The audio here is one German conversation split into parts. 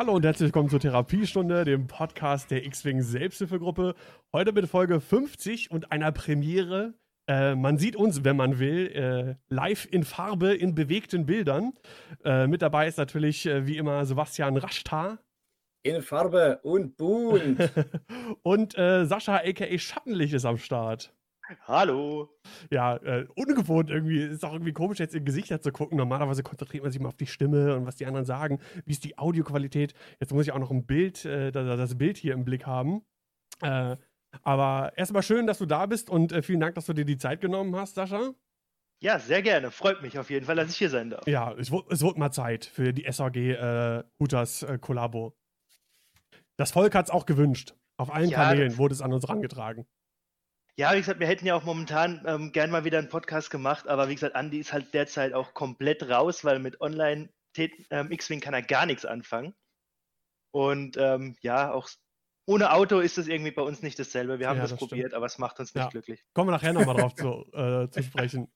Hallo und herzlich willkommen zur Therapiestunde, dem Podcast der X-Wing Selbsthilfegruppe. Heute mit Folge 50 und einer Premiere. Äh, man sieht uns, wenn man will, äh, live in Farbe, in bewegten Bildern. Äh, mit dabei ist natürlich äh, wie immer Sebastian Raschtar. In Farbe und bunt. und äh, Sascha aka Schattenlicht ist am Start. Hallo. Ja, äh, ungewohnt irgendwie. Ist auch irgendwie komisch, jetzt in Gesichter zu gucken. Normalerweise konzentriert man sich mal auf die Stimme und was die anderen sagen. Wie ist die Audioqualität? Jetzt muss ich auch noch ein Bild, äh, das Bild hier im Blick haben. Äh, aber erstmal schön, dass du da bist und äh, vielen Dank, dass du dir die Zeit genommen hast, Sascha. Ja, sehr gerne. Freut mich auf jeden Fall, dass ich hier sein darf. Ja, es, es wird mal Zeit für die SAG äh, Hutas äh, Kollabo. Das Volk hat es auch gewünscht. Auf allen ja, Kanälen wurde es an uns rangetragen. Ja, wie gesagt, wir hätten ja auch momentan ähm, gern mal wieder einen Podcast gemacht, aber wie gesagt, Andy ist halt derzeit auch komplett raus, weil mit Online ähm, X-Wing kann er gar nichts anfangen. Und ähm, ja, auch ohne Auto ist es irgendwie bei uns nicht dasselbe. Wir haben ja, das, das probiert, aber es macht uns nicht ja. glücklich. Kommen wir nachher nochmal drauf zu, äh, zu sprechen.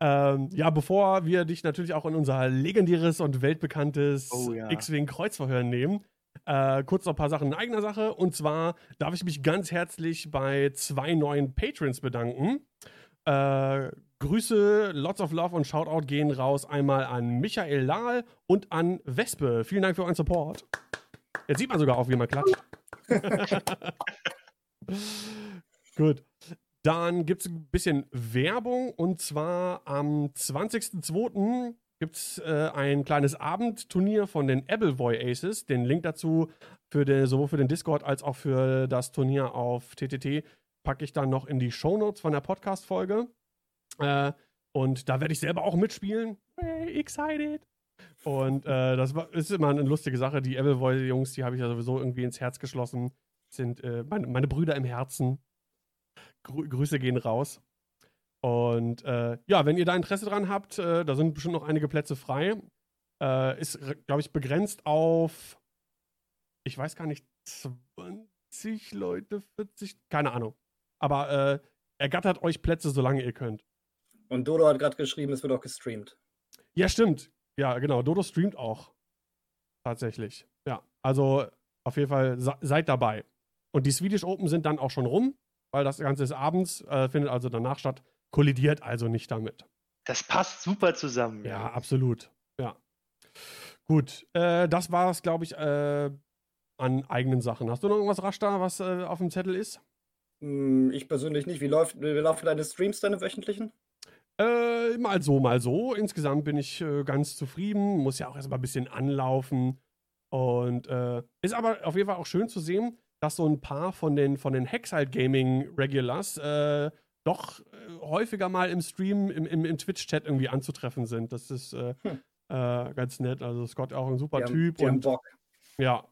Ähm, ja, bevor wir dich natürlich auch in unser legendäres und weltbekanntes oh, ja. X-Wing Kreuzverhör nehmen, äh, kurz noch ein paar Sachen in eigener Sache. Und zwar darf ich mich ganz herzlich bei zwei neuen Patrons bedanken. Äh, Grüße, lots of love und Shoutout gehen raus einmal an Michael Lahl und an Wespe. Vielen Dank für euren Support. Jetzt sieht man sogar auch, wie man klatscht. Gut. Dann gibt es ein bisschen Werbung und zwar am 20.02 gibt es äh, ein kleines Abendturnier von den Appleboy Aces. Den Link dazu für den, sowohl für den Discord als auch für das Turnier auf TTT packe ich dann noch in die Shownotes von der Podcast-Folge. Äh, und da werde ich selber auch mitspielen. Hey, excited! Und äh, das war, ist immer eine lustige Sache. Die Appleboy-Jungs, die habe ich ja sowieso irgendwie ins Herz geschlossen. Sind äh, meine, meine, Brüder im Herzen. Grü Grüße gehen raus. Und äh, ja, wenn ihr da Interesse dran habt, äh, da sind bestimmt noch einige Plätze frei. Äh, ist, glaube ich, begrenzt auf, ich weiß gar nicht, 20 Leute, 40, keine Ahnung. Aber äh, ergattert euch Plätze, solange ihr könnt. Und Dodo hat gerade geschrieben, es wird auch gestreamt. Ja, stimmt. Ja, genau. Dodo streamt auch. Tatsächlich. Ja, also auf jeden Fall seid dabei. Und die Swedish Open sind dann auch schon rum, weil das Ganze ist abends, äh, findet also danach statt kollidiert also nicht damit. Das passt super zusammen. Ja, ja absolut. Ja. Gut, äh, das war es, glaube ich, äh, an eigenen Sachen. Hast du noch irgendwas rasch da, was äh, auf dem Zettel ist? Hm, ich persönlich nicht. Wie, läuft, wie laufen deine Streams, deine wöchentlichen? Äh, mal so, mal so. Insgesamt bin ich äh, ganz zufrieden. Muss ja auch erstmal ein bisschen anlaufen. Und äh, ist aber auf jeden Fall auch schön zu sehen, dass so ein paar von den, von den Hexite Gaming Regulars äh, doch häufiger mal im Stream, im, im, im Twitch-Chat irgendwie anzutreffen sind. Das ist äh, hm. äh, ganz nett. Also Scott auch ein super die Typ. Haben, und. Ja.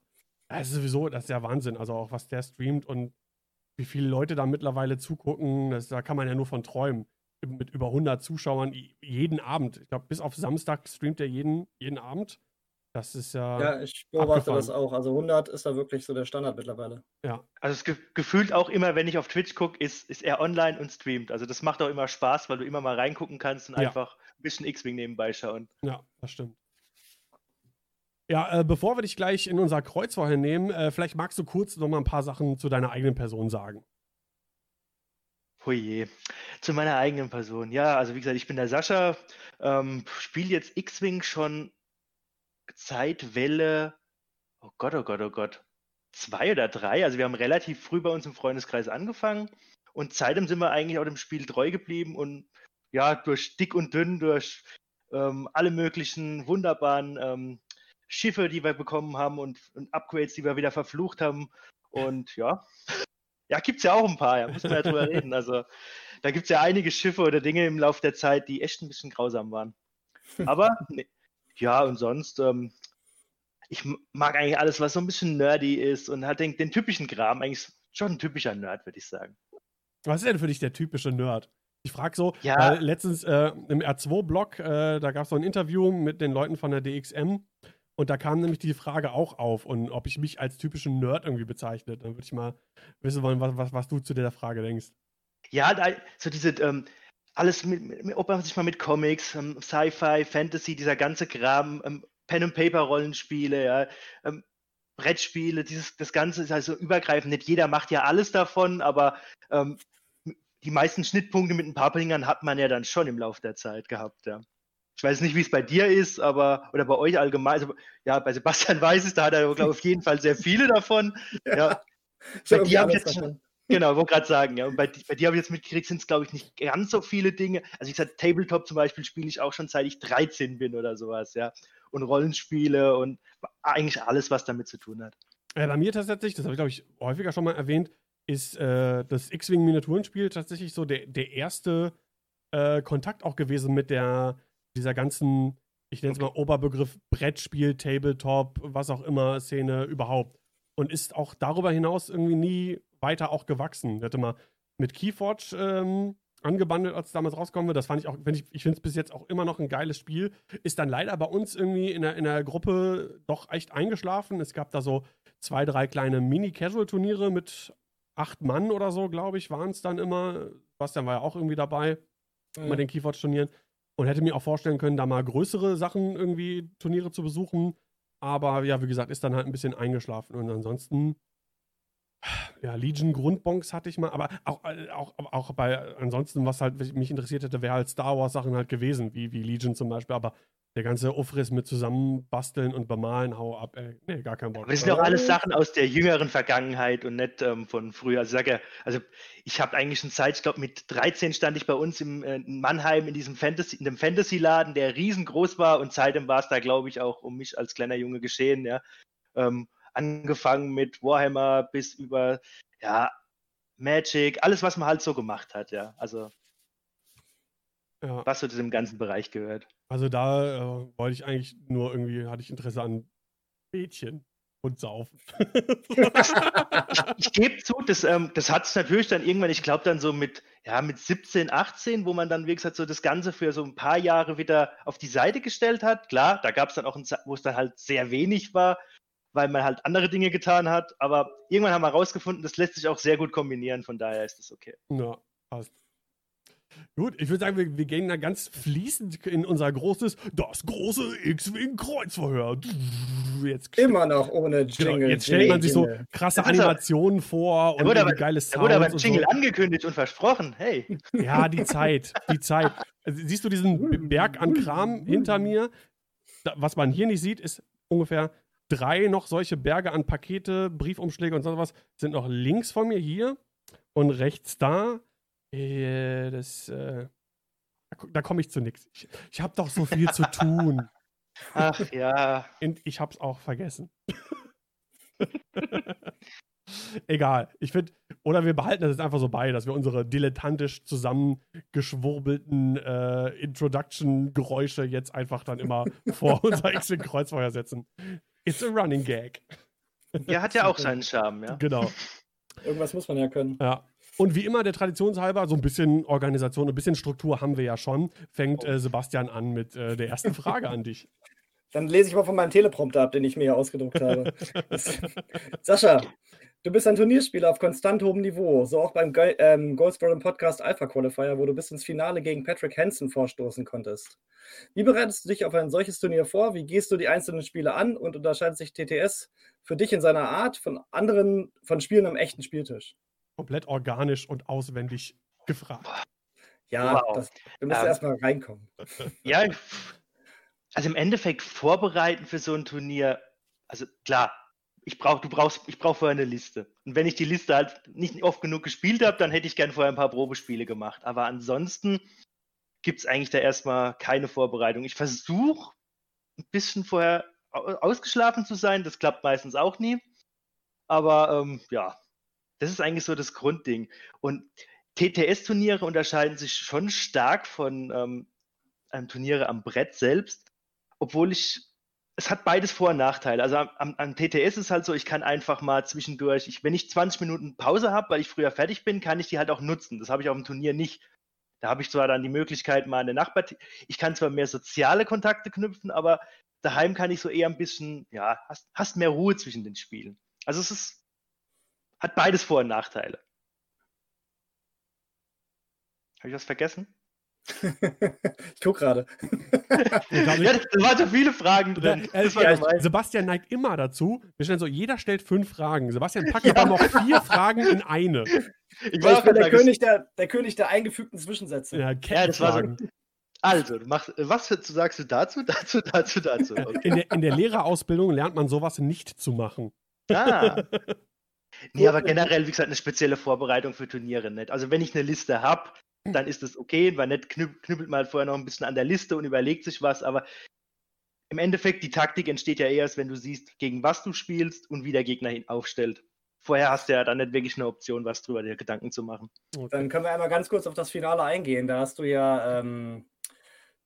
Es ist sowieso, das ist ja Wahnsinn. Also auch was der streamt und wie viele Leute da mittlerweile zugucken, das, da kann man ja nur von träumen. Mit über 100 Zuschauern jeden Abend. Ich glaube, bis auf Samstag streamt er jeden, jeden Abend. Das ist ja. Ja, ich beobachte abgefahren. das auch. Also 100 ist da wirklich so der Standard mittlerweile. Ja. Also es ge gefühlt auch immer, wenn ich auf Twitch gucke, ist, ist er online und streamt. Also das macht auch immer Spaß, weil du immer mal reingucken kannst und ja. einfach ein bisschen X-Wing nebenbei schauen. Ja, das stimmt. Ja, äh, bevor wir dich gleich in unser Kreuz vorher nehmen, äh, vielleicht magst du kurz noch mal ein paar Sachen zu deiner eigenen Person sagen. Oje, zu meiner eigenen Person. Ja, also wie gesagt, ich bin der Sascha, ähm, spiele jetzt X-Wing schon Zeitwelle, oh Gott, oh Gott, oh Gott, zwei oder drei. Also wir haben relativ früh bei uns im Freundeskreis angefangen und seitdem sind wir eigentlich auch dem Spiel treu geblieben und ja, durch dick und dünn, durch ähm, alle möglichen wunderbaren ähm, Schiffe, die wir bekommen haben und, und, Upgrades, die wir wieder verflucht haben. Und ja, ja, gibt es ja auch ein paar, ja, muss man ja drüber reden. Also da gibt es ja einige Schiffe oder Dinge im Laufe der Zeit, die echt ein bisschen grausam waren. Aber nee, ja, und sonst, ähm, ich mag eigentlich alles, was so ein bisschen nerdy ist und hat den, den typischen Kram, eigentlich schon ein typischer Nerd, würde ich sagen. Was ist denn für dich der typische Nerd? Ich frage so, ja. äh, letztens äh, im R2-Blog, äh, da gab es so ein Interview mit den Leuten von der DXM und da kam nämlich die Frage auch auf und ob ich mich als typischen Nerd irgendwie bezeichne. Dann würde ich mal wissen wollen, was, was, was, du zu der Frage denkst. Ja, da, so diese, ähm, alles, mit, mit, ob man sich mal mit Comics, ähm, Sci-Fi, Fantasy, dieser ganze Kram, ähm, Pen-and-Paper-Rollenspiele, ja, ähm, Brettspiele, dieses, das Ganze ist also übergreifend. Nicht jeder macht ja alles davon, aber ähm, die meisten Schnittpunkte mit ein paar Pingern hat man ja dann schon im Laufe der Zeit gehabt, ja. Ich weiß nicht, wie es bei dir ist, aber oder bei euch allgemein. Also, ja, bei Sebastian weiß es, da hat er, glaube ich, auf jeden Fall sehr viele davon. Ja. ja. Bei dir habe ich jetzt schon, Genau, wollte gerade sagen, ja. Und bei, bei dir habe ich jetzt mitgekriegt, sind es, glaube ich, nicht ganz so viele Dinge. Also ich sage, Tabletop zum Beispiel spiele ich auch schon seit ich 13 bin oder sowas, ja. Und Rollenspiele und eigentlich alles, was damit zu tun hat. Ja, bei mir tatsächlich, das habe ich, glaube ich, häufiger schon mal erwähnt, ist äh, das X-Wing-Miniaturenspiel tatsächlich so der, der erste äh, Kontakt auch gewesen mit der, dieser ganzen, ich nenne es okay. mal Oberbegriff Brettspiel, Tabletop, was auch immer, Szene überhaupt. Und ist auch darüber hinaus irgendwie nie weiter auch gewachsen. Ich hatte mal mit Keyforge ähm, angebandelt, als es damals rauskommen wird. Das fand ich auch, wenn ich, ich finde es bis jetzt auch immer noch ein geiles Spiel. Ist dann leider bei uns irgendwie in der, in der Gruppe doch echt eingeschlafen. Es gab da so zwei, drei kleine Mini-Casual-Turniere mit acht Mann oder so, glaube ich, waren es dann immer. Bastian war ja auch irgendwie dabei mhm. bei den Keyforge-Turnieren. Und hätte mir auch vorstellen können, da mal größere Sachen irgendwie Turniere zu besuchen. Aber ja, wie gesagt, ist dann halt ein bisschen eingeschlafen. Und ansonsten ja, Legion Grundbonks hatte ich mal, aber auch, auch, auch bei ansonsten, was halt mich interessiert hätte, wäre halt Star Wars Sachen halt gewesen, wie, wie Legion zum Beispiel, aber der ganze Ufriss mit zusammenbasteln und bemalen, hau ab, ey. Nee, gar kein Bock. Das sind auch alles Sachen aus der jüngeren Vergangenheit und nicht ähm, von früher. Also, ich sage ja, also ich habe eigentlich schon Zeit, ich glaube mit 13 stand ich bei uns im, äh, in Mannheim in diesem Fantasy, in dem Fantasy-Laden, der riesengroß war und seitdem war es da, glaube ich, auch um mich als kleiner Junge geschehen, ja. Ähm, angefangen mit Warhammer bis über ja, Magic, alles, was man halt so gemacht hat, ja. Also ja. was zu diesem ganzen Bereich gehört. Also da äh, wollte ich eigentlich nur irgendwie, hatte ich Interesse an Mädchen und Saufen. ich, gebe zu, das, ähm, das hat es natürlich dann irgendwann, ich glaube dann so mit, ja, mit 17, 18, wo man dann, wie gesagt, so das Ganze für so ein paar Jahre wieder auf die Seite gestellt hat. Klar, da gab es dann auch, ein, wo es dann halt sehr wenig war, weil man halt andere Dinge getan hat. Aber irgendwann haben wir herausgefunden, das lässt sich auch sehr gut kombinieren. Von daher ist das okay. Ja, passt. Gut, ich würde sagen, wir, wir, gehen da ganz fließend in unser großes, das große X-Wing-Kreuzverhör. Jetzt Immer noch ohne Jingle. Genau, jetzt stellt man sich so krasse Animationen vor und aber, geile Sounds. Da wurde aber ein Jingle so. angekündigt und versprochen. Hey. Ja, die Zeit, die Zeit. Also, siehst du diesen Berg an Kram hinter mir? Da, was man hier nicht sieht, ist ungefähr drei noch solche Berge an Pakete, Briefumschläge und so was sind noch links von mir hier und rechts da. Äh, das, äh, da, da komme ich zu nichts. Ich, ich habe doch so viel zu tun. Ach ja. Und ich habe es auch vergessen. Egal. Ich finde, oder wir behalten das jetzt einfach so bei, dass wir unsere dilettantisch zusammengeschwurbelten äh, Introduction-Geräusche jetzt einfach dann immer vor unser X-Kreuzfeuer setzen. It's a running gag. Ja, hat ja auch seinen Charme, ja. Genau. Irgendwas muss man ja können. Ja. Und wie immer, der Traditionshalber, so ein bisschen Organisation, ein bisschen Struktur haben wir ja schon, fängt äh, Sebastian an mit äh, der ersten Frage an dich. Dann lese ich mal von meinem Teleprompter ab, den ich mir hier ausgedruckt habe. Sascha, Du bist ein Turnierspieler auf konstant hohem Niveau, so auch beim Go ähm, Goldsboro Podcast Alpha Qualifier, wo du bis ins Finale gegen Patrick Hansen vorstoßen konntest. Wie bereitest du dich auf ein solches Turnier vor? Wie gehst du die einzelnen Spiele an und unterscheidet sich TTS für dich in seiner Art von anderen, von Spielen am echten Spieltisch? Komplett organisch und auswendig gefragt. Ja, wow. das, du musst ähm, erstmal reinkommen. Ja, also im Endeffekt vorbereiten für so ein Turnier, also klar, ich brauche, du brauchst, ich brauche vorher eine Liste. Und wenn ich die Liste halt nicht oft genug gespielt habe, dann hätte ich gern vorher ein paar Probespiele gemacht. Aber ansonsten gibt es eigentlich da erstmal keine Vorbereitung. Ich versuche ein bisschen vorher ausgeschlafen zu sein. Das klappt meistens auch nie. Aber ähm, ja, das ist eigentlich so das Grundding. Und TTS-Turniere unterscheiden sich schon stark von ähm, einem Turniere am Brett selbst, obwohl ich es hat beides Vor- und Nachteile. Also am, am, TTS ist halt so, ich kann einfach mal zwischendurch, ich, wenn ich 20 Minuten Pause habe, weil ich früher fertig bin, kann ich die halt auch nutzen. Das habe ich auf dem Turnier nicht. Da habe ich zwar dann die Möglichkeit, mal eine Nachbar, ich kann zwar mehr soziale Kontakte knüpfen, aber daheim kann ich so eher ein bisschen, ja, hast, hast mehr Ruhe zwischen den Spielen. Also es ist, hat beides Vor- und Nachteile. Habe ich was vergessen? ich guck gerade. ja, da waren so viele Fragen drin. Äh, ja, Sebastian neigt immer dazu. Wir stellen so, jeder stellt fünf Fragen. Sebastian packt ja. noch vier Fragen in eine. Ich, war ich bin der König der, der König der eingefügten Zwischensätze. Ja, ja das war so. Also, machst, was sagst du dazu, dazu, dazu, dazu? Okay. In, der, in der Lehrerausbildung lernt man sowas nicht zu machen. Ah. Nee, aber generell, wie gesagt, eine spezielle Vorbereitung für Turniere nicht. Also wenn ich eine Liste habe, dann ist das okay, weil nicht knüppelt man halt vorher noch ein bisschen an der Liste und überlegt sich was, aber im Endeffekt, die Taktik entsteht ja erst, wenn du siehst, gegen was du spielst und wie der Gegner ihn aufstellt. Vorher hast du ja dann nicht wirklich eine Option, was drüber dir Gedanken zu machen. Okay. Dann können wir einmal ganz kurz auf das Finale eingehen. Da hast du ja ähm,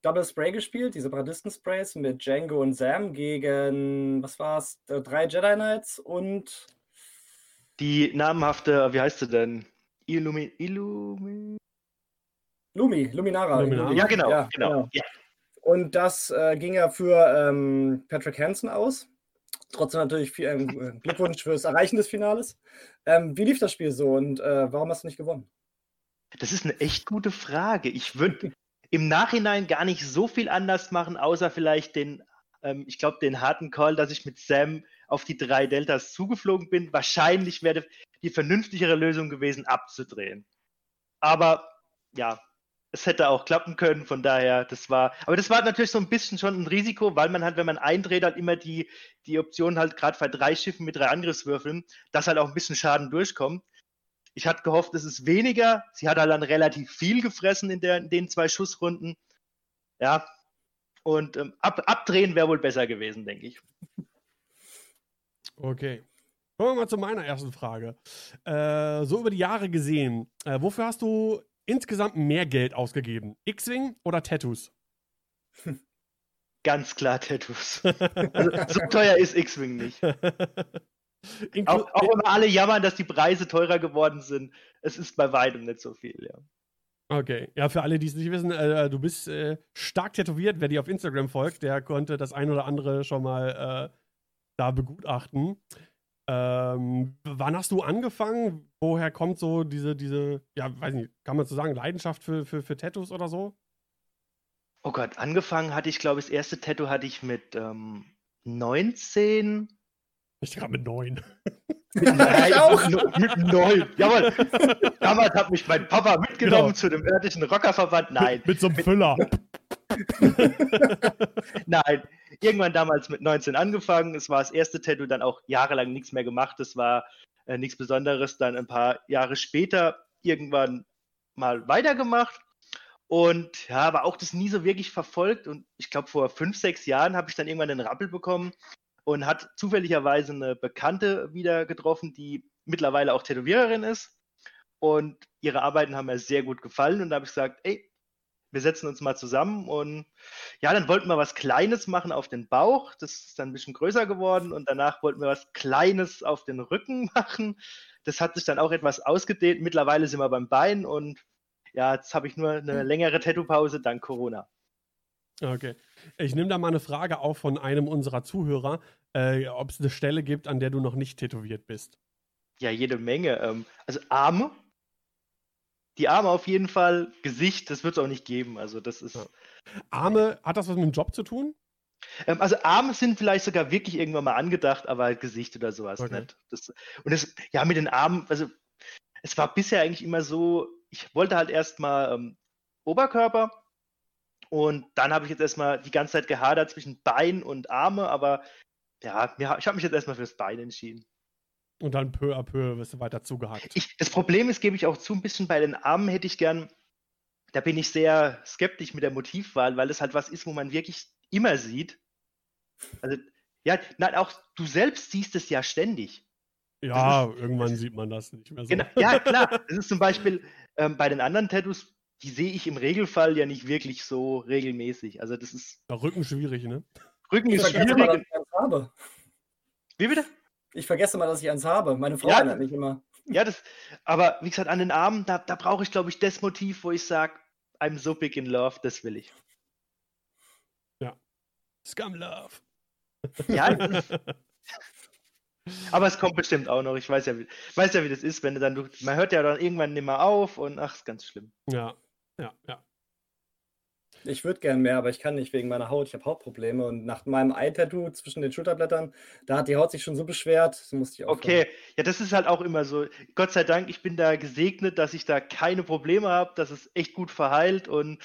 Double Spray gespielt, diese Bradisten-Sprays mit Django und Sam gegen, was war's, drei Jedi Knights und die namenhafte, wie heißt sie denn? Illumi, Illumi... Lumi, Luminara. Luminara. Ja, genau. Ja, genau. genau. Ja. Und das äh, ging ja für ähm, Patrick Hansen aus. Trotzdem natürlich viel, ähm, Glückwunsch fürs Erreichen des Finales. Ähm, wie lief das Spiel so und äh, warum hast du nicht gewonnen? Das ist eine echt gute Frage. Ich würde im Nachhinein gar nicht so viel anders machen, außer vielleicht den, ähm, ich glaube, den harten Call, dass ich mit Sam auf die drei Deltas zugeflogen bin. Wahrscheinlich wäre die vernünftigere Lösung gewesen, abzudrehen. Aber ja, es hätte auch klappen können, von daher, das war, aber das war natürlich so ein bisschen schon ein Risiko, weil man halt, wenn man eindreht, halt immer die, die Option halt gerade bei drei Schiffen mit drei Angriffswürfeln, dass halt auch ein bisschen Schaden durchkommt. Ich hatte gehofft, es ist weniger. Sie hat halt dann relativ viel gefressen in, der, in den zwei Schussrunden. Ja, und ähm, ab, abdrehen wäre wohl besser gewesen, denke ich. Okay. Kommen wir mal zu meiner ersten Frage. Äh, so über die Jahre gesehen, äh, wofür hast du insgesamt mehr Geld ausgegeben? X-Wing oder Tattoos? Ganz klar Tattoos. Also, so teuer ist X-Wing nicht. auch, auch wenn alle jammern, dass die Preise teurer geworden sind, es ist bei weitem nicht so viel, ja. Okay, ja, für alle, die es nicht wissen, äh, du bist äh, stark tätowiert. Wer dir auf Instagram folgt, der konnte das ein oder andere schon mal äh, da begutachten. Ähm, wann hast du angefangen? Woher kommt so diese, diese, ja, weiß nicht, kann man so sagen, Leidenschaft für, für, für Tattoos oder so? Oh Gott, angefangen hatte ich, glaube ich, das erste Tattoo hatte ich mit ähm, 19. Ich gerade mit 9. mit, nein, auch. mit 9. Jawohl. Damals hat mich mein Papa mitgenommen genau. zu dem örtlichen Rockerverband. Nein. Mit, mit so einem Füller. Nein, irgendwann damals mit 19 angefangen. Es war das erste Tattoo, dann auch jahrelang nichts mehr gemacht. Es war äh, nichts Besonderes. Dann ein paar Jahre später irgendwann mal weitergemacht. Und ja, aber auch das nie so wirklich verfolgt. Und ich glaube, vor fünf, sechs Jahren habe ich dann irgendwann einen Rappel bekommen und hat zufälligerweise eine Bekannte wieder getroffen, die mittlerweile auch Tätowiererin ist. Und ihre Arbeiten haben mir sehr gut gefallen. Und da habe ich gesagt, ey, wir setzen uns mal zusammen und ja, dann wollten wir was Kleines machen auf den Bauch. Das ist dann ein bisschen größer geworden und danach wollten wir was Kleines auf den Rücken machen. Das hat sich dann auch etwas ausgedehnt. Mittlerweile sind wir beim Bein und ja, jetzt habe ich nur eine längere Tattoo-Pause dank Corona. Okay. Ich nehme da mal eine Frage auf von einem unserer Zuhörer, äh, ob es eine Stelle gibt, an der du noch nicht tätowiert bist. Ja, jede Menge. Ähm, also Arme die Arme auf jeden Fall, Gesicht, das wird es auch nicht geben. Also das ist. Ja. Arme, hat das was mit dem Job zu tun? Ähm, also Arme sind vielleicht sogar wirklich irgendwann mal angedacht, aber halt Gesicht oder sowas okay. nicht. Das, und das, ja, mit den Armen, also es war bisher eigentlich immer so, ich wollte halt erstmal ähm, Oberkörper und dann habe ich jetzt erstmal die ganze Zeit gehadert zwischen Bein und Arme, aber ja, ich habe mich jetzt erstmal fürs Bein entschieden. Und dann peu à peu wirst du weiter zugehackt. Ich, das Problem ist, gebe ich auch zu, ein bisschen bei den Armen hätte ich gern, da bin ich sehr skeptisch mit der Motivwahl, weil es halt was ist, wo man wirklich immer sieht. Also, ja, nein, auch du selbst siehst es ja ständig. Ja, ist, irgendwann sieht man das nicht mehr so. Genau, ja, klar. Das ist zum Beispiel ähm, bei den anderen Tattoos, die sehe ich im Regelfall ja nicht wirklich so regelmäßig. Also das ist. Ja, Rücken schwierig, ne? Rücken ist schwierig. Wie bitte? Ich vergesse mal, dass ich eins habe. Meine Frau ja, hat nicht immer. Ja, das, aber wie gesagt, an den Armen, da, da brauche ich, glaube ich, das Motiv, wo ich sage, I'm so big in love, das will ich. Ja. Scum Love. Ja. aber es kommt bestimmt auch noch. Ich weiß ja, wie, weiß ja, wie das ist, wenn du dann, man hört ja dann irgendwann nicht mehr auf und ach, ist ganz schlimm. Ja, ja, ja. Ich würde gern mehr, aber ich kann nicht wegen meiner Haut. Ich habe Hautprobleme und nach meinem Eye-Tattoo zwischen den Schulterblättern, da hat die Haut sich schon so beschwert, das musste ich auch. Okay, ja, das ist halt auch immer so. Gott sei Dank, ich bin da gesegnet, dass ich da keine Probleme habe, dass es echt gut verheilt und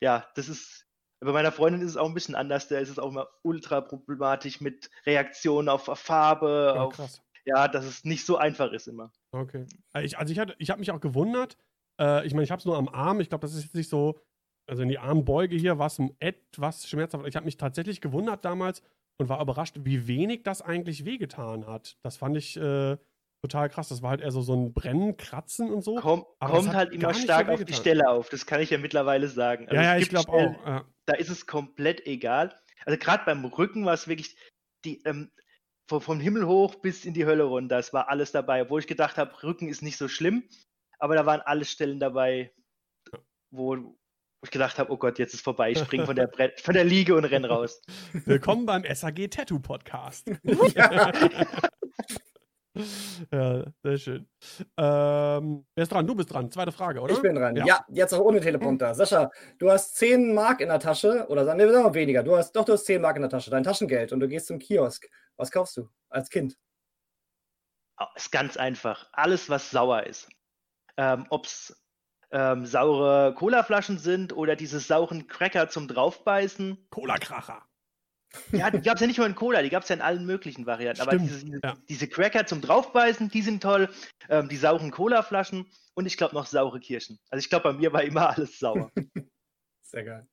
ja, das ist. Bei meiner Freundin ist es auch ein bisschen anders. Da ist es auch immer ultra problematisch mit Reaktionen auf Farbe, Ja, auf krass. ja, dass es nicht so einfach ist immer. Okay. Äh, Ich, also ich, hatte- ich habe mich auch gewundert. Äh, ich meine, ich habe es nur am Arm. Ich glaube, das ist jetzt nicht so. Also in die Armbeuge hier war es etwas schmerzhaft. Ich habe mich tatsächlich gewundert damals und war überrascht, wie wenig das eigentlich wehgetan hat. Das fand ich äh, total krass. Das war halt eher so, so ein Brennen, Kratzen und so. Komm, kommt halt immer so stark auf die. Stelle auf. Das kann ich ja mittlerweile sagen. Also ja, ja, ich glaube auch. Ja. Da ist es komplett egal. Also gerade beim Rücken war es wirklich die, ähm, vom, vom Himmel hoch bis in die Hölle runter. Es war alles dabei, obwohl ich gedacht habe, Rücken ist nicht so schlimm. Aber da waren alle Stellen dabei, wo, wo ich gedacht habe, oh Gott, jetzt ist vorbei. Ich spring von der, von der Liege und renn raus. Willkommen beim SAG Tattoo Podcast. ja, sehr schön. Ähm, wer ist dran? Du bist dran. Zweite Frage, oder? Ich bin dran. Ja. Ja. jetzt auch ohne Teleprompter. Sascha, du hast 10 Mark in der Tasche, oder sagen wir wir weniger. Du hast, doch, du hast 10 Mark in der Tasche, dein Taschengeld, und du gehst zum Kiosk. Was kaufst du als Kind? Ist ganz einfach. Alles, was sauer ist. Ähm, Ob es ähm, saure Colaflaschen sind oder diese sauren Cracker zum Draufbeißen. Cola-Kracher. Ja, die gab es ja nicht nur in Cola, die gab es ja in allen möglichen Varianten. Aber Stimmt, diese, diese, ja. diese Cracker zum Draufbeißen, die sind toll. Ähm, die sauren Colaflaschen und ich glaube noch saure Kirschen. Also ich glaube, bei mir war immer alles sauer. Sehr geil.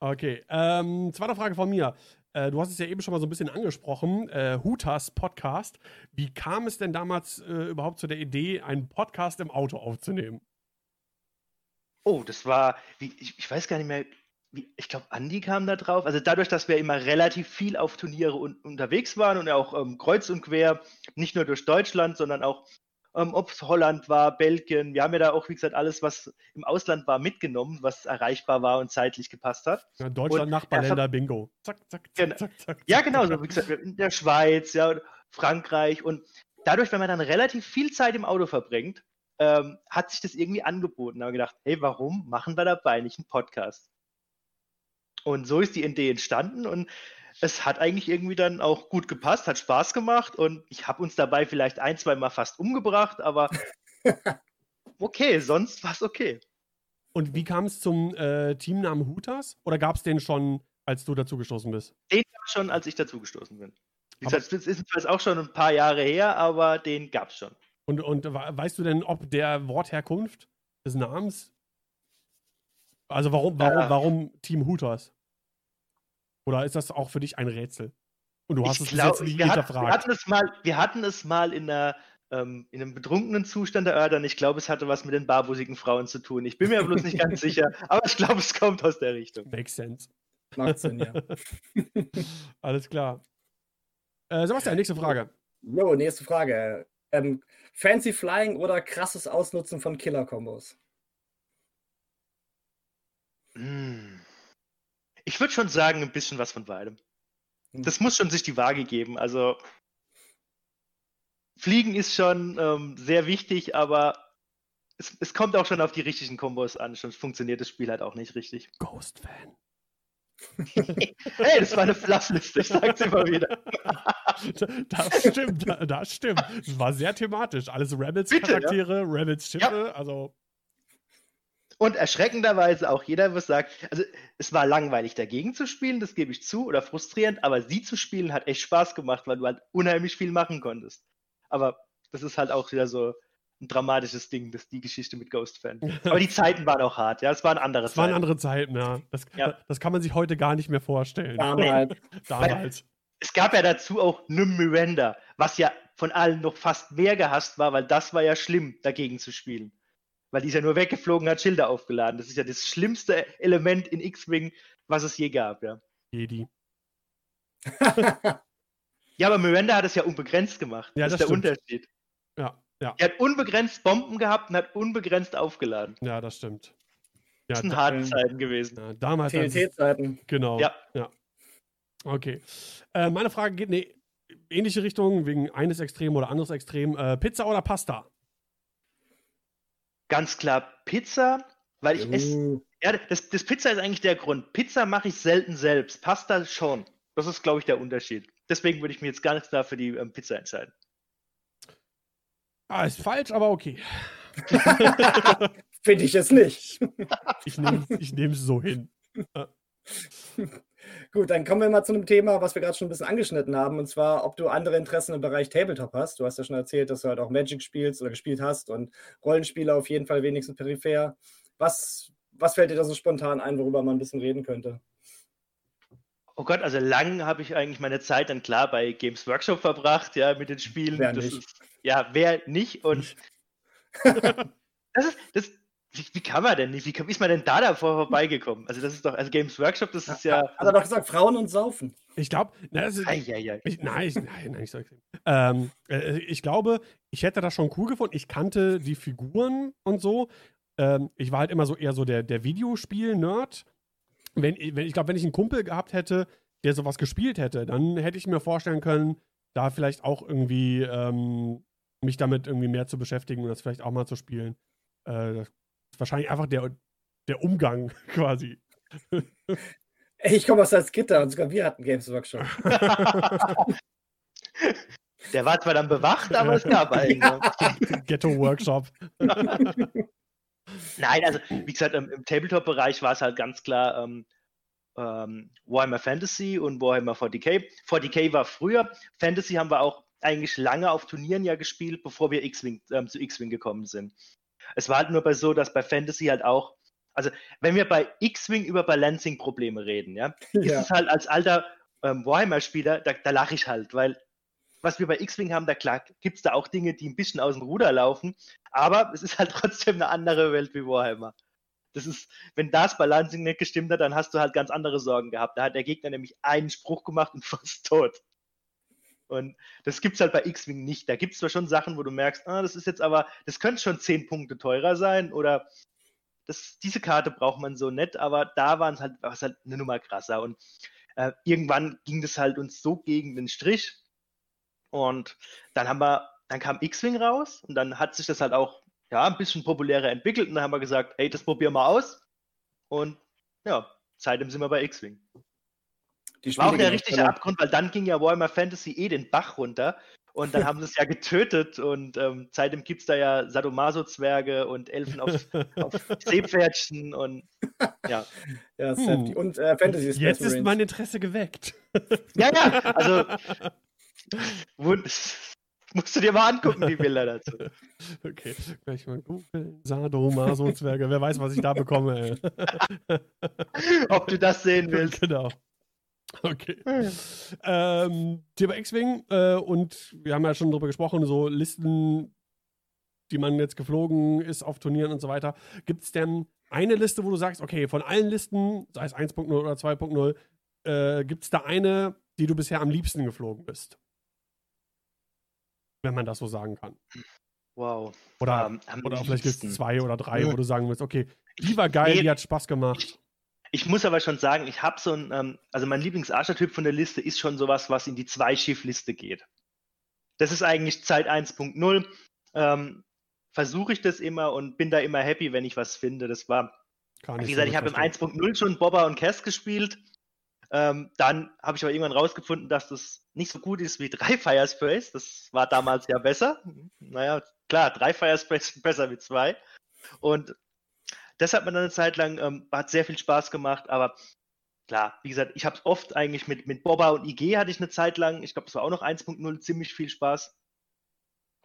Okay, ähm, zweite Frage von mir. Äh, du hast es ja eben schon mal so ein bisschen angesprochen, äh, Hutas Podcast. Wie kam es denn damals äh, überhaupt zu der Idee, einen Podcast im Auto aufzunehmen? Oh, das war, wie, ich, ich weiß gar nicht mehr, wie, ich glaube, Andi kam da drauf. Also dadurch, dass wir immer relativ viel auf Turniere un unterwegs waren und auch ähm, kreuz und quer, nicht nur durch Deutschland, sondern auch, ähm, ob es Holland war, Belgien. Wir haben ja da auch, wie gesagt, alles, was im Ausland war, mitgenommen, was erreichbar war und zeitlich gepasst hat. Ja, Deutschland, Und Nachbarländer, Bingo. Zack, zack, zack, Genau. zack, zack. Ja, genau, so wie gesagt, in der Schweiz, ja, Frankreich und dadurch, wenn man dann relativ viel Zeit im Auto verbringt, ähm, hat sich das irgendwie angeboten. Da haben wir gedacht, hey, warum machen wir dabei nicht einen Podcast? Und so ist die Idee entstanden und es hat eigentlich irgendwie dann auch gut gepasst, hat Spaß gemacht und ich habe uns dabei vielleicht ein, zwei Mal fast umgebracht, aber okay, sonst war es okay. Und wie kam es zum äh, Teamnamen Hutas? Oder gab es den schon, als du dazugestoßen bist? Den gab es schon, als ich dazugestoßen bin. Wie gesagt, es ist jetzt auch schon ein paar Jahre her, aber den gab es schon. Und, und we- weißt du denn, ob der Wortherkunft des Namens? Also warum, warum, Ja. warum Team Hutas? Oder ist das auch für dich ein Rätsel? Und du hast Ich es bis glaub, jetzt nicht wir, hatten, wir, hinterfragt. hatten es mal, wir hatten es mal in, einer, ähm, in einem betrunkenen Zustand erörtert. Ich glaube, es hatte was mit den barbusigen Frauen zu tun. Ich bin mir bloß nicht ganz sicher, aber ich glaube, es kommt aus der Richtung. Makes sense. Macht Sinn, ja. Alles klar. Äh, Sebastian, nächste Frage. Jo, nächste Frage. Ähm, Fancy Flying oder krasses Ausnutzen von Killer-Kombos? Hm. Ich würde schon sagen, ein bisschen was von beidem. Hm. Das muss schon sich die Waage geben. Also Fliegen ist schon ähm, sehr wichtig, aber es, es kommt auch schon auf die richtigen Kombos an, sonst funktioniert das Spiel halt auch nicht richtig. Ghost-Fan. Hey, das war eine Fluffliste, ich sag's immer wieder. Das stimmt, da- das stimmt. Es war sehr thematisch. Alles Rebels-Charaktere, Rebels-Schiffe, also Und erschreckenderweise auch jeder, was sagt, also es war langweilig dagegen zu spielen, das gebe ich zu, oder frustrierend, aber sie zu spielen hat echt Spaß gemacht, weil du halt unheimlich viel machen konntest. Aber das ist halt auch wieder so ein dramatisches Ding, das die Geschichte mit Ghost Fan. Aber die Zeiten waren auch hart, ja, es waren andere es waren Zeiten. andere Zeiten, ja. Das, Ja. das kann man sich heute gar nicht mehr vorstellen. Damals. Damals. Es gab ja dazu auch Nym Miranda, was ja von allen noch fast mehr gehasst war, weil das war ja schlimm, dagegen zu spielen. Weil die ist ja nur weggeflogen, hat Schilder aufgeladen. Das ist ja das schlimmste Element in X-Wing, was es je gab, ja. Jedi. Ja, aber Miranda hat es ja unbegrenzt gemacht. Ja, das ist das der stimmt. Unterschied. Ja, ja, Er hat unbegrenzt Bomben gehabt und hat unbegrenzt aufgeladen. ja, das stimmt. Ja, Das sind da, harte Zeiten gewesen. ja, damals. TNT-Zeiten. Genau. Ja. ja. Okay. Äh, meine Frage geht in eine ähnliche Richtung, wegen eines Extrem oder anderes Extrem. Äh, Pizza oder Pasta? Ganz klar Pizza, Weil ich esse. Uh, Ja, das, das Pizza ist eigentlich der Grund. Pizza mache ich selten selbst. Pasta schon. Das ist, glaube ich, der Unterschied. Deswegen würde ich mir jetzt gar nicht klar für die ähm, Pizza entscheiden. Ah, ist falsch, aber okay. Finde ich es nicht. Ich nehme ich es so hin. Gut, dann kommen wir mal zu einem Thema, was wir gerade schon ein bisschen angeschnitten haben, und zwar, ob du andere Interessen im Bereich Tabletop hast. Du hast ja schon erzählt, dass du halt auch Magic spielst oder gespielt hast und Rollenspiele auf jeden Fall wenigstens peripher. Was, was fällt dir da so spontan ein, worüber man ein bisschen reden könnte? Oh Gott, also lang habe ich eigentlich meine Zeit dann klar bei Games Workshop verbracht, ja, mit den Spielen. Wer das nicht? Ist, ja, wer nicht? Und das ist, das, wie, wie kann man denn nicht? Wie kann- ist man denn da davor vorbeigekommen? Also das ist doch, also Games Workshop, das ist ja. Hat er doch gesagt, Frauen und Saufen. Ich glaube, nein, ich, nein, nein, ich, sag- ähm, äh, ich glaube, ich hätte das schon cool gefunden. Ich kannte die Figuren und so. Ähm, ich war halt immer so eher so der, der Videospiel-Nerd. Wenn, wenn, ich glaube, wenn ich einen Kumpel gehabt hätte, der sowas gespielt hätte, dann hätte ich mir vorstellen können, da vielleicht auch irgendwie ähm, mich damit irgendwie mehr zu beschäftigen und das vielleicht auch mal zu spielen. Äh, das ist wahrscheinlich einfach der, der Umgang quasi. Ey, ich komme aus Salzgitter und sogar wir hatten Games Workshop. Der war zwar dann bewacht, aber es gab einen. ne? Ghetto-Workshop. Nein, also wie gesagt, im, im Tabletop-Bereich war es halt ganz klar ähm, ähm, Warhammer Fantasy und Warhammer 40k. 40k war früher. Fantasy haben wir auch eigentlich lange auf Turnieren ja gespielt, bevor wir X-Wing, ähm, zu X-Wing gekommen sind. Es war halt nur bei so, dass bei Fantasy halt auch, also wenn wir bei X-Wing über Balancing-Probleme reden, ja, ist Ja. es halt als alter ähm, Warhammer-Spieler, da, da lache ich halt, weil was wir bei X-Wing haben, da klar gibt es da auch Dinge, die ein bisschen aus dem Ruder laufen, aber es ist halt trotzdem eine andere Welt wie Warhammer. Das ist, wenn das Balancing nicht gestimmt hat, dann hast du halt ganz andere Sorgen gehabt. Da hat der Gegner nämlich einen Spruch gemacht und fast tot. Und das gibt's halt bei X-Wing nicht. Da gibt's zwar schon Sachen, wo du merkst, ah, das ist jetzt aber, das könnte schon 10 Punkte teurer sein oder das, diese Karte braucht man so nicht, aber da waren es halt, war's halt eine Nummer krasser. Und äh, irgendwann ging das halt uns so gegen den Strich. Und dann haben wir, dann kam X-Wing raus und dann hat sich das halt auch ja, ein bisschen populärer entwickelt und dann haben wir gesagt, hey, das probieren wir aus. Und ja, seitdem sind wir bei X-Wing. Die War auch Spiele der richtige. Abgrund, weil dann ging ja Warhammer Fantasy eh den Bach runter und dann haben sie es ja getötet und ähm, seitdem gibt es da ja Sadomaso-Zwerge und Elfen auf, auf Seepferdchen und ja. Ja, ist Hm. Und äh, Fantasy Space Jetzt ist Marines. mein Interesse geweckt. Ja, ja, also wund- musst du dir mal angucken, die Bilder dazu. Okay, gleich mal googeln. Sadomaso-Zwerge. Wer weiß, was ich da bekomme. ey. Ob du das sehen willst. genau. Okay. Ähm, Thema X-Wing äh, und wir haben ja schon drüber gesprochen, so Listen, die man jetzt geflogen ist auf Turnieren und so weiter. Gibt es denn eine Liste, wo du sagst, okay, von allen Listen, sei es 1.0 oder 2.0, äh, gibt es da eine, die du bisher am liebsten geflogen bist? Wenn man das so sagen kann. Wow. Oder, Ähm, am oder vielleicht gibt es zwei oder drei, Ja. wo du sagen willst, okay, die war geil, Nee. die hat Spaß gemacht. Ich muss aber schon sagen, ich habe so ein, ähm, also mein Lieblings-Archer-Typ von der Liste ist schon sowas, was in die Zwei-Schiff-Liste geht. Das ist eigentlich Zeit 1.0. Ähm, Versuche ich das immer und bin da immer happy, wenn ich was finde. Das war, Kann wie gesagt, ich habe im verstehen. 1.0 schon Bobber und Cass gespielt. Ähm, dann habe ich aber irgendwann rausgefunden, dass das nicht so gut ist wie drei Firesprays. Das war damals ja besser. Naja, klar, drei Firesprays sind besser wie zwei. Und das hat mir dann eine Zeit lang, ähm, hat sehr viel Spaß gemacht, aber klar, wie gesagt, ich habe es oft eigentlich mit, mit Bobba und IG hatte ich eine Zeit lang, ich glaube, das war auch noch 1.0, ziemlich viel Spaß.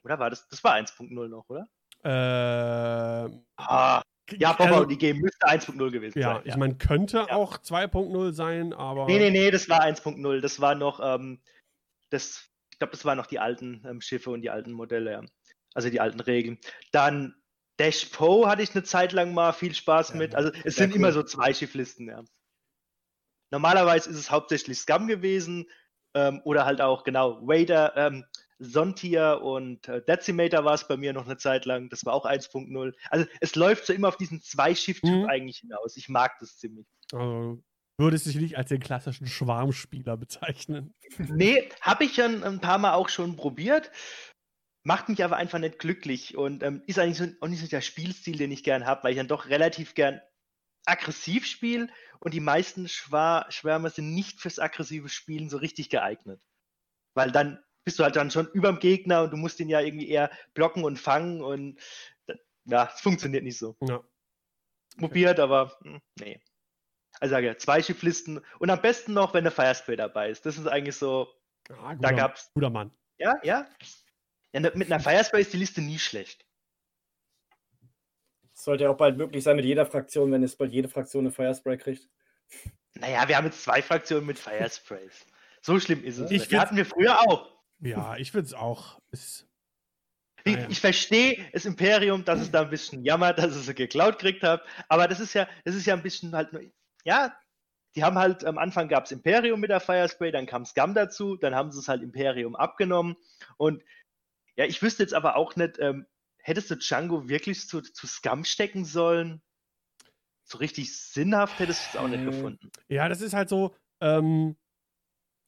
Oder war das? Das war 1.0 noch, oder? Ähm, Ah, ja, Bobba also, und IG müsste 1.0 gewesen Ja, sein. ich meine, könnte Ja. auch 2.0 sein, aber. Nee, nee, nee, das war 1.0. Das war noch, ähm, das, ich glaube, das waren noch die alten ähm, Schiffe und die alten Modelle, ja. Also die alten Regeln. Dann Dash Po hatte ich eine Zeit lang mal viel Spaß Ja, mit. Also es sind cool. immer so zwei Schifflisten, ja. Normalerweise ist es hauptsächlich Scum gewesen ähm, oder halt auch, genau, Raider, ähm, Sontier und äh, Decimator war es bei mir noch eine Zeit lang. Das war auch 1.0. Also es läuft so immer auf diesen Zwei-Schiff-Typ Mhm. eigentlich hinaus. Ich mag das ziemlich. Also, würdest dich nicht als den klassischen Schwarmspieler bezeichnen. Nee, habe ich schon ein paar Mal auch schon probiert. Macht mich aber einfach nicht glücklich und ähm, ist eigentlich so, auch nicht so der Spielstil, den ich gern habe, weil ich dann doch relativ gern aggressiv spiele und die meisten Schwar Schwärme sind nicht fürs aggressive Spielen so richtig geeignet. Weil dann bist du halt dann schon überm Gegner und du musst ihn ja irgendwie eher blocken und fangen und ja, es funktioniert nicht so. Ja. Probiert, aber hm, nee. Also sage ja, zwei Schifflisten und am besten noch, wenn der Firespray dabei ist. Das ist eigentlich so. Ah, guter, da gab's. Guter Mann. Ja, ja. Ja ne, mit einer Firespray ist die Liste nie schlecht. Sollte ja auch bald möglich sein mit jeder Fraktion, wenn es bald jede Fraktion eine Firespray kriegt. Naja, wir haben jetzt zwei Fraktionen mit Firesprays. So schlimm ist es. Ich die hatten wir früher auch. Ja, ich finde es auch. Ist, ich, ich verstehe das Imperium, dass es da ein bisschen jammert, dass es sie geklaut gekriegt hat. Aber das ist ja, das ist ja ein bisschen halt nur, ja, die haben halt am Anfang gab es Imperium mit der Firespray, dann kam Scum dazu, dann haben sie es halt Imperium abgenommen. Und ja, ich wüsste jetzt aber auch nicht, ähm, hättest du Django wirklich zu, zu Scum stecken sollen? So richtig sinnhaft hättest du es auch nicht gefunden. Ja, das ist halt so, ähm,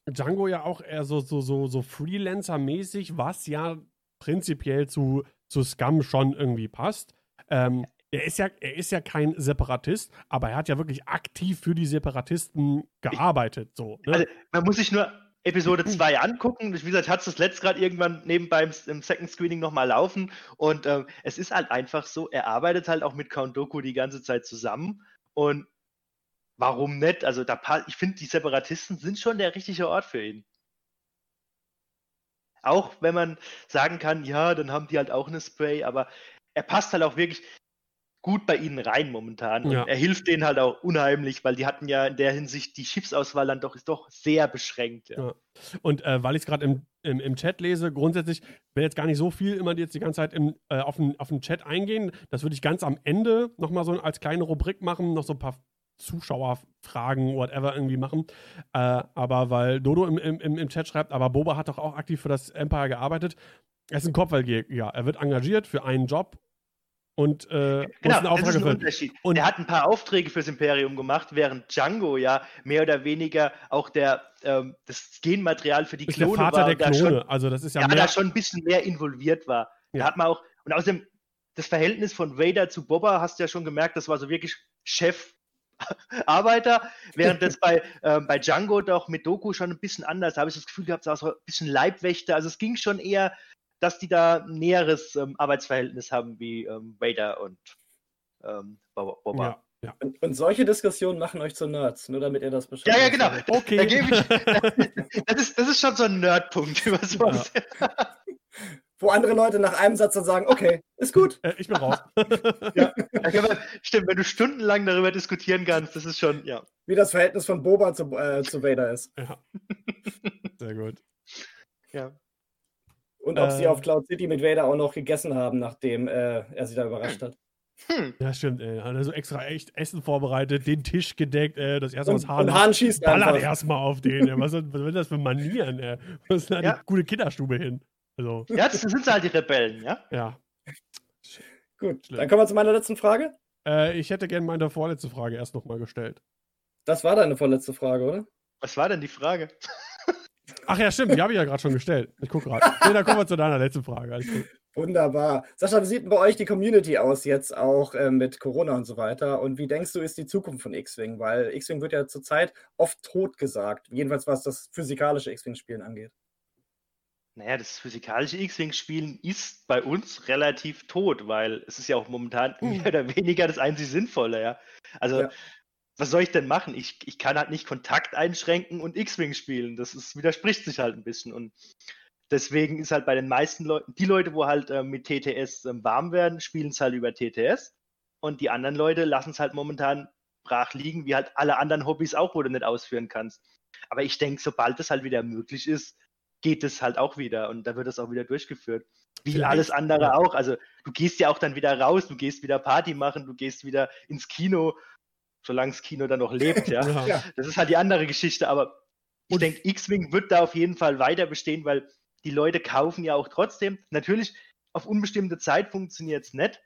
Django ja auch eher so, so, so, so Freelancer-mäßig, was ja prinzipiell zu, zu Scum schon irgendwie passt. Ähm, er ist, ja, er ist ja kein Separatist, aber er hat ja wirklich aktiv für die Separatisten gearbeitet. So, ne? also, man muss sich nur Episode 2 angucken. Wie gesagt, hat es das letzt gerade irgendwann nebenbei im, im Second Screening nochmal laufen. Und ähm, es ist halt einfach so, er arbeitet halt auch mit Count Doku die ganze Zeit zusammen. Und warum nicht? Also da ich finde, die Separatisten sind schon der richtige Ort für ihn. Auch wenn man sagen kann, ja, dann haben die halt auch eine Spray, aber er passt halt auch wirklich, gut bei ihnen rein momentan. Ja. er hilft denen halt auch unheimlich, weil die hatten ja in der Hinsicht die Schiffsauswahl dann doch ist doch sehr beschränkt. Ja. Ja. Und äh, weil ich es gerade im, im, im, Chat lese, grundsätzlich will jetzt gar nicht so viel immer jetzt die ganze Zeit im, äh, auf, den, auf den Chat eingehen. Das würde ich ganz am Ende nochmal so als kleine Rubrik machen, noch so ein paar Zuschauerfragen, whatever irgendwie machen. Äh, aber weil Dodo im, im, im Chat schreibt, aber Boba hat doch auch aktiv für das Empire gearbeitet. Er ist ein Kopfgeldjäger. Er wird engagiert für einen Job und äh, genau, das ist ein Unterschied. Und er hat ein paar Aufträge fürs Imperium gemacht, während Django ja mehr oder weniger auch der ähm, das Genmaterial für die Klone der Vater war. Der Klone. Schon, also das ist ja, ja mehr... da schon ein bisschen mehr involviert war. Ja. Da hat man auch und außerdem das Verhältnis von Vader zu Boba hast du ja schon gemerkt, das war so wirklich Chef Arbeiter, während das bei, ähm, bei Django doch mit Doku schon ein bisschen anders. Da habe ich das Gefühl gehabt, es war so ein bisschen Leibwächter. Also es ging schon eher dass die da ein näheres ähm, Arbeitsverhältnis haben wie ähm, Vader und ähm, Boba. Ja. Ja. Und, und, solche Diskussionen machen euch zu Nerds, nur damit ihr das beschreibt. Ja, ja, genau. Okay. Da ich, das, ist, das ist schon so ein Nerdpunkt über sowas. Ja. Wo andere Leute nach einem Satz dann sagen, okay, ist gut. Äh, ich bin raus. ja. ja. Stimmt, wenn du stundenlang darüber diskutieren kannst, das ist schon, ja. Wie das Verhältnis von Boba zu, äh, zu Vader ist. Ja. Sehr gut. Ja. Und ob äh, sie auf Cloud City mit Vader auch noch gegessen haben, nachdem äh, er sie da überrascht hat. Hm. Ja, stimmt, ey. Hat er so extra echt Essen vorbereitet, den Tisch gedeckt, ey. Das erste, was Hahn. Und Hahn schießt Ballert erstmal auf den, ey. Was, was sind das für Manieren, ey? Was ist da ja. die gute Kinderstube hin? Also. Ja, das sind halt die Rebellen, ja? Ja. Gut, Schlimm. dann kommen wir zu meiner letzten Frage. Äh, ich hätte gerne meine vorletzte Frage erst nochmal gestellt. Das war deine vorletzte Frage, oder? Was war denn die Frage? Ach ja, stimmt, die habe ich ja gerade schon gestellt. Ich gucke gerade. Nee, dann kommen wir zu deiner letzten Frage. Wunderbar. Sascha, wie sieht denn bei euch die Community aus jetzt auch äh, mit Corona und so weiter? Und wie denkst du, ist die Zukunft von X-Wing? Weil X-Wing wird ja zurzeit oft tot gesagt. Jedenfalls was das physikalische X-Wing-Spielen angeht. Naja, das physikalische X-Wing-Spielen ist bei uns relativ tot, weil es ist ja auch momentan hm. mehr oder weniger das einzig Sinnvolle, ja. Also ja was soll ich denn machen? Ich, ich kann halt nicht Kontakt einschränken und X-Wing spielen. Das ist, widerspricht sich halt ein bisschen. Und deswegen ist halt bei den meisten Leuten, die Leute, wo halt äh, mit TTS äh, warm werden, spielen es halt über TTS. Und die anderen Leute lassen es halt momentan brach liegen, wie halt alle anderen Hobbys auch, wo du nicht ausführen kannst. Aber ich denke, sobald es halt wieder möglich ist, geht es halt auch wieder und da wird es auch wieder durchgeführt. Wie Vielleicht. alles andere auch. Also du gehst ja auch dann wieder raus, du gehst wieder Party machen, du gehst wieder ins Kino solange das Kino dann noch lebt, ja. ja. Das ist halt die andere Geschichte, aber ich denke, X-Wing wird da auf jeden Fall weiter bestehen, weil die Leute kaufen ja auch trotzdem. Natürlich, auf unbestimmte Zeit funktioniert es nicht,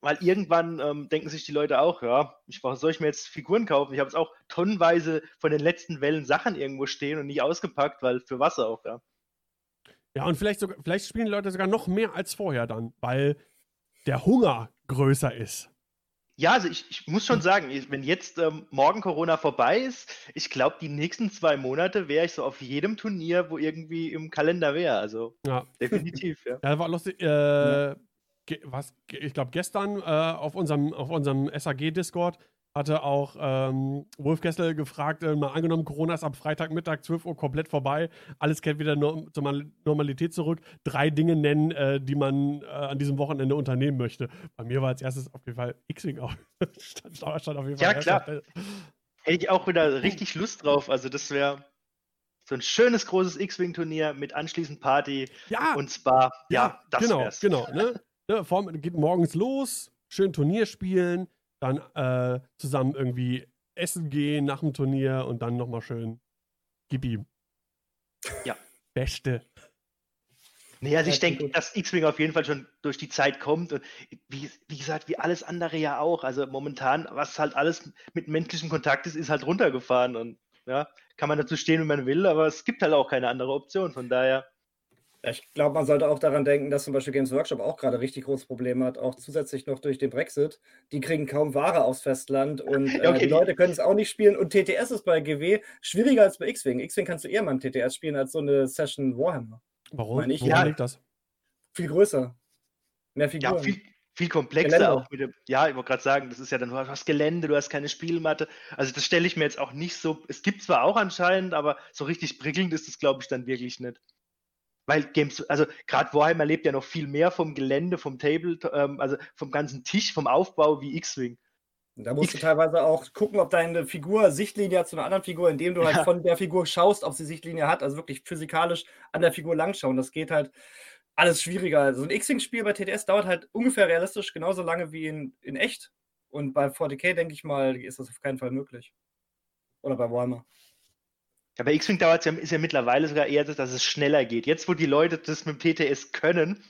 weil irgendwann ähm, denken sich die Leute auch, ja, ich, soll ich mir jetzt Figuren kaufen? Ich habe jetzt auch tonnenweise von den letzten Wellen Sachen irgendwo stehen und nicht ausgepackt, weil für was auch, ja. Ja, und vielleicht, sogar, vielleicht spielen die Leute sogar noch mehr als vorher dann, weil der Hunger größer ist. Ja, also ich, ich muss schon sagen, wenn jetzt ähm, morgen Corona vorbei ist, ich glaube, die nächsten zwei Monate wäre ich so auf jedem Turnier, wo irgendwie im Kalender wäre. Also Ja. definitiv, ja. Ja, war lustig. Äh, was, ich glaube, gestern äh, auf unserem, auf unserem SAG-Discord hatte auch ähm, Wolf Kessel gefragt, äh, mal angenommen, Corona ist ab Freitagmittag 12 Uhr komplett vorbei, alles kehrt wieder nur, zur Mal- Normalität zurück. Drei Dinge nennen, äh, die man äh, an diesem Wochenende unternehmen möchte. Bei mir war als erstes auf jeden Fall X-Wing auch. stand, stand auf jeden Fall Ja, klar. Hätte ich auch wieder richtig Lust drauf. Also das wäre so ein schönes großes X-Wing-Turnier mit anschließend Party Ja, und Spa. Ja, das genau, wär's. genau. Ne? Ne, vor, geht morgens los, schön Turnier spielen, dann äh, zusammen irgendwie essen gehen nach dem Turnier und dann nochmal schön gib ihm. Ja. Beste. Nee, also ich denke, dass X-Wing auf jeden Fall schon durch die Zeit kommt und wie, wie gesagt, wie alles andere ja auch. Also momentan, was halt alles mit menschlichem Kontakt ist, ist halt runtergefahren und ja, kann man dazu stehen, wenn man will, aber es gibt halt auch keine andere Option. Von daher, Ich glaube, man sollte auch daran denken, dass zum Beispiel Games Workshop auch gerade richtig großes Problem hat, auch zusätzlich noch durch den Brexit. Die kriegen kaum Ware aufs Festland und Ja, äh, okay, die Leute können es auch nicht spielen. Und TTS ist bei GW schwieriger als bei X-Wing. X-Wing kannst du eher mal im TTS spielen als so eine Session Warhammer. Warum? Meine ich, Woran ja. liegt das? Viel größer. Mehr ja, Figuren. viel, viel komplexer Gelände. auch mit dem, ja, ich wollte gerade sagen, das ist ja dann, du hast Gelände, du hast keine Spielmatte. Also das stelle ich mir jetzt auch nicht so, es gibt zwar auch anscheinend, aber so richtig prickelnd ist das, glaube ich, dann wirklich nicht. Weil Games, also gerade Warhammer lebt ja noch viel mehr vom Gelände, vom Table, ähm, also vom ganzen Tisch, vom Aufbau wie X-Wing. Da musst du teilweise auch gucken, ob deine Figur Sichtlinie hat zu einer anderen Figur, indem du halt Ja. von der Figur schaust, ob sie Sichtlinie hat. Also wirklich physikalisch an der Figur langschauen. Das geht halt alles schwieriger. Also ein X-Wing-Spiel bei TTS dauert halt ungefähr realistisch genauso lange wie in, in echt. Und bei 40k, denke ich mal, ist das auf keinen Fall möglich. Oder bei Warhammer. Ja, bei X-Wing dauert es ja, ist ja mittlerweile sogar eher, das, dass es schneller geht. Jetzt, wo die Leute das mit dem TTS können,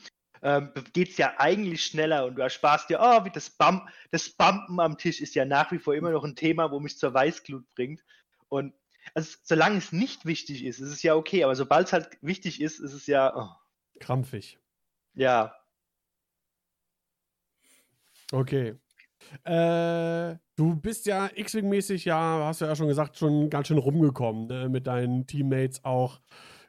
ähm, geht es ja eigentlich schneller und du ersparst dir, oh, wie das, Bump, das Bumpen am Tisch ist ja nach wie vor immer noch ein Thema, wo mich zur Weißglut bringt. Und also, solange es nicht wichtig ist, ist es ja okay, aber sobald es halt wichtig ist, ist es ja, oh, Krampfig. ja, Okay. Äh, du bist ja X-Wing-mäßig, ja, hast du ja schon gesagt, schon ganz schön rumgekommen, ne? mit deinen Teammates auch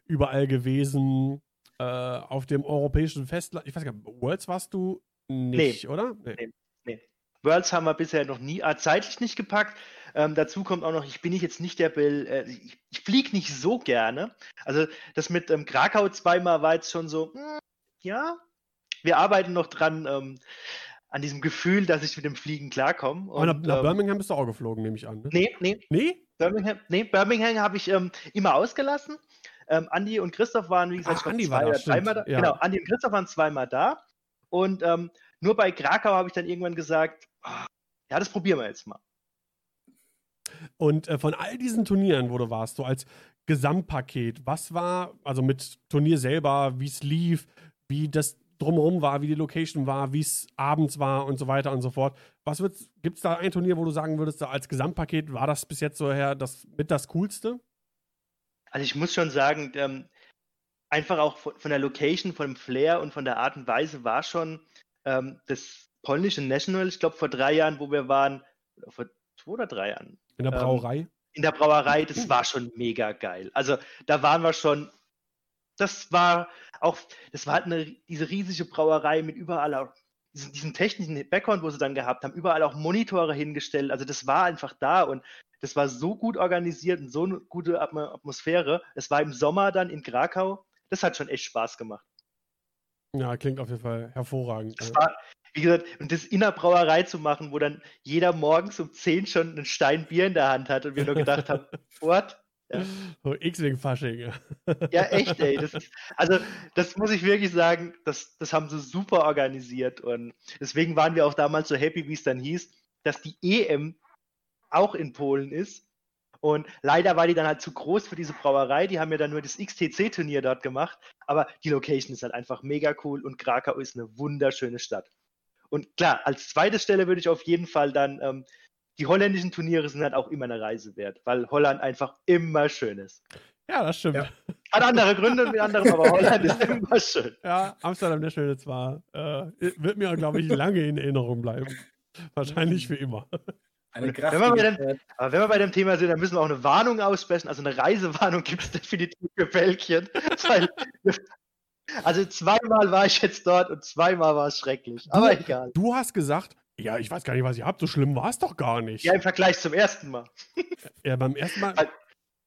überall gewesen, äh, auf dem europäischen Festland. Ich weiß gar nicht, Worlds warst du nicht, oder? Nee. Worlds haben wir bisher noch nie, äh, zeitlich nicht gepackt. Ähm, dazu kommt auch noch, ich bin jetzt nicht der Bill, äh, ich, ich fliege nicht so gerne. Also das mit ähm, Krakau zweimal war jetzt schon so, hm, ja, wir arbeiten noch dran ähm, an diesem Gefühl, dass ich mit dem Fliegen klarkomme. Aber nach, Und, nach ähm, Birmingham bist du auch geflogen, nehme ich an. Ne? Nee, nee, Nee? Birmingham, nee, Birmingham habe ich ähm, immer ausgelassen. Ähm, Andi und Christoph waren, wie gesagt, ich glaub, Andi war zwei da, oder dreimal da. ja. Genau, Andi und Christoph waren zweimal da. Und ähm, nur bei Krakau habe ich dann irgendwann gesagt, ah, ja, das probieren wir jetzt mal. Und äh, von all diesen Turnieren, wo du warst, so als Gesamtpaket, was war, also mit Turnier selber, wie es lief, wie das drumherum war, wie die Location war, wie es abends war und so weiter und so fort. Was gibt es da ein Turnier, wo du sagen würdest, als Gesamtpaket war das bis jetzt so her das mit das Coolste? Also ich muss schon sagen, ähm, einfach auch von, von der Location, von dem Flair und von der Art und Weise war schon ähm, das polnische National, ich glaube vor drei Jahren, wo wir waren, vor zwei oder drei Jahren, In der Ähm, Brauerei? in der Brauerei, das war schon mega geil. Also da waren wir schon, das war auch, das war halt eine, diese riesige Brauerei mit überall auch diesen, diesen technischen Background, wo sie dann gehabt haben, überall auch Monitore hingestellt. Also das war einfach da und das war so gut organisiert und so eine gute Atmo- Atmosphäre. Es war im Sommer dann in Krakau. Das hat schon echt Spaß gemacht. Ja, klingt auf jeden Fall hervorragend. Das war, wie gesagt, und das in der Brauerei zu machen, wo dann jeder morgens um 10 schon einen Stein Bier in der Hand hat und wir nur gedacht haben, what? So X-Wing-Fasching. ja. Ja, echt, ey. Das ist, also, das muss ich wirklich sagen, das, das haben sie super organisiert. Und deswegen waren wir auch damals so happy, wie es dann hieß, dass die EM auch in Polen ist. Und leider war die dann halt zu groß für diese Brauerei. Die haben ja dann nur das XTC-Turnier dort gemacht. Aber die Location ist halt einfach mega cool und Krakau ist eine wunderschöne Stadt. Und klar, als zweite Stelle würde ich auf jeden Fall dann, ähm, die holländischen Turniere sind halt auch immer eine Reise wert, weil Holland einfach immer schön ist. Ja, das stimmt. Ja. Hat andere Gründe und mit anderen, aber Holland ist immer schön. Ja, Amsterdam der schöne zwar. Äh, wird mir, glaube ich, lange in Erinnerung bleiben. Wahrscheinlich für immer. Eine Wenn wir bei dem-. Aber wenn wir bei dem Thema sind, dann müssen wir auch eine Warnung aussprechen. Also eine Reisewarnung gibt es definitiv für Belgien. Weil, also zweimal war ich jetzt dort und zweimal war es schrecklich. Aber Du- egal. Du hast gesagt, ja, ich weiß gar nicht, was ihr habt. So schlimm war es doch gar nicht. Ja, im Vergleich zum ersten Mal. Ja, beim ersten Mal. Weil-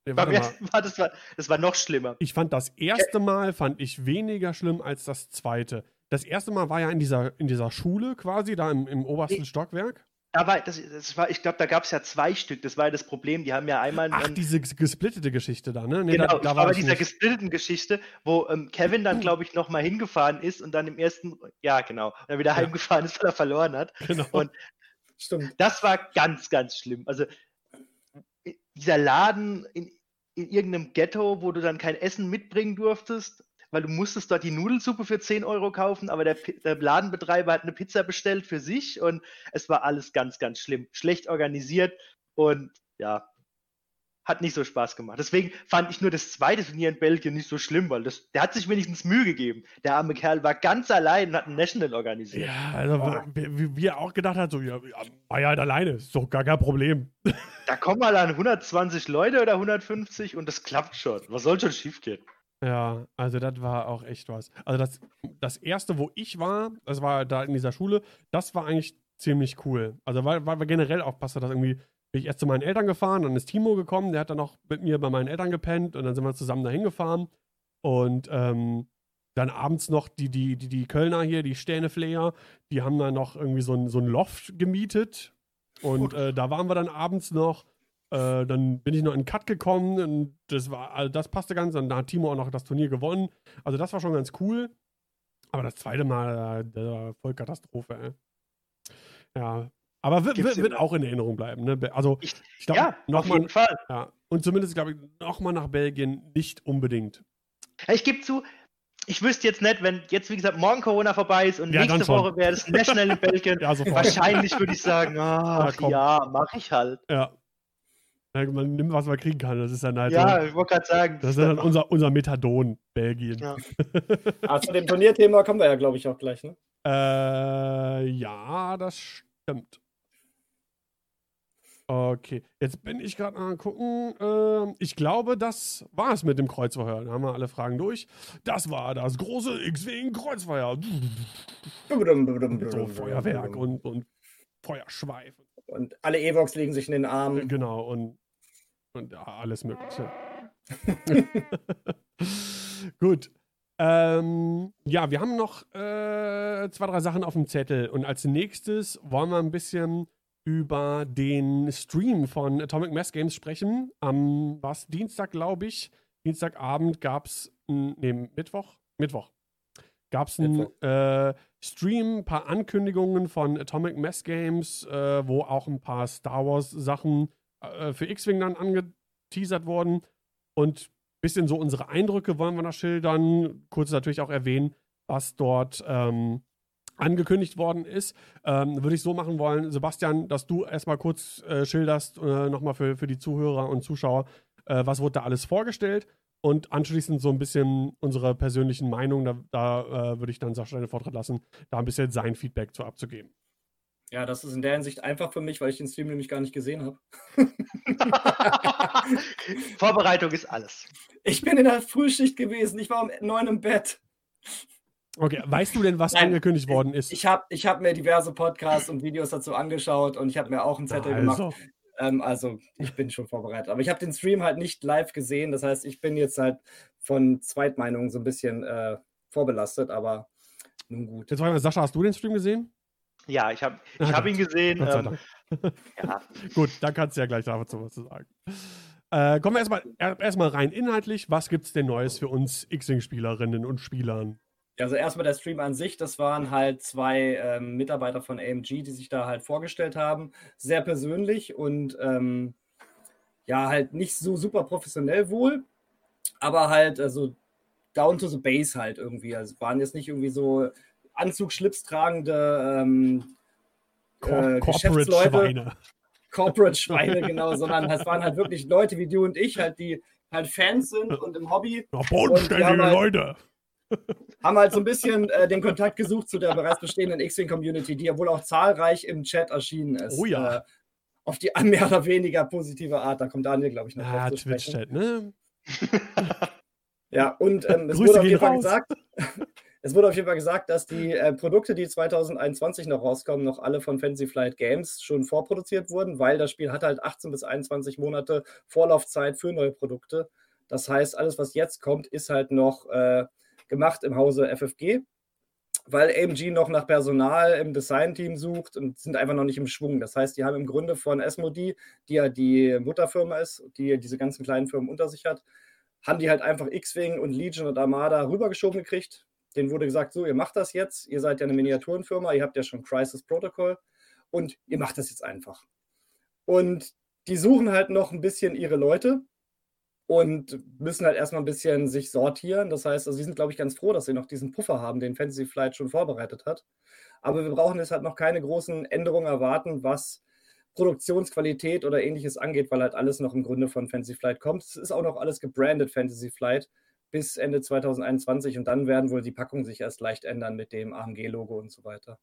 Ja, Beim warte mal. ersten Mal, das war, das war noch schlimmer. Ich fand das erste Mal fand ich weniger schlimm als das zweite. Das erste Mal war ja in dieser, in dieser Schule quasi, da im, im obersten Nee. Stockwerk. Da war, das, das war, ich glaube, da gab es ja zwei Stück. Das war ja das Problem. Die haben ja einmal. Ach, ähm, diese ges- gesplittete Geschichte da, ne? Nee, genau, da, ich da war bei dieser nicht. gesplitteten Geschichte, wo ähm, Kevin dann, glaube ich, nochmal hingefahren ist und dann im ersten, ja, genau, dann wieder Ja. heimgefahren ist, weil er verloren hat. Genau. Und Stimmt. Das war ganz, ganz schlimm. Also dieser Laden in, in irgendeinem Ghetto, wo du dann kein Essen mitbringen durftest, weil du musstest dort die Nudelsuppe für 10 Euro kaufen, aber der, der Ladenbetreiber hat eine Pizza bestellt für sich und es war alles ganz, ganz schlimm. Schlecht organisiert und ja, hat nicht so Spaß gemacht. Deswegen fand ich nur das zweite Turnier in Belgien nicht so schlimm, weil das, der hat sich wenigstens Mühe gegeben. Der arme Kerl war ganz allein und hat ein National organisiert. Ja, also wie, wie- er auch gedacht hat, so, ja, ja, war ja halt alleine, ist doch gar kein Problem. Da kommen mal an 120 Leute oder 150 und das klappt schon. Was soll schon schiefgehen? Ja, also das war auch echt was. Also das, das erste, wo ich war, das war da in dieser Schule, das war eigentlich ziemlich cool. Also weil, weil wir generell aufpassen, dass irgendwie bin ich erst zu meinen Eltern gefahren, dann ist Timo gekommen, der hat dann noch mit mir bei meinen Eltern gepennt und dann sind wir zusammen dahin gefahren. Und ähm, dann abends noch die, die, die, die Kölner hier, die Sterneflayer, die haben dann noch irgendwie so ein, so ein Loft gemietet. Und äh, da waren wir dann abends noch. Äh, dann bin ich noch in den Cut gekommen und das war, also das passte ganz. Und da hat Timo auch noch das Turnier gewonnen. Also das war schon ganz cool. Aber das zweite Mal, äh, das war voll Katastrophe, ey. Ja. Aber wird, wird, wird auch in Erinnerung bleiben. Ne? Also Ich- ich glaube, ja, auf nochmal. jeden Fall. Ja. Und zumindest, glaube ich, nochmal nach Belgien nicht unbedingt. Ich gebe zu, ich wüsste jetzt nicht, wenn jetzt, wie gesagt, morgen Corona vorbei ist und Ja, nächste. Woche wäre das National in Belgien. Ja. Wahrscheinlich würde ich sagen, ach komm. ja, mache ich halt. Ja. Man nimmt, was man kriegen kann. Das ist dann halt Ja, so, ich wollte gerade sagen. das ist dann unser, unser Methadon, Belgien. Ja. Ah, zu dem Turnierthema kommen wir ja, glaube ich, auch gleich. Ne? Äh, ja, das stimmt. Okay, jetzt bin ich gerade am gucken. Ähm, ich glaube, das war es mit dem Kreuzverhör. Da haben wir alle Fragen durch. Das war das große X-Wing Kreuzfeuer. So Feuerwerk und, und Feuerschweif. Und alle Evox legen sich in den Armen. Genau, und, und alles Mögliche. Gut. Ähm, ja, wir haben noch äh, zwei, drei Sachen auf dem Zettel. Und als nächstes wollen wir ein bisschen über den Stream von Atomic Mass Games sprechen. Am was Dienstag, glaube ich. Dienstagabend gab es, nee, Mittwoch? Mittwoch. Gab es einen äh, Stream, ein paar Ankündigungen von Atomic Mass Games, äh, wo auch ein paar Star Wars Sachen äh, für X-Wing dann angeteasert wurden. Und ein bisschen so unsere Eindrücke wollen wir noch schildern. Kurz natürlich auch erwähnen, was dort ähm, angekündigt worden ist. Ähm, Würde ich so machen wollen, Sebastian, dass du erstmal kurz äh, schilderst, äh, nochmal für, für die Zuhörer und Zuschauer, äh, was wurde da alles vorgestellt und anschließend so ein bisschen unsere persönlichen Meinungen, da, da äh, würde ich dann Sascha den Vortritt lassen, da ein bisschen sein Feedback zu abzugeben. Ja, das ist in der Hinsicht einfach für mich, weil ich den Stream nämlich gar nicht gesehen habe. Vorbereitung ist alles. Ich bin in der Frühschicht gewesen. Ich war um neun im Bett. Okay, weißt du denn, was Nein, angekündigt worden ist? Ich habe ich hab mir diverse Podcasts und Videos dazu angeschaut und ich habe mir auch einen Zettel gemacht. also, Ähm, also ich bin schon vorbereitet. Aber ich habe den Stream halt nicht live gesehen. Das heißt, ich bin jetzt halt von Zweitmeinungen so ein bisschen äh, vorbelastet, aber nun gut. jetzt frage ich mal, Sascha, hast du den Stream gesehen? Ja, ich habe ich hab ihn gesehen. Ähm, Dank. ja, Gut, dann kannst du ja gleich dazu was zu sagen. Äh, kommen wir erstmal erstmal rein inhaltlich. Was gibt es denn Neues für uns X-Wing-Spielerinnen und Spielern? Also erstmal der Stream an sich, das waren halt zwei ähm, Mitarbeiter von AMG, die sich da halt vorgestellt haben. Sehr persönlich und ähm, ja, halt nicht so super professionell wohl, aber halt also down to the base halt irgendwie. Also waren jetzt nicht irgendwie so Anzug, Schlips tragende ähm, äh, Corporate Geschäftsleute. Schweine. Corporate-Schweine, genau, sondern es waren halt wirklich Leute wie du und ich, halt, die halt Fans sind und im Hobby. Ja, bodenständige haben halt- Leute. haben halt so ein bisschen äh, den Kontakt gesucht zu der bereits bestehenden X-Wing-Community, die ja wohl auch zahlreich im Chat erschienen ist. Oh ja. Äh, auf die mehr oder weniger positive Art. Da kommt Daniel, glaube ich, noch Ah, drauf. Twitch-Chat, ne? Ja, und ähm, es Grüße wurde auf jeden Fall gesagt, es wurde auf jeden Fall gesagt, dass die äh, Produkte, die 2021 noch rauskommen, noch alle von Fantasy Flight Games schon vorproduziert wurden, weil das Spiel hat halt 18 bis 21 Monate Vorlaufzeit für neue Produkte. Das heißt, alles, was jetzt kommt, ist halt noch äh, gemacht im Hause FFG, weil AMG noch nach Personal im Design-Team sucht und sind einfach noch nicht im Schwung. Das heißt, die haben im Grunde von Esmodi, die ja die Mutterfirma ist, die diese ganzen kleinen Firmen unter sich hat, haben die halt einfach X-Wing und Legion und Armada rübergeschoben gekriegt. Denen wurde gesagt, so, ihr macht das jetzt, ihr seid ja eine Miniaturenfirma, ihr habt ja schon Crisis Protocol und ihr macht das jetzt einfach. Und die suchen halt noch ein bisschen ihre Leute und müssen halt erstmal ein bisschen sich sortieren. Das heißt, also sie sind, glaube ich, ganz froh, dass sie noch diesen Puffer haben, den Fantasy Flight schon vorbereitet hat. Aber wir brauchen jetzt halt noch keine großen Änderungen erwarten, was Produktionsqualität oder ähnliches angeht, weil halt alles noch im Grunde von Fantasy Flight kommt. Es ist auch noch alles gebrandet Fantasy Flight bis Ende 2021 und dann werden wohl die Packungen sich erst leicht ändern mit dem AMG-Logo und so weiter.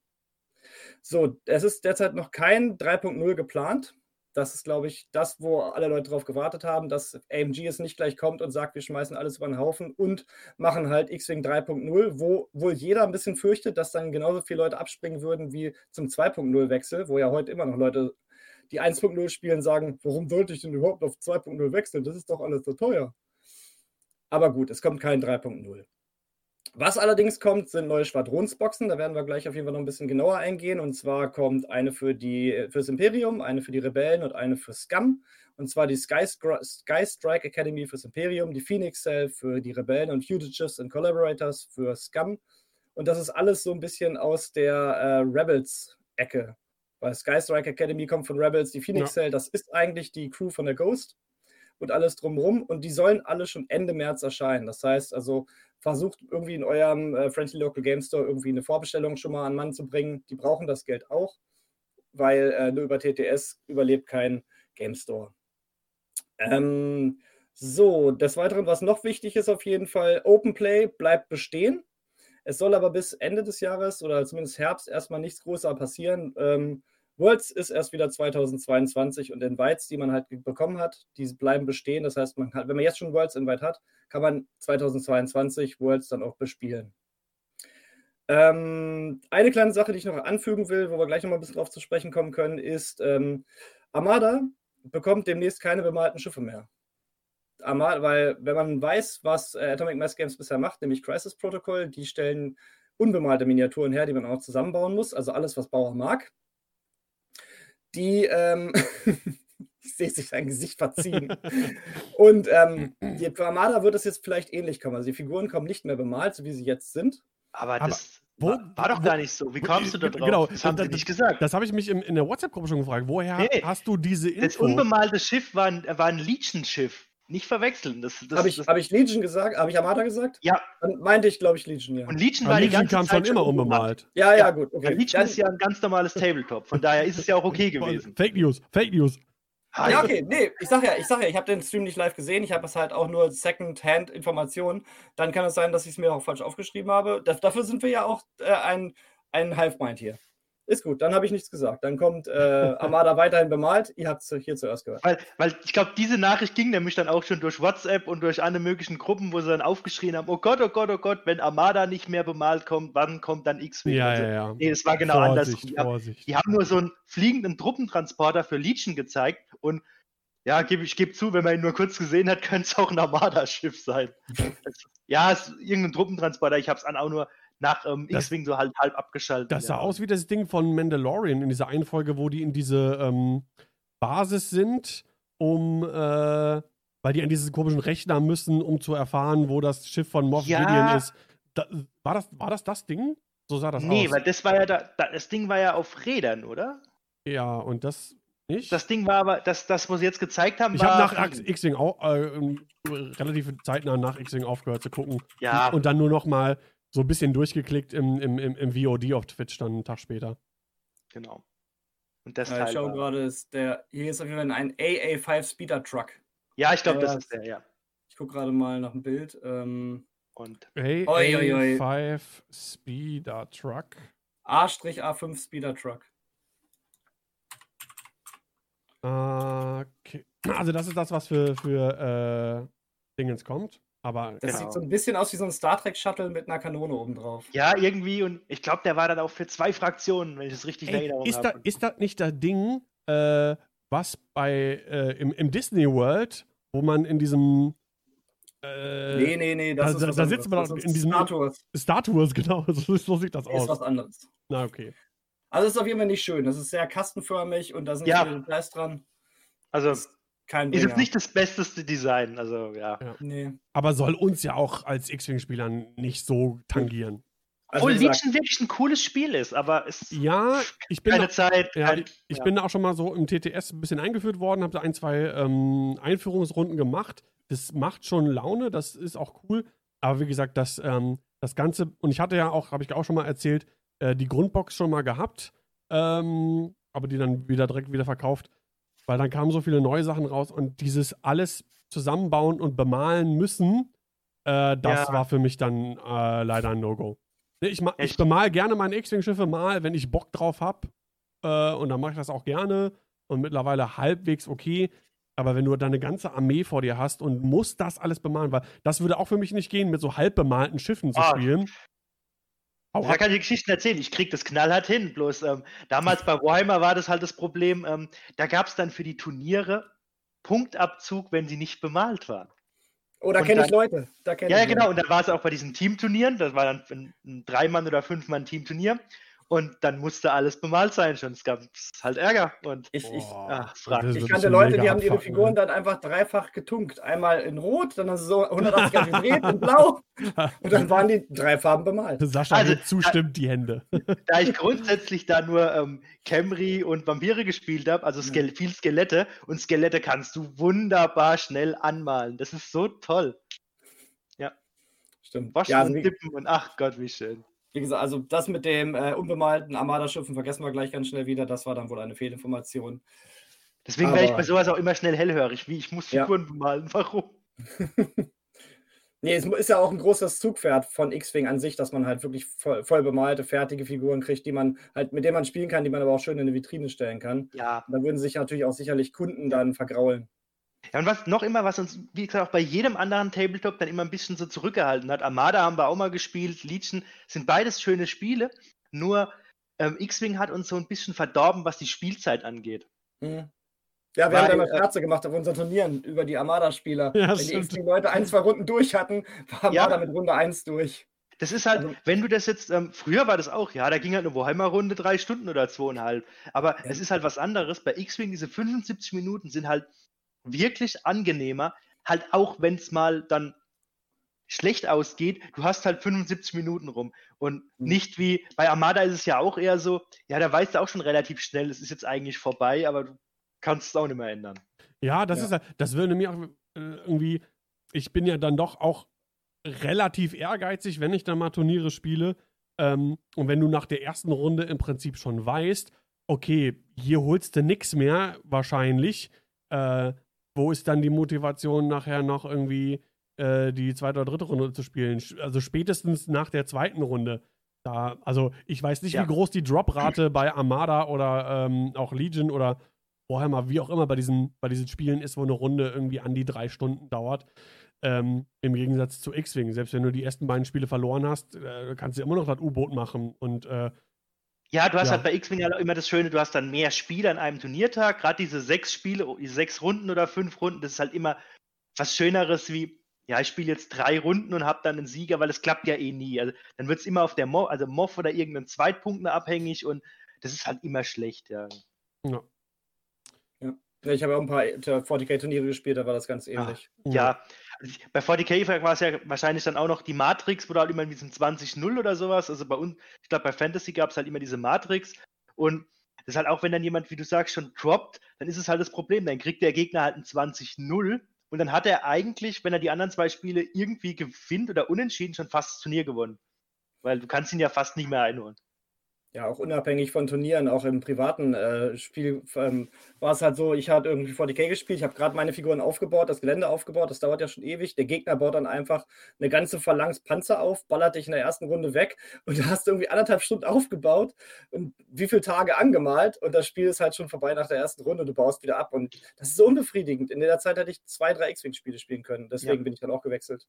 So, es ist derzeit noch kein 3.0 geplant. Das ist, glaube ich, das, wo alle Leute darauf gewartet haben, dass AMG es nicht gleich kommt und sagt, wir schmeißen alles über den Haufen und machen halt X-Wing 3.0, wo wohl jeder ein bisschen fürchtet, dass dann genauso viele Leute abspringen würden wie zum 2.0-Wechsel, wo ja heute immer noch Leute, die 1.0 spielen, sagen, warum sollte ich denn überhaupt auf 2.0 wechseln? Das ist doch alles so teuer. Aber gut, es kommt kein 3.0. Was allerdings kommt, sind neue Schwadronsboxen. Da werden wir gleich auf jeden Fall noch ein bisschen genauer eingehen. Und zwar kommt eine für die fürs Imperium, eine für die Rebellen und eine für Scum. Und zwar die Sky, Sky Strike Academy fürs Imperium, die Phoenix Cell für die Rebellen und Fugitives and Collaborators für Scum. Und das ist alles so ein bisschen aus der äh, Rebels-Ecke. Weil Sky Strike Academy kommt von Rebels, die Phoenix Cell, das ist eigentlich die Crew von der Ghost und alles drumherum. Und die sollen alle schon Ende März erscheinen. Das heißt also, versucht irgendwie in eurem äh, Friendly Local Game Store irgendwie eine Vorbestellung schon mal an Mann zu bringen. Die brauchen das Geld auch, weil äh, nur über TTS überlebt kein Game Store. Ähm, so, des Weiteren, was noch wichtig ist auf jeden Fall, Open Play bleibt bestehen. Es soll aber bis Ende des Jahres oder zumindest Herbst erstmal nichts größer passieren. Ähm, Worlds ist erst wieder 2022 und Invites, die man halt bekommen hat, die bleiben bestehen. Das heißt, man kann, wenn man jetzt schon Worlds Invite hat, kann man 2022 Worlds dann auch bespielen. Ähm, eine kleine Sache, die ich noch anfügen will, wo wir gleich noch mal ein bisschen drauf zu sprechen kommen können, ist, ähm, Armada bekommt demnächst keine bemalten Schiffe mehr. Armada, weil, wenn man weiß, was äh, Atomic Mass Games bisher macht, nämlich Crisis Protocol, die stellen unbemalte Miniaturen her, die man auch zusammenbauen muss, also alles, was Bauer mag. Die, ähm, ich sehe sich sein Gesicht verziehen. Und ähm, die Armada wird es jetzt vielleicht ähnlich kommen. Also die Figuren kommen nicht mehr bemalt, so wie sie jetzt sind. Aber Aber das wo- war, war doch wo- gar nicht so. Wie kommst du da drauf? Genau, das haben das- sie nicht gesagt. Das habe ich mich im, in der WhatsApp-Gruppe schon gefragt. Woher Nee. hast du diese das Info? unbemalte Schiff war ein, war ein Legion-Schiff. Nicht verwechseln. Das, das, Habe ich, das, hab ich Legion gesagt? Habe ich Armada gesagt? ja, Dann meinte ich, glaube ich, Legion, ja. und Legion Aber war die Legion ganze kam Zeit schon immer unbemalt. Ja, ja, Ja. gut. Ja, Okay. Legion Dann, ist ja ein ganz normales Tabletop. Von daher ist es ja auch okay gewesen. Fake News, Fake News. Ah, ja, okay, nee, ich sag ja, ich sag ja, ich habe den Stream nicht live gesehen, ich habe es halt auch nur Second-Hand-Informationen. Dann kann es sein, dass ich es mir auch falsch aufgeschrieben habe. Das, dafür sind wir ja auch äh, ein, ein Hive-Mind hier. Ist gut, dann habe ich nichts gesagt. Dann kommt äh, Armada weiterhin bemalt. Ihr habt es hier zuerst gehört. Weil, weil ich glaube, diese Nachricht ging nämlich dann auch schon durch WhatsApp und durch alle möglichen Gruppen, wo sie dann aufgeschrien haben: Oh Gott, oh Gott, oh Gott, wenn Armada nicht mehr bemalt kommt, wann kommt dann X-Wing? Ja, Also, ja, ja. Nee, es war genau Vorsicht, anders. Die die haben nur so einen fliegenden Truppentransporter für Legion gezeigt und ja, geb, ich gebe zu, wenn man ihn nur kurz gesehen hat, könnte es auch ein Armada-Schiff sein. Es- ja, es ist irgendein Truppentransporter. Ich habe es dann auch nur nach ähm, X-Wing so halb, halb abgeschaltet. Das sah ja. aus wie das Ding von Mandalorian in dieser einen Folge, wo die in diese ähm, Basis sind, um, äh, weil die an diesen komischen Rechner müssen, um zu erfahren, wo das Schiff von Moff Ja. Gideon ist. Da, war, das, war das das Ding? So sah das Nee, aus. weil das war ja da, da, das Ding war ja auf Rädern, oder? ja, und das nicht? Das Ding war aber, das, das, was sie jetzt gezeigt haben, ich war. habe nach X-Wing auch äh, relativ zeitnah nach X-Wing aufgehört zu gucken. ja, Und dann nur noch mal so ein bisschen durchgeklickt im, im, im, im VOD auf Twitch dann einen Tag später. genau. Und das Ja, ich Teil schaue war, gerade, ist der, hier ist auf jeden Fall ein AA5 Speeder Truck. Ja, ich glaube, das ist der, ja. gucke gerade mal nach dem Bild. Ähm, Und Oi, oi, oi. AA5 Speeder Truck. A-A5 Speeder Truck. Okay. Also das ist das, was für, für äh, Dingens kommt. Aber Das Genau. sieht so ein bisschen aus wie so ein Star Trek Shuttle mit einer Kanone oben drauf. ja, irgendwie, und ich glaube, der war dann auch für zwei Fraktionen, wenn ich das richtig Ey, Erinnerung ist, da, ist das nicht das Ding, äh, was bei äh, im, im Disney World, wo man in diesem äh, nee, nee, nee, das also ist da- da sitzt man Das ist in diesem- Star Tours. Star Tours, genau, so, so sieht das Nee, ist aus. was anderes. Na, okay. Also es ist auf jeden Fall nicht schön. Das ist sehr kastenförmig und da sind Ja. viele Details dran. Also, Ist kein ist jetzt nicht das besteste Design, also ja. Nee. Aber soll uns ja auch als X-Wing-Spielern nicht so tangieren. Also Obwohl Legion wirklich ein cooles Spiel ist, aber es ist Ja, ich bin, keine da, Zeit. ja, kein, ich ja. bin da auch schon mal so im TTS ein bisschen eingeführt worden, habe da ein, zwei ähm, Einführungsrunden gemacht. Das macht schon Laune, das ist auch cool. Aber wie gesagt, das, ähm, das Ganze, und ich hatte ja auch, habe ich auch schon mal erzählt, äh, die Grundbox schon mal gehabt, ähm, aber die dann wieder direkt wieder verkauft, weil dann kamen so viele neue Sachen raus und dieses alles zusammenbauen und bemalen müssen, äh, das Ja. war für mich dann äh, leider ein No-Go. Ich, ma- ich bemal gerne meine X-Wing-Schiffe mal, wenn ich Bock drauf habe. Äh, und dann mache ich das auch gerne. Und mittlerweile halbwegs okay. Aber wenn du dann eine ganze Armee vor dir hast und musst das alles bemalen, weil das würde auch für mich nicht gehen, mit so halb bemalten Schiffen zu Ah. spielen. Hau Da ab. kann ich Geschichten erzählen. Ich krieg das knallhart hin. Bloß ähm, damals bei Warhammer war das halt das Problem. Ähm, da gab es dann für die Turniere Punktabzug, wenn sie nicht bemalt waren. oh, da kenne ich Leute. Da kenn Ja, ich genau. Leute. Und dann war es auch bei diesen Teamturnieren. Das war dann ein, ein Dreimann- oder Fünfmann-Teamturnier. Und dann musste alles bemalt sein schon. Es gab halt Ärger. Und Ich, ich, ach, frag dich. ich kannte Leute, die haben ihre abfucken, Figuren ne? dann einfach dreifach getunkt. Einmal in Rot, dann haben sie so 180 Grad gedreht in Blau und dann waren die drei Farben bemalt. Sascha Also, zustimmt die Hände. da ich grundsätzlich da nur ähm, Camry und Vampire gespielt habe, also Ske viel Skelette, und Skelette kannst du wunderbar schnell anmalen. Das ist so toll. Stimmt. Waschen Ja, also und wie, dippen und ach Gott, wie schön. Wie gesagt, also das mit dem äh, unbemalten Armada-Schiffen vergessen wir gleich ganz schnell wieder. Das war dann wohl eine Fehlinformation. Deswegen wäre ich bei sowas auch immer schnell hellhörig. Wie ich muss Ja. Figuren bemalen. Warum? Nee, es ist ja auch ein großes Zugpferd von X-Wing an sich, dass man halt wirklich voll, voll bemalte, fertige Figuren kriegt, die man halt, mit denen man spielen kann, die man aber auch schön in eine Vitrine stellen kann. Ja. Da würden sich natürlich auch sicherlich Kunden dann vergraulen. Ja, und was noch immer, was uns, wie gesagt, auch bei jedem anderen Tabletop dann immer ein bisschen so zurückgehalten hat. Armada haben wir auch mal gespielt, Legion sind beides schöne Spiele. Nur ähm, X-Wing hat uns so ein bisschen verdorben, was die Spielzeit angeht. Mhm. Ja, wir Weil, haben da mal äh, Scherze gemacht auf unseren Turnieren über die Armada-Spieler. Ja, Wenn die. X-Wing-Leute ein, zwei Runden durch hatten, war Ja. Armada mit Runde 1 durch. Das ist halt, Also- wenn du das jetzt, ähm, früher war das auch, ja, da ging halt eine Warhammer-Runde drei Stunden oder zweieinhalb. Aber Ja. es ist halt was anderes. Bei X-Wing, diese 75 Minuten sind halt wirklich angenehmer. Halt auch, wenn es mal dann schlecht ausgeht, du hast halt 75 Minuten rum. Und Mhm. nicht wie bei Armada ist es ja auch eher so, ja, da weißt du auch schon relativ schnell, es ist jetzt eigentlich vorbei, aber du kannst es auch nicht mehr ändern. Ja, das Ja. ist ja, das würde mir auch äh, irgendwie, ich bin ja dann doch auch relativ ehrgeizig, wenn ich dann mal Turniere spiele. Ähm, und wenn du nach der ersten Runde im Prinzip schon weißt, okay, hier holst du nichts mehr, wahrscheinlich. Äh, wo ist dann die Motivation, nachher noch irgendwie äh, die zweite oder dritte Runde zu spielen? Also spätestens nach der zweiten Runde. Da, also ich weiß nicht, Ja. wie groß die Droprate bei Armada oder ähm, auch Legion oder Warhammer, wie auch immer bei diesen, bei diesen Spielen ist, wo eine Runde irgendwie an die drei Stunden dauert. Ähm, Im Gegensatz zu X-Wing. Selbst wenn du die ersten beiden Spiele verloren hast, äh, kannst du immer noch das U-Boot machen. Und äh, Ja, du hast Ja. halt bei X-Wing auch immer das Schöne, du hast dann mehr Spiele an einem Turniertag. Gerade diese sechs Spiele, diese sechs Runden oder fünf Runden, das ist halt immer was Schöneres wie, ja, ich spiele jetzt drei Runden und habe dann einen Sieger, weil es klappt ja eh nie. Also dann wird es immer auf der Mo also Moff oder irgendeinen Zweitpunkt abhängig und das ist halt immer schlecht, ja. ja. Ja, ich habe auch ein paar äh, 40k-Turniere gespielt, da war das ganz ähnlich. Ja, also ich- bei 40k war es ja wahrscheinlich dann auch noch die Matrix, wo du halt immer in diesem 20-0 oder sowas, also bei uns, ich glaube bei Fantasy gab es halt immer diese Matrix und das ist halt auch, wenn dann jemand, wie du sagst, schon droppt, dann ist es halt das Problem, dann kriegt der Gegner halt ein 20-0 und dann hat er eigentlich, wenn er die anderen zwei Spiele irgendwie gewinnt oder unentschieden, schon fast das Turnier gewonnen. Weil du kannst ihn ja fast nicht mehr einholen. Ja, auch unabhängig von Turnieren, auch im privaten äh, Spiel ähm, war es halt so, ich hatte irgendwie 40k gespielt, ich habe gerade meine Figuren aufgebaut, das Gelände aufgebaut, das dauert ja schon ewig. Der Gegner baut dann einfach eine ganze Phalanx Panzer auf, ballert dich in der ersten Runde weg und du hast irgendwie anderthalb Stunden aufgebaut und wie viele Tage angemalt und das Spiel ist halt schon vorbei nach der ersten Runde und du baust wieder ab und das ist so unbefriedigend. In der Zeit hätte ich zwei, drei X-Wing-Spiele spielen können, deswegen ja. bin ich dann auch gewechselt.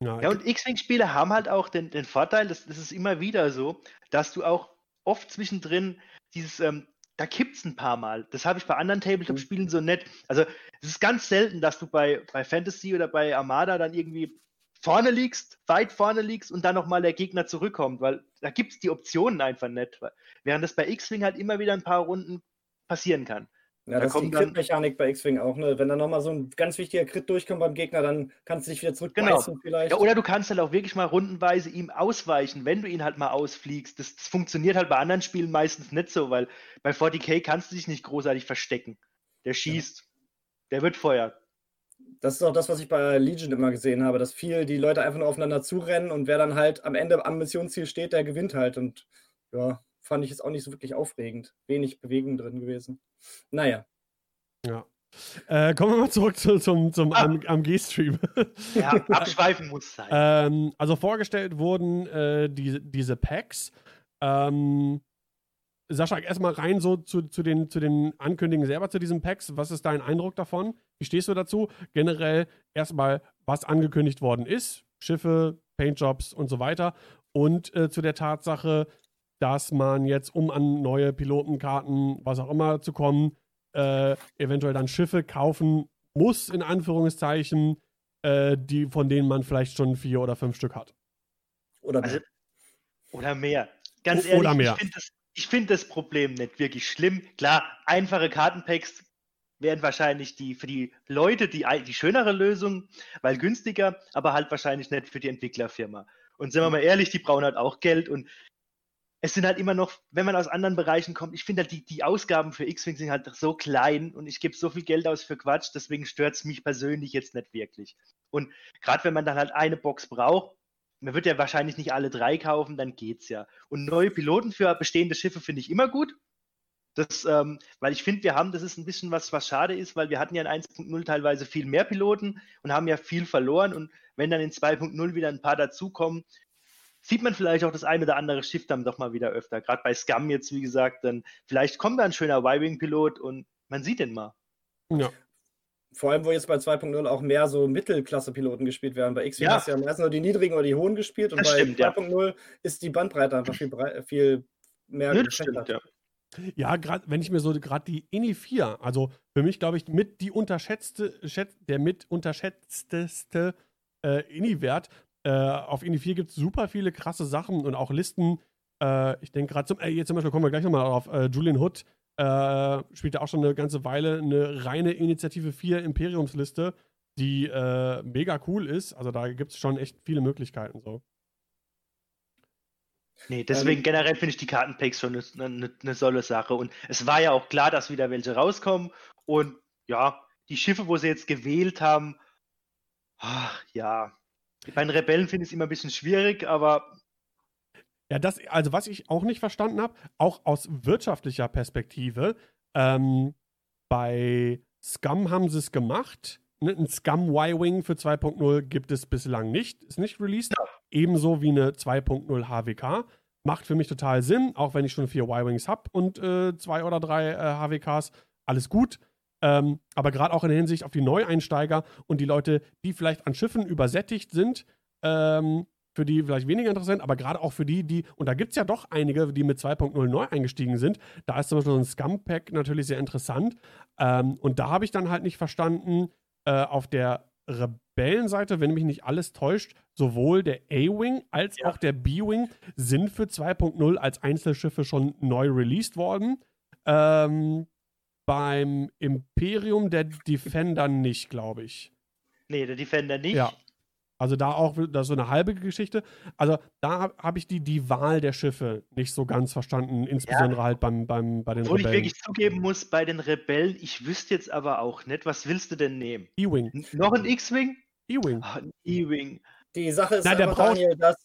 Ja, ja und X-Wing-Spiele haben halt auch den, den Vorteil, das, das ist immer wieder so, dass du auch oft zwischendrin dieses, ähm, da kippt es ein paar Mal. Das habe ich bei anderen Tabletop-Spielen so nett. Also es ist ganz selten, dass du bei, bei Fantasy oder bei Armada dann irgendwie vorne liegst, weit vorne liegst und dann nochmal der Gegner zurückkommt, weil da gibt es die Optionen einfach nicht. Während das bei X-Wing halt immer wieder ein paar Runden passieren kann. Ja, das ist die Crit-Mechanik bei X-Wing auch, ne? Wenn da nochmal so ein ganz wichtiger Crit durchkommt beim Gegner, dann kannst du dich wieder zurückbeißen genau. vielleicht. Ja, oder du kannst halt auch wirklich mal rundenweise ihm ausweichen, wenn du ihn halt mal ausfliegst. Das, das, funktioniert halt bei anderen Spielen meistens nicht so, weil bei 40k kannst du dich nicht großartig verstecken. Der schießt, ja. der wird feuert. Das ist auch das, was ich bei Legion immer gesehen habe, dass viel die Leute einfach nur aufeinander zurennen und wer dann halt am Ende am Missionsziel steht, der gewinnt halt. Und ja, fand ich jetzt auch nicht so wirklich aufregend. Wenig Bewegung drin gewesen. Naja. Ja. Äh, kommen wir mal zurück zu, zum, zum ah. AMG-Stream. Ja, abschweifen muss sein. Ähm, also vorgestellt wurden äh, die, diese Packs. Ähm, Sascha, erstmal rein so zu, zu, den, zu den Ankündigungen selber zu diesen Packs. Was ist dein Eindruck davon? Wie stehst du dazu? Generell erstmal, was angekündigt worden ist. Schiffe, Paintjobs und so weiter. Und äh, zu der Tatsache, dass man jetzt, um an neue Pilotenkarten, was auch immer zu kommen, äh, eventuell dann Schiffe kaufen muss, in Anführungszeichen, äh, die, von denen man vielleicht schon vier oder fünf Stück hat. Oder mehr. Also, oder mehr. Ganz o ehrlich, mehr. ich finde das, find das Problem nicht wirklich schlimm. Klar, einfache Kartenpacks wären wahrscheinlich die für die Leute die, die schönere Lösung, weil günstiger, aber halt wahrscheinlich nicht für die Entwicklerfirma. Und sind wir mal ehrlich, die brauchen halt auch Geld und es sind halt immer noch, wenn man aus anderen Bereichen kommt, ich finde halt die, die Ausgaben für X-Wing sind halt so klein und ich gebe so viel Geld aus für Quatsch, deswegen stört es mich persönlich jetzt nicht wirklich. Und gerade wenn man dann halt eine Box braucht, man wird ja wahrscheinlich nicht alle drei kaufen, dann geht's ja. Und neue Piloten für bestehende Schiffe finde ich immer gut. Das, ähm, weil ich finde, wir haben, das ist ein bisschen was, was schade ist, weil wir hatten ja in 1.0 teilweise viel mehr Piloten und haben ja viel verloren. Und wenn dann in 2.0 wieder ein paar dazukommen, sieht man vielleicht auch das eine oder andere Schiff dann doch mal wieder öfter. Gerade bei Scum jetzt, wie gesagt, dann vielleicht kommt da ein schöner Y-Wing-Pilot und man sieht den mal. Ja. Vor allem, wo jetzt bei 2.0 auch mehr so Mittelklasse-Piloten gespielt werden. Bei X-Wing ja. hast du ja meistens nur die niedrigen oder die hohen gespielt und das bei 2.0 ja. ist die Bandbreite einfach viel, viel mehr ja, stimmt, ja. Ja, gerade wenn ich mir so gerade die INI 4, also für mich glaube ich mit die unterschätzte, der mit unterschätzteste äh, INI-Wert, äh, auf Indie 4 gibt es super viele krasse Sachen und auch Listen. Äh, ich denke gerade zum, äh, jetzt zum Beispiel kommen wir gleich nochmal darauf. Äh, Julian Hood äh, spielt ja auch schon eine ganze Weile eine reine Initiative 4 Imperiumsliste, die äh, mega cool ist. Also da gibt es schon echt viele Möglichkeiten so. Nee, deswegen ähm, generell finde ich die Kartenpacks schon eine, eine, eine tolle Sache. Und es war ja auch klar, dass wieder welche rauskommen. Und ja, die Schiffe, wo sie jetzt gewählt haben, ach, ja, bei den Rebellen finde ich es immer ein bisschen schwierig, aber. Ja, das, also was ich auch nicht verstanden habe, auch aus wirtschaftlicher Perspektive, ähm, bei Scum haben sie es gemacht. Ne, ein Scum Y-Wing für 2.0 gibt es bislang nicht, ist nicht released. Ja. Ebenso wie eine 2.0 HWK. Macht für mich total Sinn, auch wenn ich schon vier Y-Wings habe und äh, zwei oder drei äh, HWKs. Alles gut. Ähm, aber gerade auch in der Hinsicht auf die Neueinsteiger und die Leute, die vielleicht an Schiffen übersättigt sind, ähm, für die vielleicht weniger interessant, aber gerade auch für die, die, und da gibt es ja doch einige, die mit 2.0 neu eingestiegen sind. Da ist zum Beispiel so ein Scum-Pack natürlich sehr interessant. Ähm, und da habe ich dann halt nicht verstanden, äh, auf der Rebellenseite, wenn mich nicht alles täuscht, sowohl der A-Wing als ja. auch der B-Wing sind für 2.0 als Einzelschiffe schon neu released worden. Ähm, beim Imperium der Defender nicht, glaube ich. Nee, der Defender nicht. Ja. Also da auch, das ist so eine halbe Geschichte. Also da habe hab ich die, die Wahl der Schiffe nicht so ganz verstanden, insbesondere ja. halt beim, beim, bei den Obwohl Rebellen. ich wirklich zugeben muss, bei den Rebellen, ich wüsste jetzt aber auch nicht, was willst du denn nehmen? E-Wing. Noch ein X-Wing? E-Wing. Ein E-Wing. Die Sache ist Nein, der braucht, Daniel, dass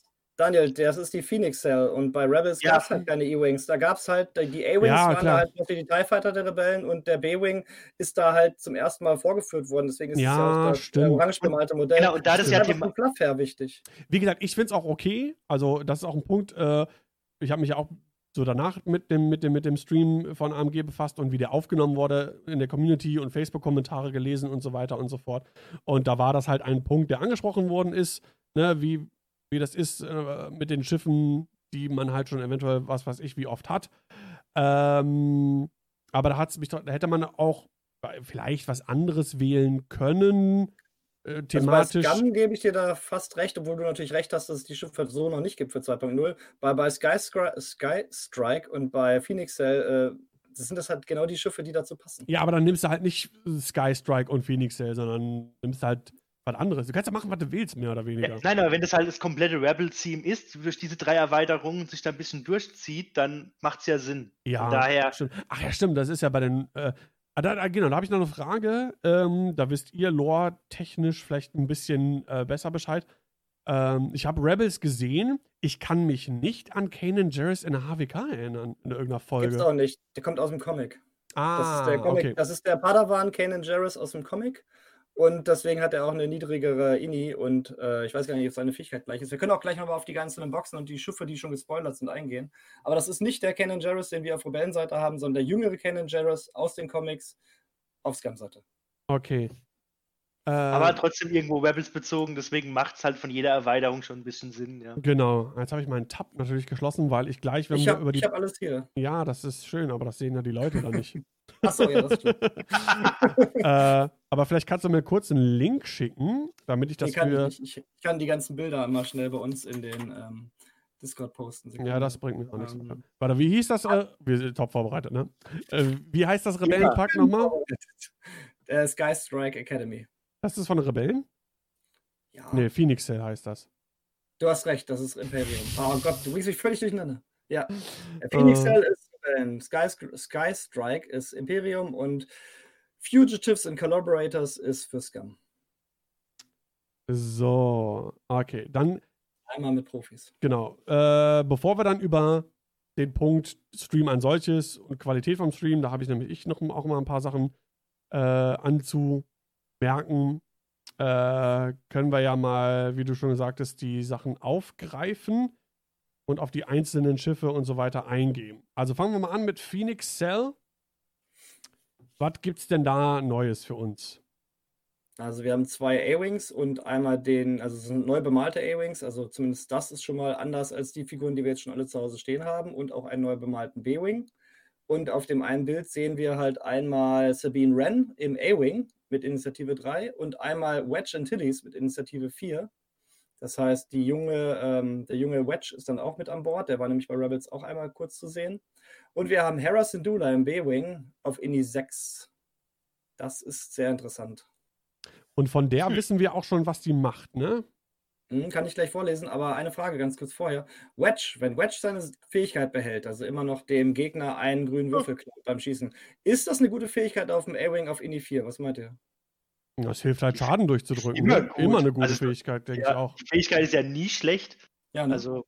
Daniel, das ist die Phoenix Cell und bei Rebels Ja. gab es halt keine E-Wings. Da gab es halt, die A-Wings Ja, waren klar. da halt die TIE Fighter der Rebellen und der B-Wing ist da halt zum ersten Mal vorgeführt worden. Deswegen ist Ja, es ja auch das stimmt. orange bemalte Modell. Genau, und da das ist ja Thema- her wichtig. Wie gesagt, ich finde es auch okay. Also, das ist auch ein Punkt. Äh, ich habe mich ja auch so danach mit dem, mit, dem, mit dem Stream von AMG befasst und wie der aufgenommen wurde in der Community und Facebook-Kommentare gelesen und so weiter und so fort. Und da war das halt ein Punkt, der angesprochen worden ist, ne, wie, wie das ist äh, mit den Schiffen, die man halt schon eventuell, was weiß ich, wie oft hat. Ähm, aber da, hat's mich doch, da hätte man auch vielleicht was anderes wählen können. Äh, thematisch. Also bei Scum gebe ich dir da fast recht, obwohl du natürlich recht hast, dass es die Schiffe so noch nicht gibt für 2.0. Bei, bei Sky, Scri- Sky Strike und bei Phoenix Cell, äh, das sind das halt genau die Schiffe, die dazu passen. Ja, aber dann nimmst du halt nicht Sky Strike und Phoenix Cell, sondern nimmst halt was anderes. Du kannst ja machen, was du willst, mehr oder weniger. Ja, nein, aber wenn das halt das komplette Rebel-Team ist, durch diese drei Erweiterungen sich da ein bisschen durchzieht, dann macht es ja Sinn. Ja, Von daher, stimmt. Ach ja, stimmt, das ist ja bei den. Äh, ah, da, da, genau, da habe ich noch eine Frage. Ähm, da wisst ihr lore-technisch vielleicht ein bisschen äh, besser Bescheid. Ähm, ich habe Rebels gesehen. Ich kann mich nicht an Kanan Jarrus in der HWK erinnern, in irgendeiner Folge. Gibt's auch nicht. Der kommt aus dem Comic. ah, Das ist der Comic. okay. Das ist der Padawan Kanan Jarrus aus dem Comic. Und deswegen hat er auch eine niedrigere INI und äh, ich weiß gar nicht, ob seine Fähigkeit gleich ist. Wir können auch gleich nochmal auf die ganzen Boxen und die Schiffe, die schon gespoilert sind, eingehen. Aber das ist nicht der Kanan Jarrus, den wir auf Rebellenseite haben, sondern der jüngere Kanan Jarrus aus den Comics auf Scum-Seite. Okay. Äh, aber trotzdem irgendwo Rebels bezogen, deswegen macht es halt von jeder Erweiterung schon ein bisschen Sinn, ja. Genau. Jetzt habe ich meinen Tab natürlich geschlossen, weil ich gleich, wenn Ich wir habe über die. hab alles hier. Ja, das ist schön, aber das sehen ja die Leute dann nicht. Achso, ja, das stimmt. äh, aber vielleicht kannst du mir kurz einen Link schicken, damit ich das Die kann für. ich, ich, ich kann die ganzen Bilder mal schnell bei uns in den ähm, Discord posten. Ja, das bringt mir auch nichts. Ähm, Warte, wie hieß das? Äh, wir sind top vorbereitet, ne? Äh, wie heißt das Rebellenpack nochmal? Äh, Sky Strike Academy. Das ist von Rebellen? Ja, Nee, Phoenix Cell heißt das. du hast recht, das ist Imperium. Oh Gott, du bringst mich völlig durcheinander. Ja, Phoenix Äh. Cell ist ähm, Sky, Sky Strike ist Imperium und Fugitives and Collaborators ist für Scum. So, okay. Dann, Einmal mit Profis. genau. Äh, bevor wir dann über den Punkt Stream ein solches und Qualität vom Stream, da habe ich nämlich ich noch auch mal ein paar Sachen äh, anzumerken. Äh, können wir ja mal, wie du schon gesagt hast, die Sachen aufgreifen und auf die einzelnen Schiffe und so weiter eingehen. Also fangen wir mal an mit Phoenix Cell. Was gibt's denn da Neues für uns? Also wir haben zwei A-Wings und einmal den, also es sind neu bemalte A-Wings, also zumindest das ist schon mal anders als die Figuren, die wir jetzt schon alle zu Hause stehen haben und auch einen neu bemalten B-Wing. Und auf dem einen Bild sehen wir halt einmal Sabine Wren im A-Wing mit Initiative 3 und einmal Wedge Antilles mit Initiative 4. Das heißt, junge, ähm, der junge Wedge ist dann auch mit an Bord, der war nämlich bei Rebels auch einmal kurz zu sehen. Und wir haben Hera Syndulla im B-Wing auf Ini 6. Das ist sehr interessant. Und von der wissen wir auch schon, was die macht, ne? Hm, Kann ich gleich vorlesen, aber eine Frage ganz kurz vorher. Wedge, wenn Wedge seine Fähigkeit behält, also immer noch dem Gegner einen grünen Würfel klaut beim Schießen, ist das eine gute Fähigkeit auf dem A-Wing auf Ini 4? Was meint ihr? Das hilft halt, Schaden durchzudrücken. Immer ne? Immer eine gute Also, Fähigkeit, denke ich Ja, auch. die Fähigkeit ist ja nie schlecht. Ja, ne? Also,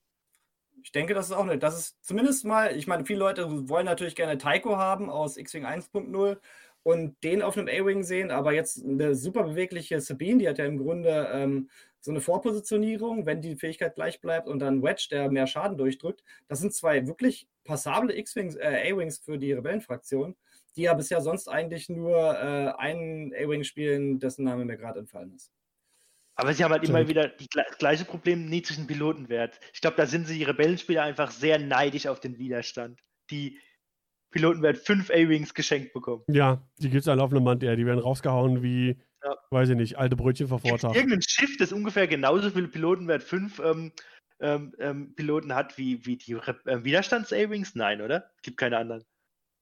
ich denke, das ist auch eine, das ist zumindest mal, ich meine, viele Leute wollen natürlich gerne Taiko haben aus X-Wing 1.0 und den auf einem A-Wing sehen, aber jetzt eine super bewegliche Sabine, die hat ja im Grunde ähm, so eine Vorpositionierung, wenn die Fähigkeit gleich bleibt und dann Wedge, der mehr Schaden durchdrückt. Das sind zwei wirklich passable X-Wings, äh, A-Wings für die Rebellenfraktion, die ja bisher sonst eigentlich nur äh, einen A-Wing spielen, dessen Name mir gerade entfallen ist. aber sie haben halt immer wieder die, das gleiche Problem, niedrigen Pilotenwert. Ich glaube, da sind sie, die Rebellenspieler, einfach sehr neidisch auf den Widerstand. Die Pilotenwert 5 A-Wings geschenkt bekommen. Ja, die gibt's an laufendem Band, ja. Die werden rausgehauen wie, Ja. weiß ich nicht, alte Brötchen vor Gibt Vortag. irgendein Schiff, das ungefähr genauso viel Pilotenwert 5 ähm, ähm, ähm, Piloten hat wie, wie die äh, Widerstands-A-Wings? Nein, oder? Gibt keine anderen.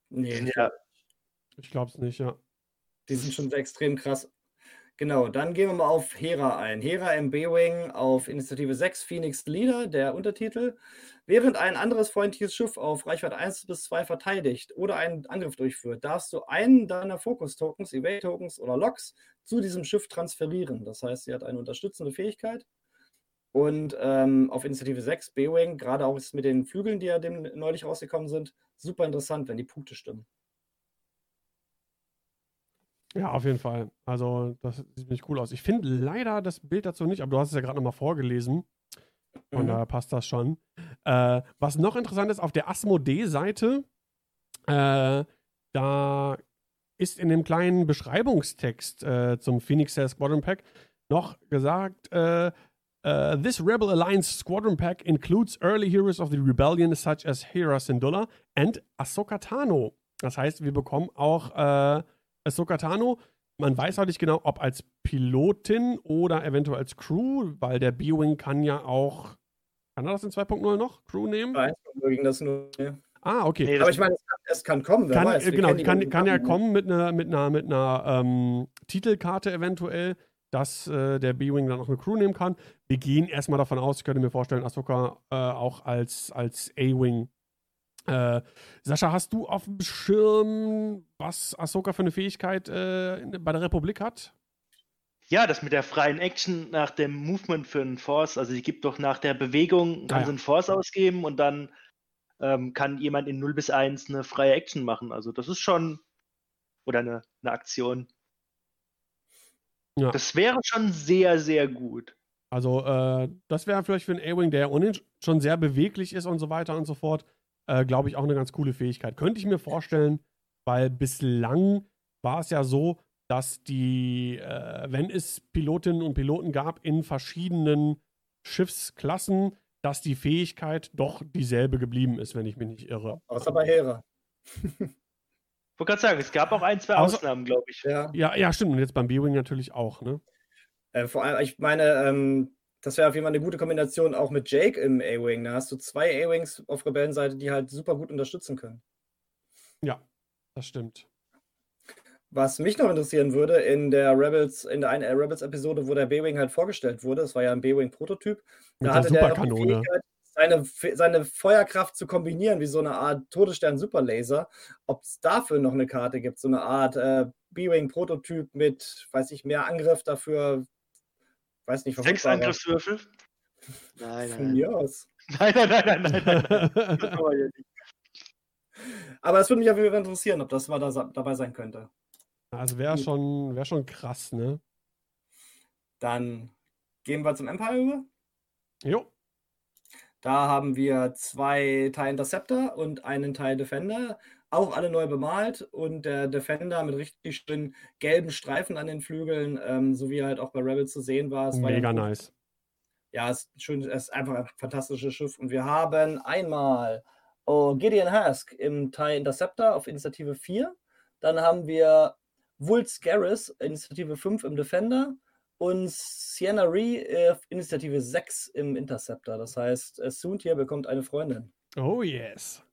Nee, ja, Ich glaub's nicht, ja. Die sind schon extrem krass. Genau, dann gehen wir mal auf Hera ein. Hera im B-Wing auf Initiative 6, Phoenix Leader, der Untertitel. Während ein anderes freundliches Schiff auf Reichweite 1 bis 2 verteidigt oder einen Angriff durchführt, darfst du einen deiner Focus-Tokens, Evade-Tokens oder Loks zu diesem Schiff transferieren. Das heißt, sie hat eine unterstützende Fähigkeit. Und ähm, auf Initiative 6, B-Wing, gerade auch mit den Flügeln, die ja dem neulich rausgekommen sind, super interessant, wenn die Punkte stimmen. Ja, auf jeden Fall. Also, das sieht ziemlich cool aus. Ich finde leider das Bild dazu nicht, aber du hast es ja gerade nochmal vorgelesen. Von mhm. daher passt das schon. Äh, was noch interessant ist, auf der Asmodee-Seite, äh, da ist in dem kleinen Beschreibungstext äh, zum Phoenix Cell Squadron Pack noch gesagt, äh, Uh, this Rebel Alliance Squadron Pack includes early heroes of the Rebellion, such as Hera Syndulla and Ahsoka Tano. Das heißt, wir bekommen auch äh, Ahsoka Tano. Man weiß auch nicht genau, ob als Pilotin oder eventuell als Crew, weil der B-Wing kann ja auch. Kann er das in 2.0 noch? Crew nehmen? Nein, ging das nur. Ah, okay. Nee, aber ich meine, es kann, es kann kommen, wer kann, weiß. Genau, kann, kann ja kommen mit einer, mit einer, mit einer ähm, Titelkarte eventuell, dass äh, der B-Wing dann auch eine Crew nehmen kann. Wir gehen erstmal davon aus, ich könnte mir vorstellen, Ahsoka äh, auch als, als A-Wing äh, Sascha, hast du auf dem Schirm, was Ahsoka für eine Fähigkeit äh, bei der Republik hat? Ja, das mit der freien Action nach dem Movement für einen Force, also sie gibt doch nach der Bewegung, kann ah, ja. sie einen Force ausgeben und dann ähm, kann jemand in 0 bis 1 eine freie Action machen. Also das ist schon, oder eine, eine Aktion. Ja. Das wäre schon sehr, sehr gut. Also äh, das wäre vielleicht für einen A-Wing, der ohnehin schon sehr beweglich ist und so weiter und so fort, äh, glaube ich, auch eine ganz coole Fähigkeit. Könnte ich mir vorstellen, weil bislang war es ja so, dass die, äh, wenn es Pilotinnen und Piloten gab in verschiedenen Schiffsklassen, dass die Fähigkeit doch dieselbe geblieben ist, wenn ich mich nicht irre. Außer bei Hera. ich wollte gerade sagen, es gab auch ein, zwei Außer, Ausnahmen, glaube ich. Ja. ja, ja, stimmt. Und jetzt beim B-Wing natürlich auch, ne? Äh, vor allem, ich meine, ähm, das wäre auf jeden Fall eine gute Kombination auch mit Jake im A-Wing. Da hast du zwei A-Wings auf Rebellenseite, die halt super gut unterstützen können. Ja, das stimmt. Was mich noch interessieren würde, in der Rebels, in der einen Rebels-Episode, wo der B-Wing halt vorgestellt wurde, das war ja ein B-Wing-Prototyp, da hatte der die Fähigkeit, seine, seine Feuerkraft zu kombinieren, wie so eine Art Todesstern-Superlaser. Ob es dafür noch eine Karte gibt, so eine Art äh, B-Wing-Prototyp mit, weiß ich, mehr Angriff dafür, weiß nicht, Sechs Angriffswürfel? Nein, nein. Von mir aus. Nein, nein, nein, nein, nein. nein. Aber es würde mich auf jeden Fall interessieren, ob das mal da, dabei sein könnte. Also wäre schon, wär schon krass, ne? Dann gehen wir zum Empire über. Jo. Da haben wir zwei TIE Interceptor und einen TIE Defender auch alle neu bemalt und der Defender mit richtig schönen gelben Streifen an den Flügeln, ähm, so wie halt auch bei Rebels zu sehen war. Es Mega war ja nice. Ja, es ist, schön, es ist einfach ein fantastisches Schiff. Und wir haben einmal oh, Gideon Hask im TIE Interceptor auf Initiative 4. Dann haben wir Wulz Garrus, Initiative 5 im Defender. Und Sienna Ree auf Initiative 6 im Interceptor. Das heißt, Soontier bekommt eine Freundin. Oh yes.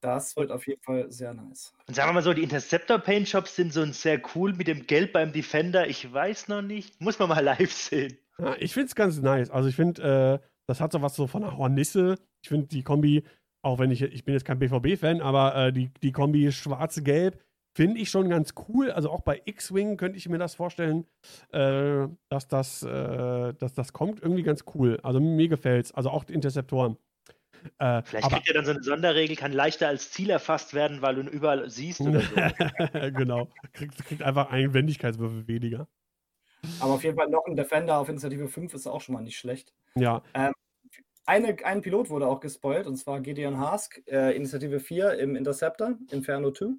Das wird auf jeden Fall sehr nice. Und sagen wir mal so, die Interceptor Paint Shops sind so sehr cool mit dem Gelb beim Defender. Ich weiß noch nicht. Muss man mal live sehen. Ja, ich finde es ganz nice. Also ich finde, äh, das hat so was so von einer Hornisse. Ich finde die Kombi, auch wenn ich, ich bin jetzt kein BVB-Fan, aber äh, die, die Kombi schwarze-gelb finde ich schon ganz cool. Also auch bei X-Wing könnte ich mir das vorstellen, äh, dass, das, äh, dass das kommt. Irgendwie ganz cool. Also mir gefällt es. Also auch die Interceptoren. Äh, Vielleicht aber, kriegt er dann so eine Sonderregel, kann leichter als Ziel erfasst werden, weil du ihn überall siehst oder so. genau. Kriegt, kriegt einfach einen Wendigkeitswürfel weniger. Aber auf jeden Fall noch ein Defender auf Initiative 5 ist auch schon mal nicht schlecht. Ja. Ähm, eine, ein Pilot wurde auch gespoilt, und zwar Gideon Hask, äh, Initiative 4 im Interceptor, Inferno 2.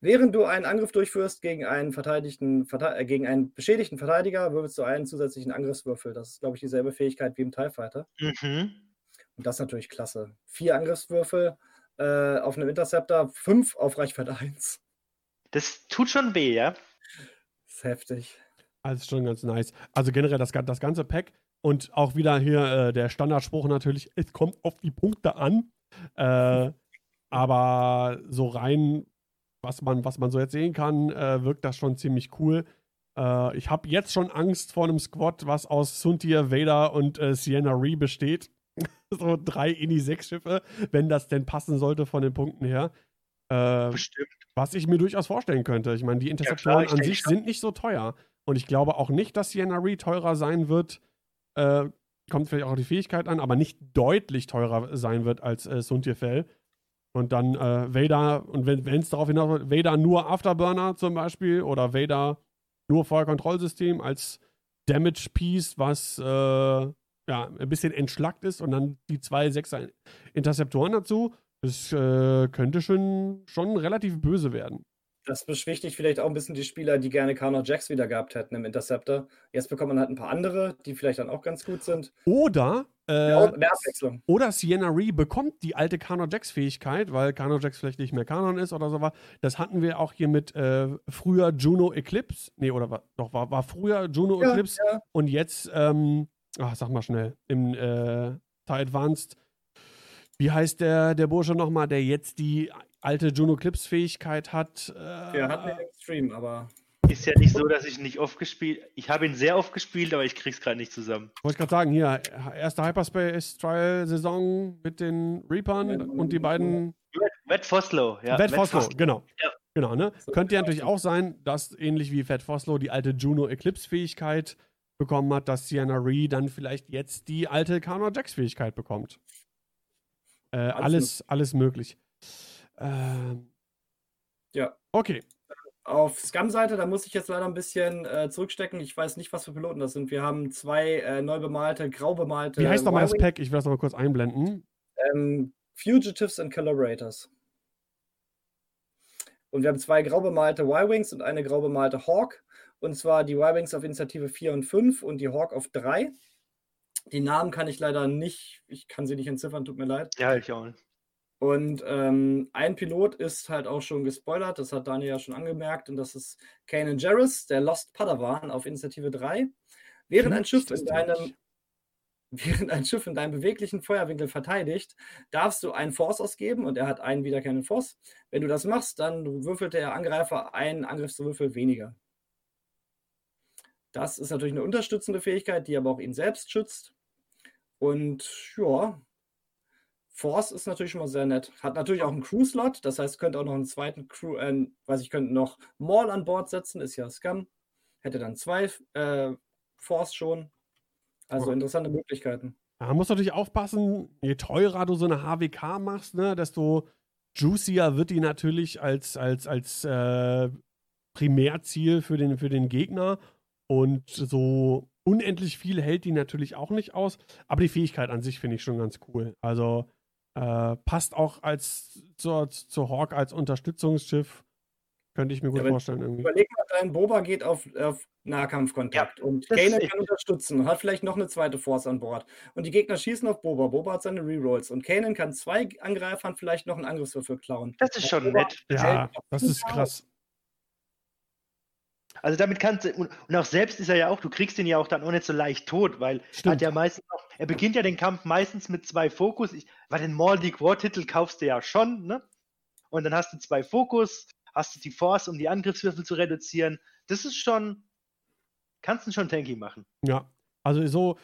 Während du einen Angriff durchführst gegen einen, verteidigten, äh, gegen einen beschädigten Verteidiger, würfelst du einen zusätzlichen Angriffswürfel. Das ist, glaube ich, dieselbe Fähigkeit wie im TIE Fighter. Mhm. Und das ist natürlich klasse. Vier Angriffswürfel äh, auf einem Interceptor, fünf auf Reichweite 1. Das tut schon weh, ja? Das ist heftig. Also schon ganz nice. Also generell das, das ganze Pack und auch wieder hier äh, der Standardspruch natürlich, es kommt auf die Punkte an. Äh, aber so rein, was man, was man so jetzt sehen kann, äh, wirkt das schon ziemlich cool. Äh, ich habe jetzt schon Angst vor einem Squad, was aus Suntir, Vader und äh, Sienna Ree besteht. so drei Ini-6-Schiffe, wenn das denn passen sollte von den Punkten her. Äh, Bestimmt. Was ich mir durchaus vorstellen könnte. Ich meine, die Interceptoren ja, an sich sind nicht so teuer. Und ich glaube auch nicht, dass Sienna Reed teurer sein wird. Äh, kommt vielleicht auch die Fähigkeit an, aber nicht deutlich teurer sein wird als äh, Suntirfell. Und dann äh, Vader, und wenn es darauf hinaus Vader nur Afterburner zum Beispiel oder Vader nur Feuerkontrollsystem als Damage Piece, was äh, ja, ein bisschen entschlackt ist und dann die zwei Sechser Interceptoren dazu. Das äh, könnte schon, schon relativ böse werden. Das beschwichtigt vielleicht auch ein bisschen die Spieler, die gerne Carnor Jacks wieder gehabt hätten im Interceptor. Jetzt bekommt man halt ein paar andere, die vielleicht dann auch ganz gut sind. Oder äh. Oder Sienna Ree bekommt die alte Carnor Jax Fähigkeit, weil Carnor Jax vielleicht nicht mehr Kanon ist oder so was. Das hatten wir auch hier mit äh, früher Juno Eclipse. Nee, oder war, doch, war, war früher Juno ja, Eclipse ja. und jetzt, ähm, ach, sag mal schnell, im äh, TIE Advanced. Wie heißt der, der Bursche nochmal, der jetzt die alte Juno Eclipse Fähigkeit hat? Äh, der hat eine Extreme, aber. Ist ja nicht so, dass ich nicht oft gespielt Ich habe ihn sehr oft gespielt, aber ich krieg's gerade nicht zusammen. Wollte ich gerade sagen, hier, erste Hyperspace Trial Saison mit den Reapern ja, und die beiden. Matt Foslow, ja. Matt Foslow, genau. Ja. Genau, ne? Könnte ja natürlich auch sein, dass ähnlich wie Fat Foslow die alte Juno Eclipse Fähigkeit bekommen hat, dass Sienna Ree dann vielleicht jetzt die alte Carnor Jax Fähigkeit bekommt. Äh, alles, alles möglich. Ähm, ja. Okay, auf Scum-Seite, da muss ich jetzt leider ein bisschen äh, zurückstecken. Ich weiß nicht, was für Piloten das sind. Wir haben zwei äh, neu bemalte, grau bemalte. Wie heißt nochmal das Pack? Ich will das nochmal kurz einblenden. Ähm, Fugitives and Collaborators. Und wir haben zwei grau bemalte Y-Wings und eine grau bemalte Hawk. Und zwar die Y-Wings auf Initiative 4 und 5 und die Hawk auf 3. Die Namen kann ich leider nicht, ich kann sie nicht entziffern, tut mir leid. Ja, ich auch nicht. Und ähm, ein Pilot ist halt auch schon gespoilert, das hat Daniel ja schon angemerkt, und das ist Kanan Jarrus, der Lost Padawan auf Initiative 3. Während ein Schiff in deinem Während ein Schiff in deinem beweglichen Feuerwinkel verteidigt, darfst du einen Force ausgeben und er hat einen wiederkehrenden Force. Wenn du das machst, dann würfelt der Angreifer einen Angriffswürfel weniger. Das ist natürlich eine unterstützende Fähigkeit, die aber auch ihn selbst schützt. Und ja, Force ist natürlich schon mal sehr nett. Hat natürlich auch einen Crew-Slot, das heißt, könnte auch noch einen zweiten Crew, äh, weiß ich, könnte noch Maul an Bord setzen, ist ja Scum. Hätte dann zwei äh, Force schon. Also interessante Möglichkeiten. Man muss natürlich aufpassen, je teurer du so eine HWK machst, ne, desto juicier wird die natürlich als, als, als äh, Primärziel für den, für den Gegner. Und so unendlich viel hält die natürlich auch nicht aus. Aber die Fähigkeit an sich finde ich schon ganz cool. Also äh, passt auch als zur, zur Hawk als Unterstützungsschiff. Könnte ich mir gut ja, vorstellen. Irgendwie. Überleg mal, dein Boba geht auf, auf Nahkampfkontakt ja, und Kanan kann unterstützen und hat vielleicht noch eine zweite Force an Bord. Und die Gegner schießen auf Boba. Boba hat seine Rerolls und Kanan kann zwei Angreifern vielleicht noch einen Angriffswürfel klauen. Das ist schon Boba nett. Ja, das ist krass. Also damit kannst du, und, und, auch selbst ist er ja auch, du kriegst ihn ja auch dann auch nicht so leicht tot, weil Stimmt. er hat ja meistens auch, er beginnt ja den Kampf meistens mit zwei Fokus. Ich, weil den Mordic War Titel kaufst du ja schon, ne? Und dann hast du zwei Fokus, hast du die Force, um die Angriffswürfel zu reduzieren. Das ist schon, kannst du schon tanky machen. Ja, also so,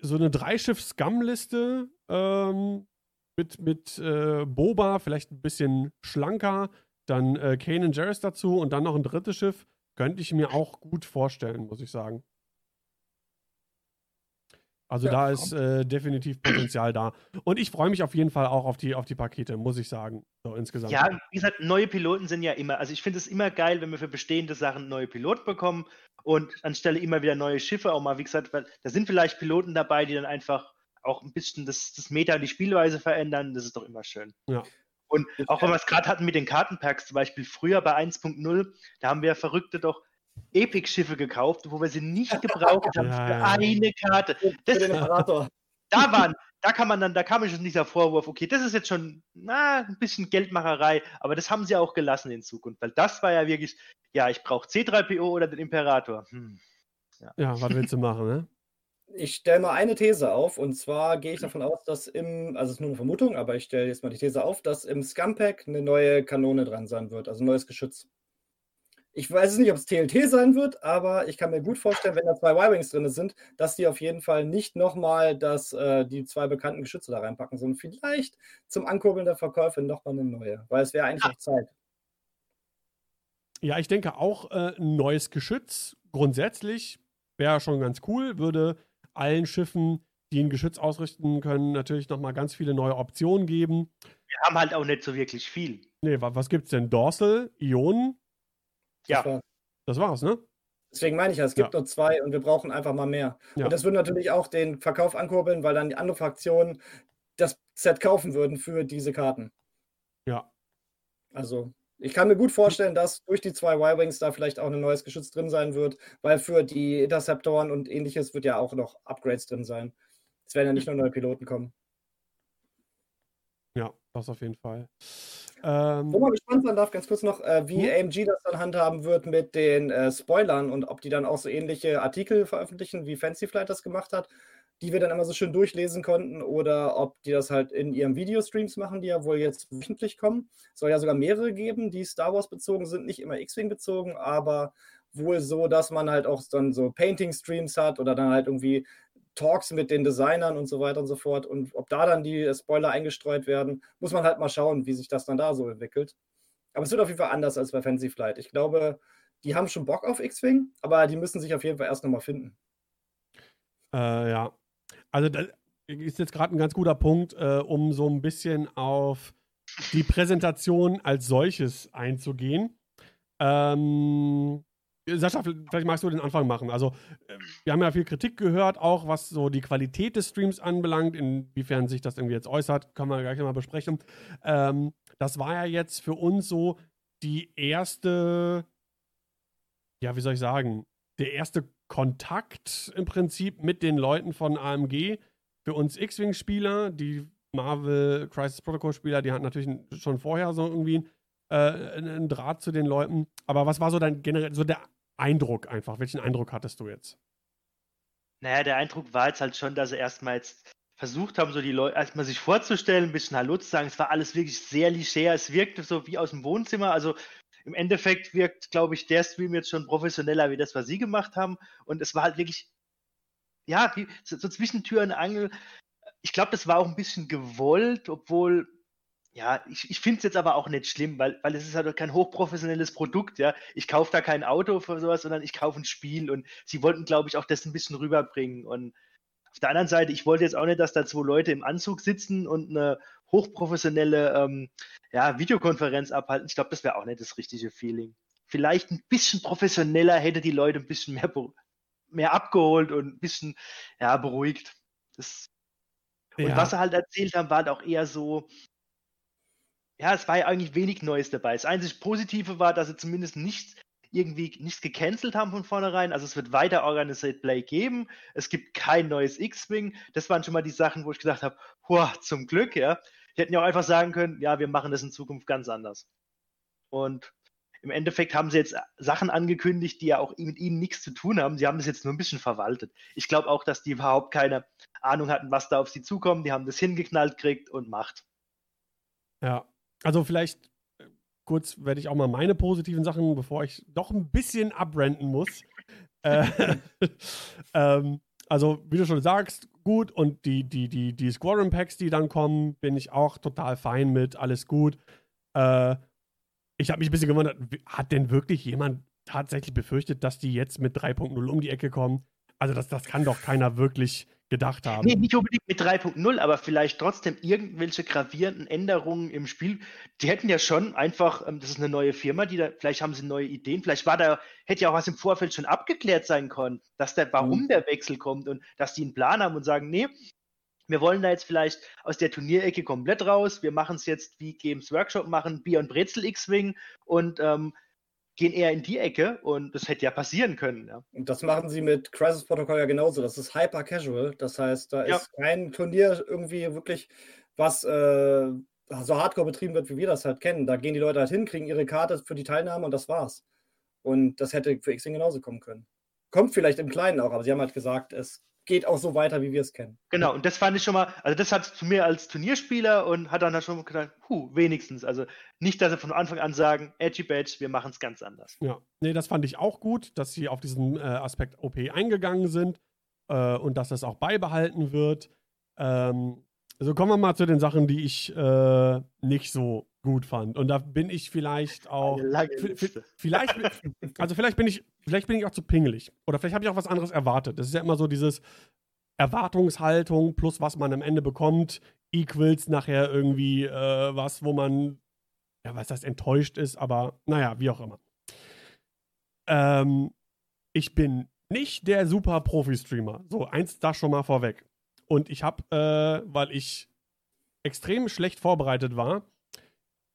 so eine Dreischiff-Scum-Liste ähm, mit, mit äh, Boba, vielleicht ein bisschen schlanker, dann äh, Kanan Jarrus dazu und dann noch ein drittes Schiff könnte ich mir auch gut vorstellen, muss ich sagen. Also ja, da ist äh, definitiv Potenzial da. Und ich freue mich auf jeden Fall auch auf die, auf die Pakete, muss ich sagen. So insgesamt. Ja, wie gesagt, neue Piloten sind ja immer, also ich finde es immer geil, wenn wir für bestehende Sachen neue Piloten bekommen und anstelle immer wieder neue Schiffe auch mal, wie gesagt, weil da sind vielleicht Piloten dabei, die dann einfach auch ein bisschen das, das Meta, die Spielweise verändern. Das ist doch immer schön. Ja. Und auch wenn wir es gerade hatten mit den Kartenpacks, zum Beispiel früher bei 1.0, da haben wir Verrückte doch Epic-Schiffe gekauft, wo wir sie nicht gebraucht haben für eine Karte. Das, da waren, da kann man dann, da kam schon dieser Vorwurf, okay, das ist jetzt schon na, ein bisschen Geldmacherei, aber das haben sie auch gelassen in Zukunft, weil das war ja wirklich, ja, ich brauche C3PO oder den Imperator. Hm. Ja. ja, was willst du machen, ne? Ich stelle mal eine These auf, und zwar gehe ich davon aus, dass im, also es ist nur eine Vermutung, aber ich stelle jetzt mal die These auf, dass im Scumpack eine neue Kanone dran sein wird, also ein neues Geschütz. Ich weiß es nicht, ob es TLT sein wird, aber ich kann mir gut vorstellen, wenn da zwei Y-Wings drin sind, dass die auf jeden Fall nicht nochmal äh, die zwei bekannten Geschütze da reinpacken, sondern vielleicht zum Ankurbeln der Verkäufe nochmal eine neue, weil es wäre eigentlich auch Zeit. Ja, ich denke auch äh, ein neues Geschütz grundsätzlich wäre schon ganz cool, würde allen Schiffen, die ein Geschütz ausrichten können, natürlich nochmal ganz viele neue Optionen geben. Wir haben halt auch nicht so wirklich viel. Nee, wa was gibt's denn? Dorsal, Ionen? Ja. Das war- Das war's, ne? Deswegen meine ich ja, es gibt Ja. nur zwei und wir brauchen einfach mal mehr. Ja. Und das würde natürlich auch den Verkauf ankurbeln, weil dann die andere Fraktionen das Set kaufen würden für diese Karten. Ja. Also, ich kann mir gut vorstellen, dass durch die zwei Y-Wings da vielleicht auch ein neues Geschütz drin sein wird, weil für die Interceptoren und ähnliches wird ja auch noch Upgrades drin sein. Es werden ja nicht nur neue Piloten kommen. Ja, das auf jeden Fall. Ähm, Wo man gespannt sein darf, ganz kurz noch, äh, wie Hm? AMG das dann handhaben wird mit den äh, Spoilern und ob die dann auch so ähnliche Artikel veröffentlichen, wie Fancy Flight das gemacht hat, die wir dann immer so schön durchlesen konnten, oder ob die das halt in ihren Videostreams machen, die ja wohl jetzt wöchentlich kommen. Es soll ja sogar mehrere geben, die Star Wars bezogen sind, nicht immer X-Wing bezogen, aber wohl so, dass man halt auch dann so Painting-Streams hat oder dann halt irgendwie Talks mit den Designern und so weiter und so fort. Und ob da dann die Spoiler eingestreut werden, muss man halt mal schauen, wie sich das dann da so entwickelt. Aber es wird auf jeden Fall anders als bei Fancy Flight. Ich glaube, die haben schon Bock auf X-Wing, aber die müssen sich auf jeden Fall erst nochmal finden. Äh, ja. Also das ist jetzt gerade ein ganz guter Punkt, äh, um so ein bisschen auf die Präsentation als solches einzugehen. Ähm, Sascha, vielleicht magst du den Anfang machen. Also, äh, wir haben ja viel Kritik gehört, auch was so die Qualität des Streams anbelangt, inwiefern sich das irgendwie jetzt äußert, kann man gleich nochmal besprechen. Ähm, das war ja jetzt für uns so die erste, ja, wie soll ich sagen, der erste Kontakt im Prinzip mit den Leuten von AMG. Für uns X-Wing-Spieler, die Marvel Crisis Protocol-Spieler, die hatten natürlich schon vorher so irgendwie äh, einen Draht zu den Leuten. Aber was war so dein generell, so der Eindruck einfach? Welchen Eindruck hattest du jetzt? Naja, der Eindruck war jetzt halt schon, dass sie erstmal jetzt versucht haben, so die Leute erstmal sich vorzustellen, ein bisschen Hallo zu sagen. Es war alles wirklich sehr leger. Es wirkte so wie aus dem Wohnzimmer. Also im Endeffekt wirkt, glaube ich, der Stream jetzt schon professioneller wie das, was sie gemacht haben. Und es war halt wirklich, ja, wie, so, so zwischen Tür und Angel. Ich glaube, das war auch ein bisschen gewollt, obwohl, ja, ich, ich finde es jetzt aber auch nicht schlimm, weil, weil es ist halt kein hochprofessionelles Produkt, ja. Ich kaufe da kein Auto für sowas, sondern ich kaufe ein Spiel und sie wollten, glaube ich, auch das ein bisschen rüberbringen. Und auf der anderen Seite, ich wollte jetzt auch nicht, dass da zwei Leute im Anzug sitzen und eine hochprofessionelle ähm, ja, Videokonferenz abhalten. Ich glaube, das wäre auch nicht das richtige Feeling. Vielleicht ein bisschen professioneller hätte die Leute ein bisschen mehr, mehr abgeholt und ein bisschen ja, beruhigt. Das und Ja. was sie halt erzählt haben, war halt auch eher so, ja, es war ja eigentlich wenig Neues dabei. Das einzig Positive war, dass sie zumindest nicht irgendwie nichts gecancelt haben von vornherein. Also es wird weiter Organized Play geben. Es gibt kein neues X-Wing. Das waren schon mal die Sachen, wo ich gedacht habe, zum Glück, ja. Die hätten ja auch einfach sagen können, ja, wir machen das in Zukunft ganz anders. Und im Endeffekt haben sie jetzt Sachen angekündigt, die ja auch mit ihnen nichts zu tun haben. Sie haben das jetzt nur ein bisschen verwaltet. Ich glaube auch, dass die überhaupt keine Ahnung hatten, was da auf sie zukommt. Die haben das hingeknallt gekriegt und macht. Ja, also vielleicht kurz werde ich auch mal meine positiven Sachen, bevor ich doch ein bisschen abrenten muss. äh, ähm, also, wie du schon sagst, gut und die, die, die, die Squadron Packs, die dann kommen, bin ich auch total fein mit, alles gut. Äh, ich habe mich ein bisschen gewundert, hat denn wirklich jemand tatsächlich befürchtet, dass die jetzt mit 3.0 um die Ecke kommen? Also, das, das kann doch keiner wirklich gedacht haben. Nee, nicht unbedingt mit 3.0, aber vielleicht trotzdem irgendwelche gravierenden Änderungen im Spiel. Die hätten ja schon einfach, ähm, das ist eine neue Firma, die da, vielleicht haben sie neue Ideen, vielleicht war da, hätte ja auch was im Vorfeld schon abgeklärt sein können, dass der, warum Mhm. der Wechsel kommt und dass die einen Plan haben und sagen, nee, wir wollen da jetzt vielleicht aus der Turnierecke komplett raus, wir machen es jetzt wie Games Workshop machen, Bier und Brezel X-Wing und ähm, gehen eher in die Ecke und das hätte ja passieren können, ja. Und das machen sie mit Crisis Protocol ja genauso. Das ist hyper casual. Das heißt, da Ja. ist kein Turnier irgendwie wirklich, was äh, so hardcore betrieben wird, wie wir das halt kennen. Da gehen die Leute halt hin, kriegen ihre Karte für die Teilnahme und das war's. Und das hätte für X-Wing genauso kommen können. Kommt vielleicht im Kleinen auch, aber sie haben halt gesagt, es geht auch so weiter, wie wir es kennen. Genau, und das fand ich schon mal, also das hat zu mir als Turnierspieler und hat dann halt schon gedacht, puh, wenigstens. Also nicht, dass sie von Anfang an sagen, Edgy Badge, wir machen es ganz anders. Ja, nee, das fand ich auch gut, dass sie auf diesen äh, Aspekt OP eingegangen sind äh, und dass das auch beibehalten wird. Ähm, also kommen wir mal zu den Sachen, die ich äh, nicht so gut fand. Und da bin ich vielleicht auch. Vielleicht, also vielleicht bin ich, vielleicht bin ich auch zu pingelig. Oder vielleicht habe ich auch was anderes erwartet. Das ist ja immer so dieses Erwartungshaltung plus was man am Ende bekommt, equals nachher irgendwie äh, was, wo man, ja, was das enttäuscht ist, aber naja, wie auch immer. Ähm, ich bin nicht der super Profi-Streamer. So, eins da schon mal vorweg. Und ich habe, äh, weil ich extrem schlecht vorbereitet war,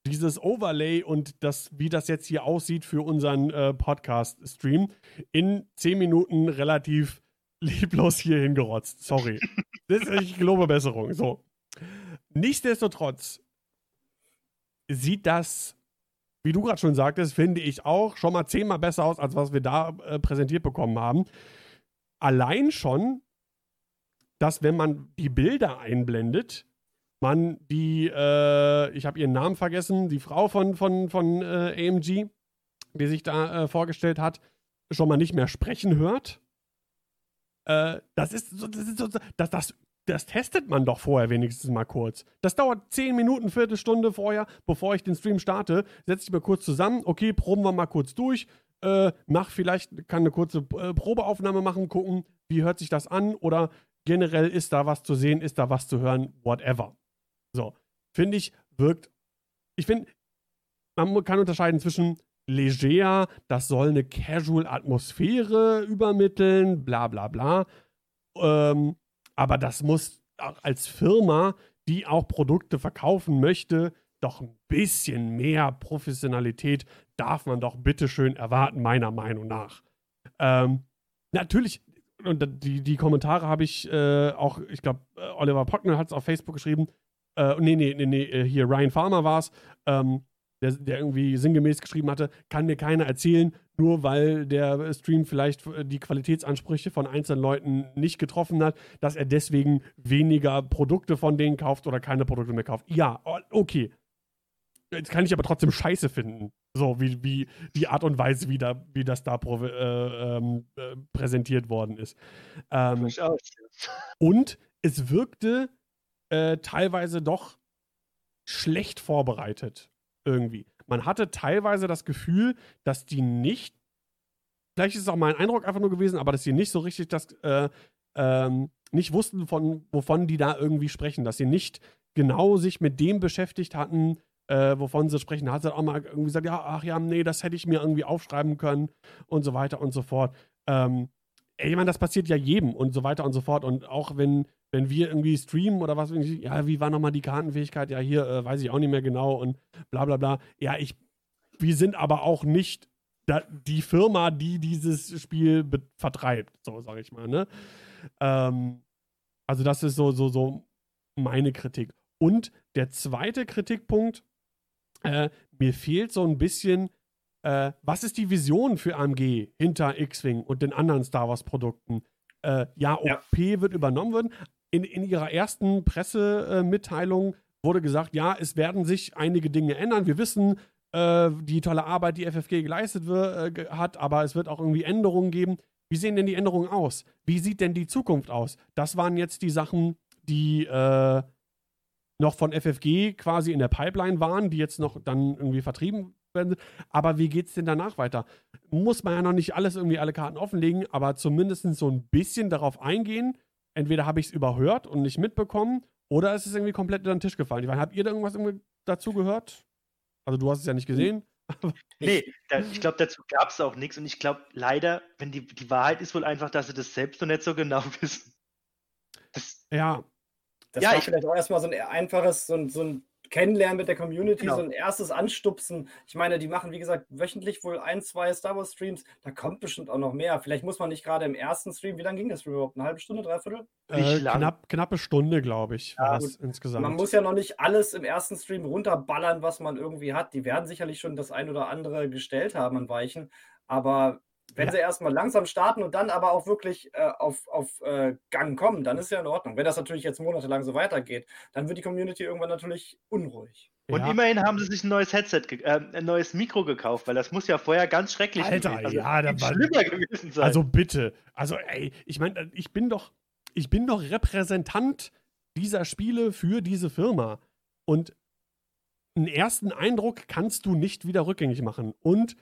dieses Overlay und das, wie das jetzt hier aussieht für unseren äh, Podcast-Stream, in 10 Minuten relativ lieblos hier hingerotzt. Sorry. das ist, ich gelobe Besserung. So. Nichtsdestotrotz sieht das, wie du gerade schon sagtest, finde ich auch schon mal zehnmal besser aus, als was wir da äh, präsentiert bekommen haben. Allein schon, dass wenn man die Bilder einblendet, man die, äh, ich habe ihren Namen vergessen, die Frau von, von, von äh, AMG, die sich da äh, vorgestellt hat, schon mal nicht mehr sprechen hört. Äh, das ist das, ist das, das, das testet man doch vorher wenigstens mal kurz. Das dauert 10 Minuten, Viertelstunde vorher, bevor ich den Stream starte. Setze ich mal kurz zusammen, okay, proben wir mal kurz durch. Äh, mach vielleicht, kann eine kurze äh, Probeaufnahme machen, gucken, wie hört sich das an oder generell ist da was zu sehen, ist da was zu hören, whatever. So, finde ich, wirkt. Ich finde, man kann unterscheiden zwischen leger, das soll eine Casual-Atmosphäre übermitteln, bla bla bla. Ähm, aber das muss als Firma, die auch Produkte verkaufen möchte, doch ein bisschen mehr Professionalität darf man doch bitteschön erwarten, meiner Meinung nach. Ähm, natürlich, und die, die Kommentare habe ich äh, auch, ich glaube, Oliver Pockner hat es auf Facebook geschrieben. Äh, nee, nee, nee, nee, äh, hier Ryan Farmer war es, ähm, der, der irgendwie sinngemäß geschrieben hatte, kann mir keiner erzählen, nur weil der Stream vielleicht äh, die Qualitätsansprüche von einzelnen Leuten nicht getroffen hat, dass er deswegen weniger Produkte von denen kauft oder keine Produkte mehr kauft. Ja, okay. Jetzt kann ich aber trotzdem scheiße finden. So, wie, wie die Art und Weise, wie, da, wie das da äh, ähm, äh, präsentiert worden ist. Ähm, und es wirkte äh, teilweise doch schlecht vorbereitet. Irgendwie. Man hatte teilweise das Gefühl, dass die nicht, vielleicht ist es auch mein Eindruck einfach nur gewesen, aber dass sie nicht so richtig das, äh, ähm, nicht wussten, von, wovon die da irgendwie sprechen. Dass sie nicht genau sich mit dem beschäftigt hatten, äh, wovon sie sprechen. Da hat sie auch mal irgendwie gesagt, ja, ach ja, nee, das hätte ich mir irgendwie aufschreiben können und so weiter und so fort. Ähm, ich meine, das passiert ja jedem und so weiter und so fort. Und auch wenn, wenn wir irgendwie streamen oder was, ja, wie war nochmal die Kartenfähigkeit? Ja, hier äh, weiß ich auch nicht mehr genau und bla bla bla. Ja, ich, wir sind aber auch nicht da, die Firma, die dieses Spiel vertreibt, so sage ich mal, ne? Ähm, also das ist so, so, so meine Kritik. Und der zweite Kritikpunkt, äh, mir fehlt so ein bisschen, äh, was ist die Vision für AMG hinter X-Wing und den anderen Star Wars-Produkten? Äh, ja, OP Ja. wird übernommen werden. In, in ihrer ersten Pressemitteilung wurde gesagt, ja, es werden sich einige Dinge ändern. Wir wissen, äh, die tolle Arbeit, die FFG geleistet wird, äh, hat, aber es wird auch irgendwie Änderungen geben. Wie sehen denn die Änderungen aus? Wie sieht denn die Zukunft aus? Das waren jetzt die Sachen, die äh, noch von FFG quasi in der Pipeline waren, die jetzt noch dann irgendwie vertrieben werden. Aber wie geht's denn danach weiter? Muss man ja noch nicht alles irgendwie alle Karten offenlegen, aber zumindest so ein bisschen darauf eingehen. Entweder habe ich es überhört und nicht mitbekommen, oder es ist irgendwie komplett über den Tisch gefallen. Ich meine, habt ihr da irgendwas irgendwie dazu gehört? Also du hast es ja nicht gesehen. Nee, da, ich glaube, dazu gab es auch nichts und ich glaube leider, wenn die, die Wahrheit ist wohl einfach, dass sie das selbst noch nicht so genau wissen. Das, Ja, Das Ja, war ich- vielleicht auch erstmal so ein einfaches, so ein, so ein Kennenlernen mit der Community, Genau. so ein erstes Anstupsen. Ich meine, die machen, wie gesagt, wöchentlich wohl ein, zwei Star Wars Streams. Da kommt bestimmt auch noch mehr. Vielleicht muss man nicht gerade im ersten Stream, wie lange ging das überhaupt? Eine halbe Stunde, dreiviertel? Äh, knapp, knappe Stunde, glaube ich, war Ja, insgesamt. Man muss ja noch nicht alles im ersten Stream runterballern, was man irgendwie hat. Die werden sicherlich schon das ein oder andere gestellt haben an Weichen. Aber wenn Ja. sie erstmal langsam starten und dann aber auch wirklich äh, auf, auf äh, Gang kommen, dann ist ja in Ordnung. Wenn das natürlich jetzt monatelang so weitergeht, dann wird die Community irgendwann natürlich unruhig. Und Ja. immerhin haben sie sich ein neues Headset, ge- äh, ein neues Mikro gekauft, weil das muss ja vorher ganz schrecklich Alter, gewesen- ja, da war- schlimmer gewesen sein. Also bitte. Also, ey, ich meine, ich bin doch, ich bin doch Repräsentant dieser Spiele für diese Firma. Und einen ersten Eindruck kannst du nicht wieder rückgängig machen. Und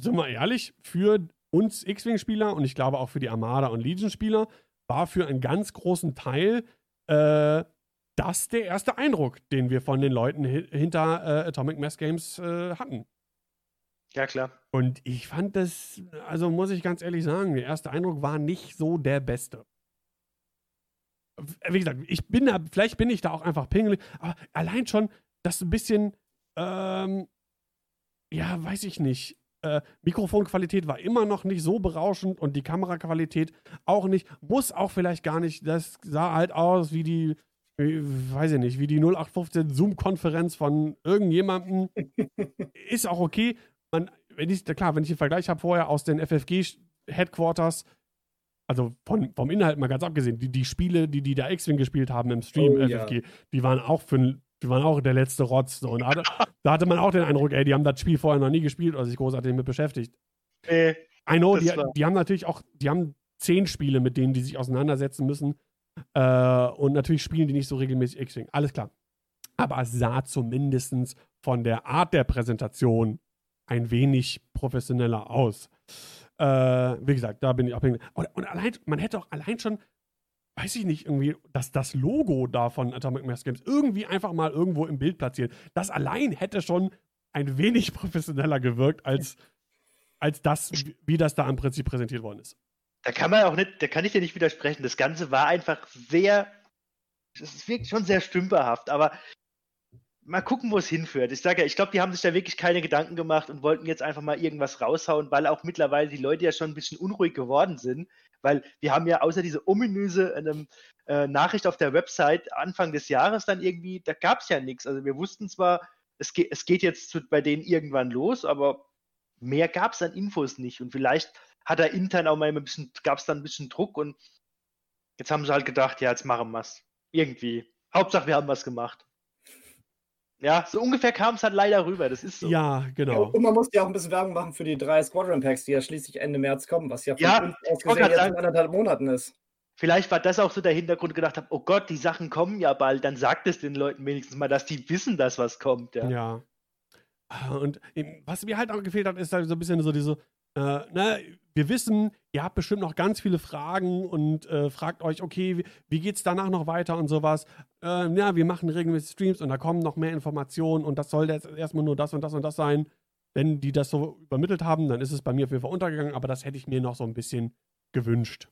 sind wir ehrlich, für uns X-Wing-Spieler und ich glaube auch für die Armada und Legion-Spieler war für einen ganz großen Teil äh, das der erste Eindruck, den wir von den Leuten hinter äh, Atomic Mass Games äh, hatten. Ja, klar. Und ich fand das, also muss ich ganz ehrlich sagen, der erste Eindruck war nicht so der beste. Wie gesagt, ich bin da, vielleicht bin ich da auch einfach pingelig, aber allein schon, dass ein bisschen, ähm, ja, weiß ich nicht, äh, Mikrofonqualität war immer noch nicht so berauschend und die Kameraqualität auch nicht. Muss auch vielleicht gar nicht. Das sah halt aus wie die, wie, weiß ich nicht, wie die 0815 Zoom-Konferenz von irgendjemandem. Ist auch okay. Man, wenn ich, klar, wenn ich den Vergleich habe vorher aus den FFG-Headquarters, also von, vom Inhalt mal ganz abgesehen, die, die Spiele, die die da X-Wing gespielt haben im Stream oh, FFG, ja. die waren auch für die waren auch der letzte Rotz. Und da hatte, da hatte, man auch den Eindruck, ey, die haben das Spiel vorher noch nie gespielt oder sich großartig damit beschäftigt. Nee, I know, die, die, haben natürlich auch, die haben zehn Spiele, mit denen die sich auseinandersetzen müssen. Äh, und natürlich spielen die nicht so regelmäßig X-Wing. Alles klar. Aber es sah zumindest von der Art der Präsentation ein wenig professioneller aus. Äh, wie gesagt, da bin ich abhängig. Und, und allein, man hätte auch allein schon weiß ich nicht, irgendwie, dass das Logo da von Atomic Mass Games irgendwie einfach mal irgendwo im Bild platziert. Das allein hätte schon ein wenig professioneller gewirkt als, als das, wie das da im Prinzip präsentiert worden ist. Da kann man auch nicht, da kann ich dir nicht widersprechen. Das Ganze war einfach sehr, es wirkt schon sehr stümperhaft, aber mal gucken, wo es hinführt. Ich sage ja, ich glaube, die haben sich da wirklich keine Gedanken gemacht und wollten jetzt einfach mal irgendwas raushauen, weil auch mittlerweile die Leute ja schon ein bisschen unruhig geworden sind. Weil wir haben ja außer diese ominöse ähm, äh, Nachricht auf der Website Anfang des Jahres dann irgendwie, da gab es ja nichts. Also wir wussten zwar, es, ge es geht jetzt zu, bei denen irgendwann los, aber mehr gab es an Infos nicht. Und vielleicht hat er intern auch mal ein bisschen, gab es dann ein bisschen Druck und jetzt haben sie halt gedacht, ja, jetzt machen wir es. Irgendwie. Hauptsache, wir haben was gemacht. Ja, so ungefähr kam es halt leider rüber. Das ist so. Ja, genau. und man muss ja auch ein bisschen Werbung machen für die drei Squadron Packs, die ja schließlich Ende März kommen, was ja von ja, uns aus gesehen jetzt in anderthalb Monaten ist. Vielleicht war das auch so der Hintergrund, gedacht habe, oh Gott, die Sachen kommen ja bald, dann sagt es den Leuten wenigstens mal, dass die wissen, dass was kommt. Ja. ja. Und was mir halt auch gefehlt hat, ist halt so ein bisschen so diese, äh, ne, wir wissen, ihr habt bestimmt noch ganz viele Fragen und äh, fragt euch, okay, wie, wie geht es danach noch weiter und sowas. Äh, ja, wir machen regelmäßig Streams und da kommen noch mehr Informationen und das soll jetzt erstmal nur das und das und das sein. Wenn die das so übermittelt haben, dann ist es bei mir auf jeden Fall untergegangen, aber das hätte ich mir noch so ein bisschen gewünscht.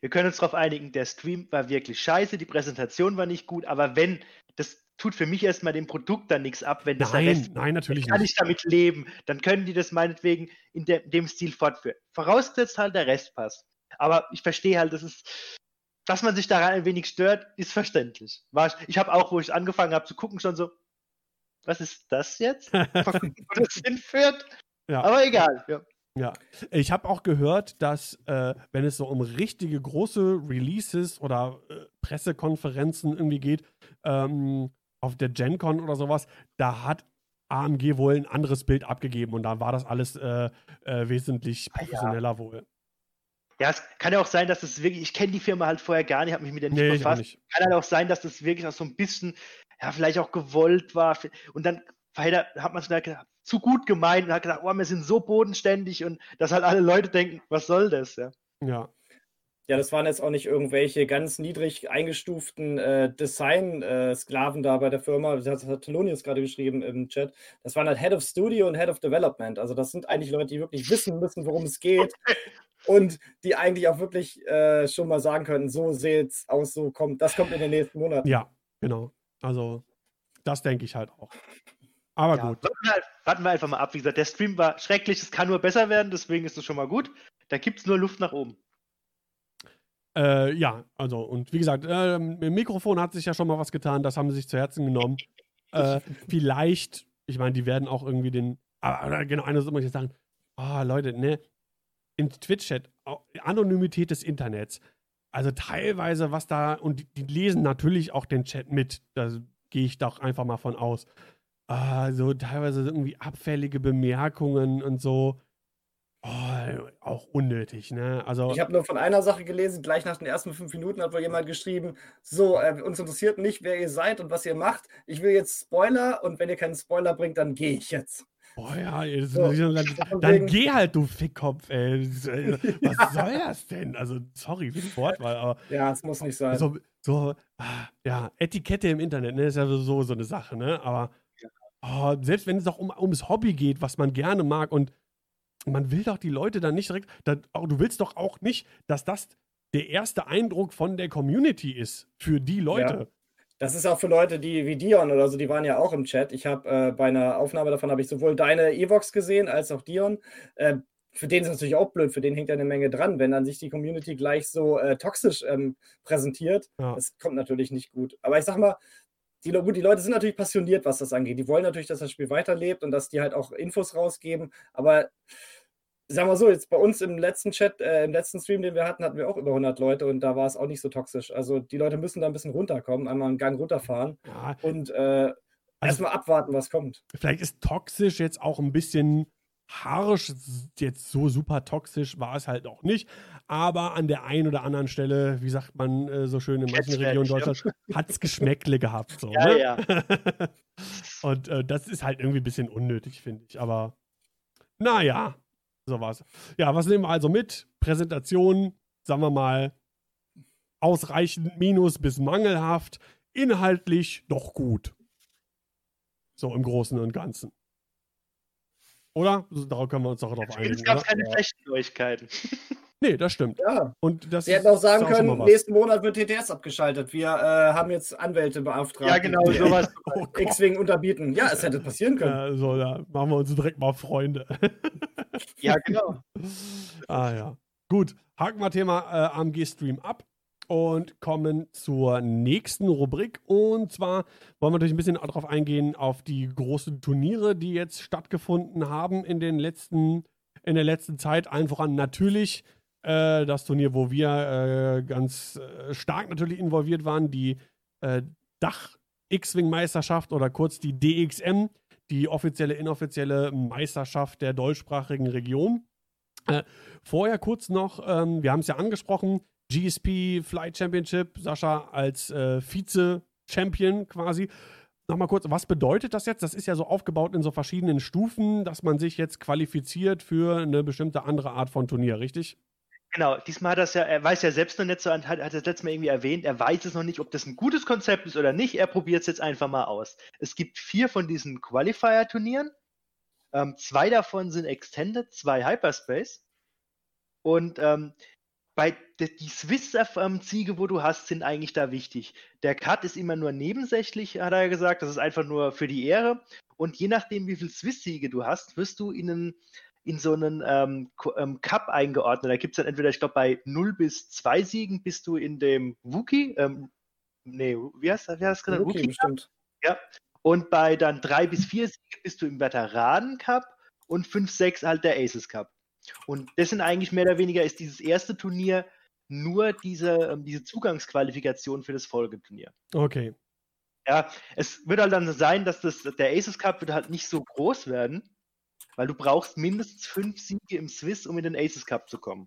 Wir können uns darauf einigen, der Stream war wirklich scheiße, die Präsentation war nicht gut, aber wenn das tut für mich erstmal dem Produkt dann nichts ab, wenn das nein, Rest, nein, natürlich kann nicht. ich damit leben, dann können die das meinetwegen in de, dem Stil fortführen. Vorausgesetzt halt der Rest passt. Aber ich verstehe halt, das ist, dass man sich daran ein wenig stört, ist verständlich. Ich habe auch, wo ich angefangen habe zu gucken, schon so, was ist das jetzt? wo das hinführt? Ja. Aber egal. Ja. Ja, ich habe auch gehört, dass äh, wenn es so um richtige große Releases oder äh, Pressekonferenzen irgendwie geht, ähm, auf der GenCon oder sowas, da hat AMG wohl ein anderes Bild abgegeben und da war das alles äh, äh, wesentlich professioneller ja. wohl. Ja, es kann ja auch sein, dass es wirklich, ich kenne die Firma halt vorher gar nicht, habe mich mit der nicht nee, befasst. Nicht. Kann halt auch sein, dass das wirklich auch so ein bisschen, ja, vielleicht auch gewollt war. Und dann hat man es gedacht, zu gut gemeint und hat gedacht, oh, wir sind so bodenständig und dass halt alle Leute denken, was soll das, ja. Ja. Ja, das waren jetzt auch nicht irgendwelche ganz niedrig eingestuften äh, Design-Sklaven äh, da bei der Firma. Das hat Thelonius gerade geschrieben im Chat. Das waren halt Head of Studio und Head of Development. Also, das sind eigentlich Leute, die wirklich wissen müssen, worum es geht. und die eigentlich auch wirklich äh, schon mal sagen können: so sieht es aus, so kommt, das kommt in den nächsten Monaten. Ja, genau. Also, das denke ich halt auch. Aber ja, gut. Warten wir, warten wir, einfach mal ab. Wie gesagt, der Stream war schrecklich, es kann nur besser werden, deswegen ist es schon mal gut. Da gibt es nur Luft nach oben. Äh, ja, also, und wie gesagt, äh, im Mikrofon hat sich ja schon mal was getan, das haben sie sich zu Herzen genommen. äh, vielleicht, ich meine, die werden auch irgendwie den, aber genau, eine Sache muss ich sagen, oh, Leute, ne, im Twitch-Chat, Anonymität des Internets, also teilweise, was da, und die, die lesen natürlich auch den Chat mit, da gehe ich doch einfach mal von aus. Uh, so teilweise irgendwie abfällige Bemerkungen und so. Oh, auch unnötig, ne? Also, Ich habe nur von einer Sache gelesen, gleich nach den ersten fünf Minuten hat wohl jemand geschrieben, so, äh, uns interessiert nicht, wer ihr seid und was ihr macht. Ich will jetzt Spoiler und wenn ihr keinen Spoiler bringt, dann gehe ich jetzt. boah, ja, das So, dann, dann wegen- geh halt, du Fickkopf, ey. Äh, Was soll das denn? Also, sorry für die Wortwahl, aber Ja, es muss nicht sein. so, so, ah, ja, Etikette im Internet, ne, ist ja so, so eine Sache, ne? Aber oh, selbst wenn es doch um, ums Hobby geht, was man gerne mag und man will doch die Leute dann nicht direkt, da, auch, du willst doch auch nicht, dass das der erste Eindruck von der Community ist für die Leute. Das ist auch für Leute, die wie Dion oder so, die waren ja auch im Chat. Ich habe äh, bei einer Aufnahme davon habe ich sowohl deine Evox gesehen als auch Dion. Äh, für den ist es natürlich auch blöd, für den hängt ja eine Menge dran, wenn dann sich die Community gleich so äh, toxisch ähm, präsentiert. Ja. Das kommt natürlich nicht gut. Aber ich sag mal, die, gut, die Leute sind natürlich passioniert, was das angeht. Die wollen natürlich, dass das Spiel weiterlebt und dass die halt auch Infos rausgeben. Aber sagen wir so, jetzt bei uns im letzten Chat, äh, im letzten Stream, den wir hatten, hatten wir auch über 100 Leute und da war es auch nicht so toxisch. Also die Leute müssen da ein bisschen runterkommen, einmal einen Gang runterfahren Ja, und äh, erstmal abwarten, was kommt. vielleicht ist toxisch jetzt auch ein bisschen harsch. Jetzt so super toxisch war es halt auch nicht. Aber an der einen oder anderen Stelle, wie sagt man äh, so schön in manchen Regionen Deutschlands, hat es Geschmäckle gehabt. So, Ja, ne? ja. Und äh, das ist halt irgendwie ein bisschen unnötig, finde ich. Aber naja, so war's. Ja, was nehmen wir also mit? Präsentation, sagen wir mal, ausreichend minus bis mangelhaft, inhaltlich doch gut. So im Großen und Ganzen. Oder? Darauf können wir uns doch drauf einigen. Es gab Oder? keine Ja. schlechten Neuigkeiten. Nee, das stimmt. Ja, Und das sie hätten auch sagen können, nächsten Monat wird TTS abgeschaltet. Wir äh, haben jetzt Anwälte beauftragt. Ja, genau, sowas. Oh. X-Wing unterbieten. Ja, es hätte passieren können. Äh, so, da machen wir uns direkt mal Freunde. Ja, genau. Ah ja. Gut, haken wir Thema äh, AMG-Stream ab und kommen zur nächsten Rubrik. Und zwar wollen wir natürlich ein bisschen darauf eingehen, auf die großen Turniere, die jetzt stattgefunden haben in, den letzten, in der letzten Zeit. Allen voran natürlich äh, das Turnier, wo wir äh, ganz äh, stark natürlich involviert waren, die äh, Dach-X-Wing-Meisterschaft oder kurz die DXM, die offizielle, inoffizielle Meisterschaft der deutschsprachigen Region. Äh, vorher kurz noch, ähm, wir haben es ja angesprochen, GSP Flight Championship, Sascha als äh, Vize-Champion quasi. Nochmal kurz, was bedeutet das jetzt? Das ist ja so aufgebaut in so verschiedenen Stufen, dass man sich jetzt qualifiziert für eine bestimmte andere Art von Turnier, richtig? Genau, diesmal hat das ja, er weiß ja selbst noch nicht so, hat, hat das letzte Mal irgendwie erwähnt, er weiß es noch nicht, ob das ein gutes Konzept ist oder nicht, er probiert es jetzt einfach mal aus. Es gibt vier von diesen Qualifier-Turnieren, ähm, zwei davon sind Extended, zwei Hyperspace und ähm, bei die Swiss-Siege, wo du hast, sind eigentlich da wichtig. Der Cut ist immer nur nebensächlich, hat er ja gesagt, das ist einfach nur für die Ehre und je nachdem, wie viel Swiss-Siege du hast, wirst du in einen in so einen ähm, ähm, Cup eingeordnet. Da gibt es dann entweder, ich glaube, bei 0 bis 2 Siegen bist du in dem Wookie, ähm, nee, wie heißt das, wie heißt das genannt? Okay, Wookie bestimmt. ja. Und bei dann 3 bis 4 Siege bist du im Veteranen Cup und 5, 6 halt der Aces Cup. Und das sind eigentlich mehr oder weniger ist dieses erste Turnier nur diese, ähm, diese Zugangsqualifikation für das Folgeturnier. Okay. Ja, es wird halt dann so sein, dass das, der Aces Cup wird halt nicht so groß werden, weil du brauchst mindestens fünf Siege im Swiss, um in den Aces Cup zu kommen.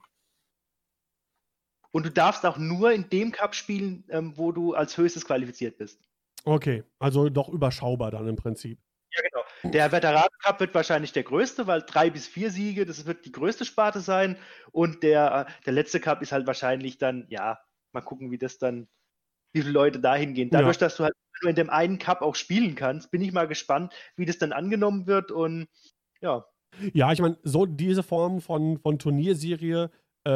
Und du darfst auch nur in dem Cup spielen, ähm, wo du als höchstes qualifiziert bist. Okay, also doch überschaubar dann im Prinzip. Ja, genau. Der Veteranen Cup wird wahrscheinlich der größte, weil drei bis vier Siege, das wird die größte Sparte sein. Und der, äh, der letzte Cup ist halt wahrscheinlich dann, ja, mal gucken, wie das dann, wie viele Leute dahin gehen. Dadurch, Ja. dass du halt nur in dem einen Cup auch spielen kannst, bin ich mal gespannt, wie das dann angenommen wird. Und ja, Ja, ich meine, so diese Form von, von Turnierserie äh,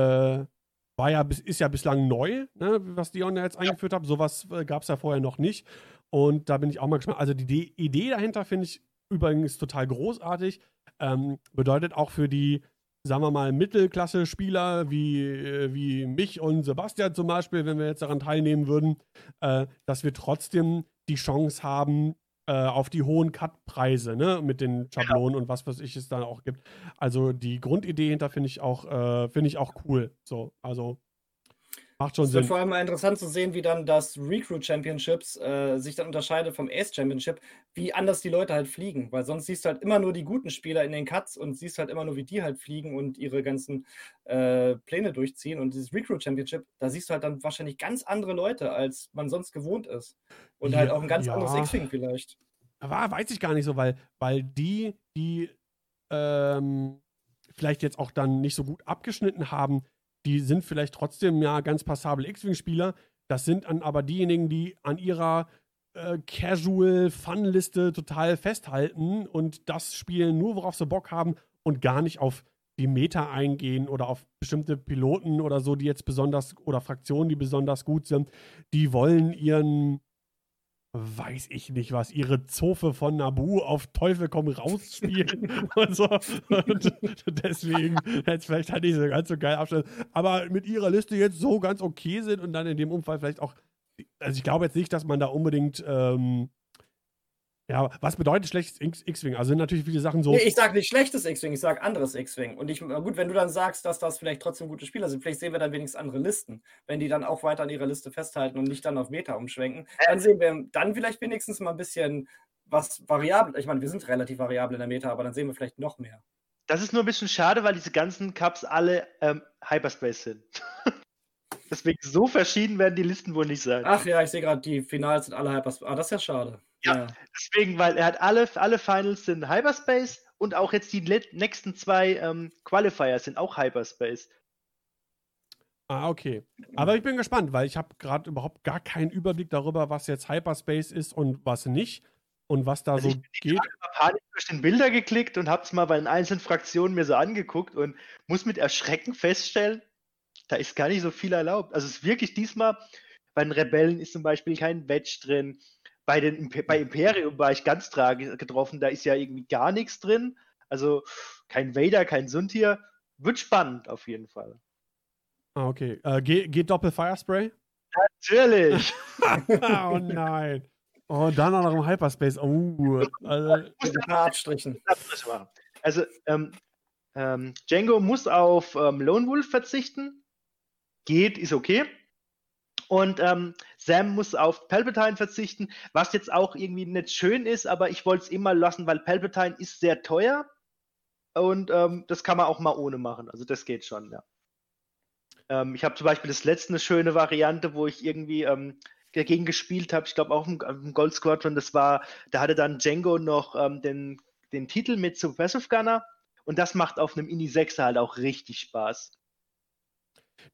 war ja, ist ja bislang neu, ne, was Dion ja jetzt eingeführt hat. Sowas äh, gab es ja vorher noch nicht. Und da bin ich auch mal gespannt. Also die Idee dahinter finde ich übrigens total großartig. Ähm, bedeutet auch für die, sagen wir mal, Mittelklasse-Spieler wie, äh, wie mich und Sebastian zum Beispiel, wenn wir jetzt daran teilnehmen würden, äh, dass wir trotzdem die Chance haben, äh, auf die hohen Cut-Preise, ne, mit den Schablonen und was weiß ich es da auch gibt. Also die Grundidee hinter finde ich auch, äh, finde ich auch cool. So, also Macht schon Es Sinn. wird vor allem mal interessant zu sehen, wie dann das Recruit Championships äh, sich dann unterscheidet vom Ace Championship, wie anders die Leute halt fliegen. Weil sonst siehst du halt immer nur die guten Spieler in den Cuts und siehst halt immer nur, wie die halt fliegen und ihre ganzen äh, Pläne durchziehen. Und dieses Recruit Championship, da siehst du halt dann wahrscheinlich ganz andere Leute, als man sonst gewohnt ist. Und halt Ja, auch ein ganz ja. anderes X-Wing vielleicht. War, weiß ich gar nicht so, weil, weil die, die ähm, vielleicht jetzt auch dann nicht so gut abgeschnitten haben, die sind vielleicht trotzdem ja ganz passable X-Wing-Spieler. Das sind dann aber diejenigen, die an ihrer äh, Casual-Fun-Liste total festhalten und das spielen nur, worauf sie Bock haben und gar nicht auf die Meta eingehen oder auf bestimmte Piloten oder so, die jetzt besonders oder Fraktionen, die besonders gut sind. Die wollen ihren weiß ich nicht was, ihre Zofe von Nabu auf Teufel komm raus spielen und so. Und deswegen jetzt vielleicht halt nicht so ganz so geil abstellen. Aber mit ihrer Liste jetzt so ganz okay sind und dann in dem Umfall vielleicht auch. Also ich glaube jetzt nicht, dass man da unbedingt. Ähm, ja, was bedeutet schlechtes X-Wing? Also sind natürlich viele Sachen so. Nee, ich sage nicht schlechtes X-Wing, ich sage anderes X-Wing. Und ich, gut, wenn du dann sagst, dass das vielleicht trotzdem gute Spieler sind, vielleicht sehen wir dann wenigstens andere Listen. Wenn die dann auch weiter an ihrer Liste festhalten und nicht dann auf Meta umschwenken, dann sehen wir dann vielleicht wenigstens mal ein bisschen was variabel. Ich meine, wir sind relativ variabel in der Meta, aber dann sehen wir vielleicht noch mehr. Das ist nur ein bisschen schade, weil diese ganzen Cups alle ähm, Hyperspace sind. Deswegen so verschieden werden die Listen wohl nicht sein. Ach ja, ich sehe gerade, die Finals sind alle Hyperspace. Ah, das ist ja schade. Ja. Deswegen, weil er hat alle, alle Finals sind Hyperspace und auch jetzt die nächsten zwei ähm, Qualifiers sind auch Hyperspace. Ah, okay. Aber ich bin gespannt, weil ich habe gerade überhaupt gar keinen Überblick darüber, was jetzt Hyperspace ist und was nicht und was da Also so ich bin geht. Mal panisch durch den Bilder geklickt und habe es mal bei den einzelnen Fraktionen mir so angeguckt und muss mit Erschrecken feststellen, da ist gar nicht so viel erlaubt. Also es ist wirklich diesmal, bei den Rebellen ist zum Beispiel kein Wedge drin. Bei, den, bei Imperium war ich ganz tragisch getroffen, da ist ja irgendwie gar nichts drin. Also kein Vader, kein Suntier. Wird spannend auf jeden Fall. Ah, okay. Äh, geht, geht Doppel Firespray? Natürlich. oh nein. Oh, und dann auch noch im Hyperspace. Oh, also, Abstrichen. Also, ähm, ähm, Django muss auf ähm, Lone Wolf verzichten. Geht, ist okay. Und ähm, Sam muss auf Palpatine verzichten, was jetzt auch irgendwie nicht schön ist, aber ich wollte es immer lassen, weil Palpatine ist sehr teuer. Und ähm, das kann man auch mal ohne machen. Also das geht schon, ja. Ähm, ich habe zum Beispiel das letzte eine schöne Variante, wo ich irgendwie ähm, dagegen gespielt habe. Ich glaube auch im, im Gold Squadron. Das war, da hatte dann Django noch ähm, den, den Titel mit Suppressive Gunner. Und das macht auf einem Ini 6 halt auch richtig Spaß.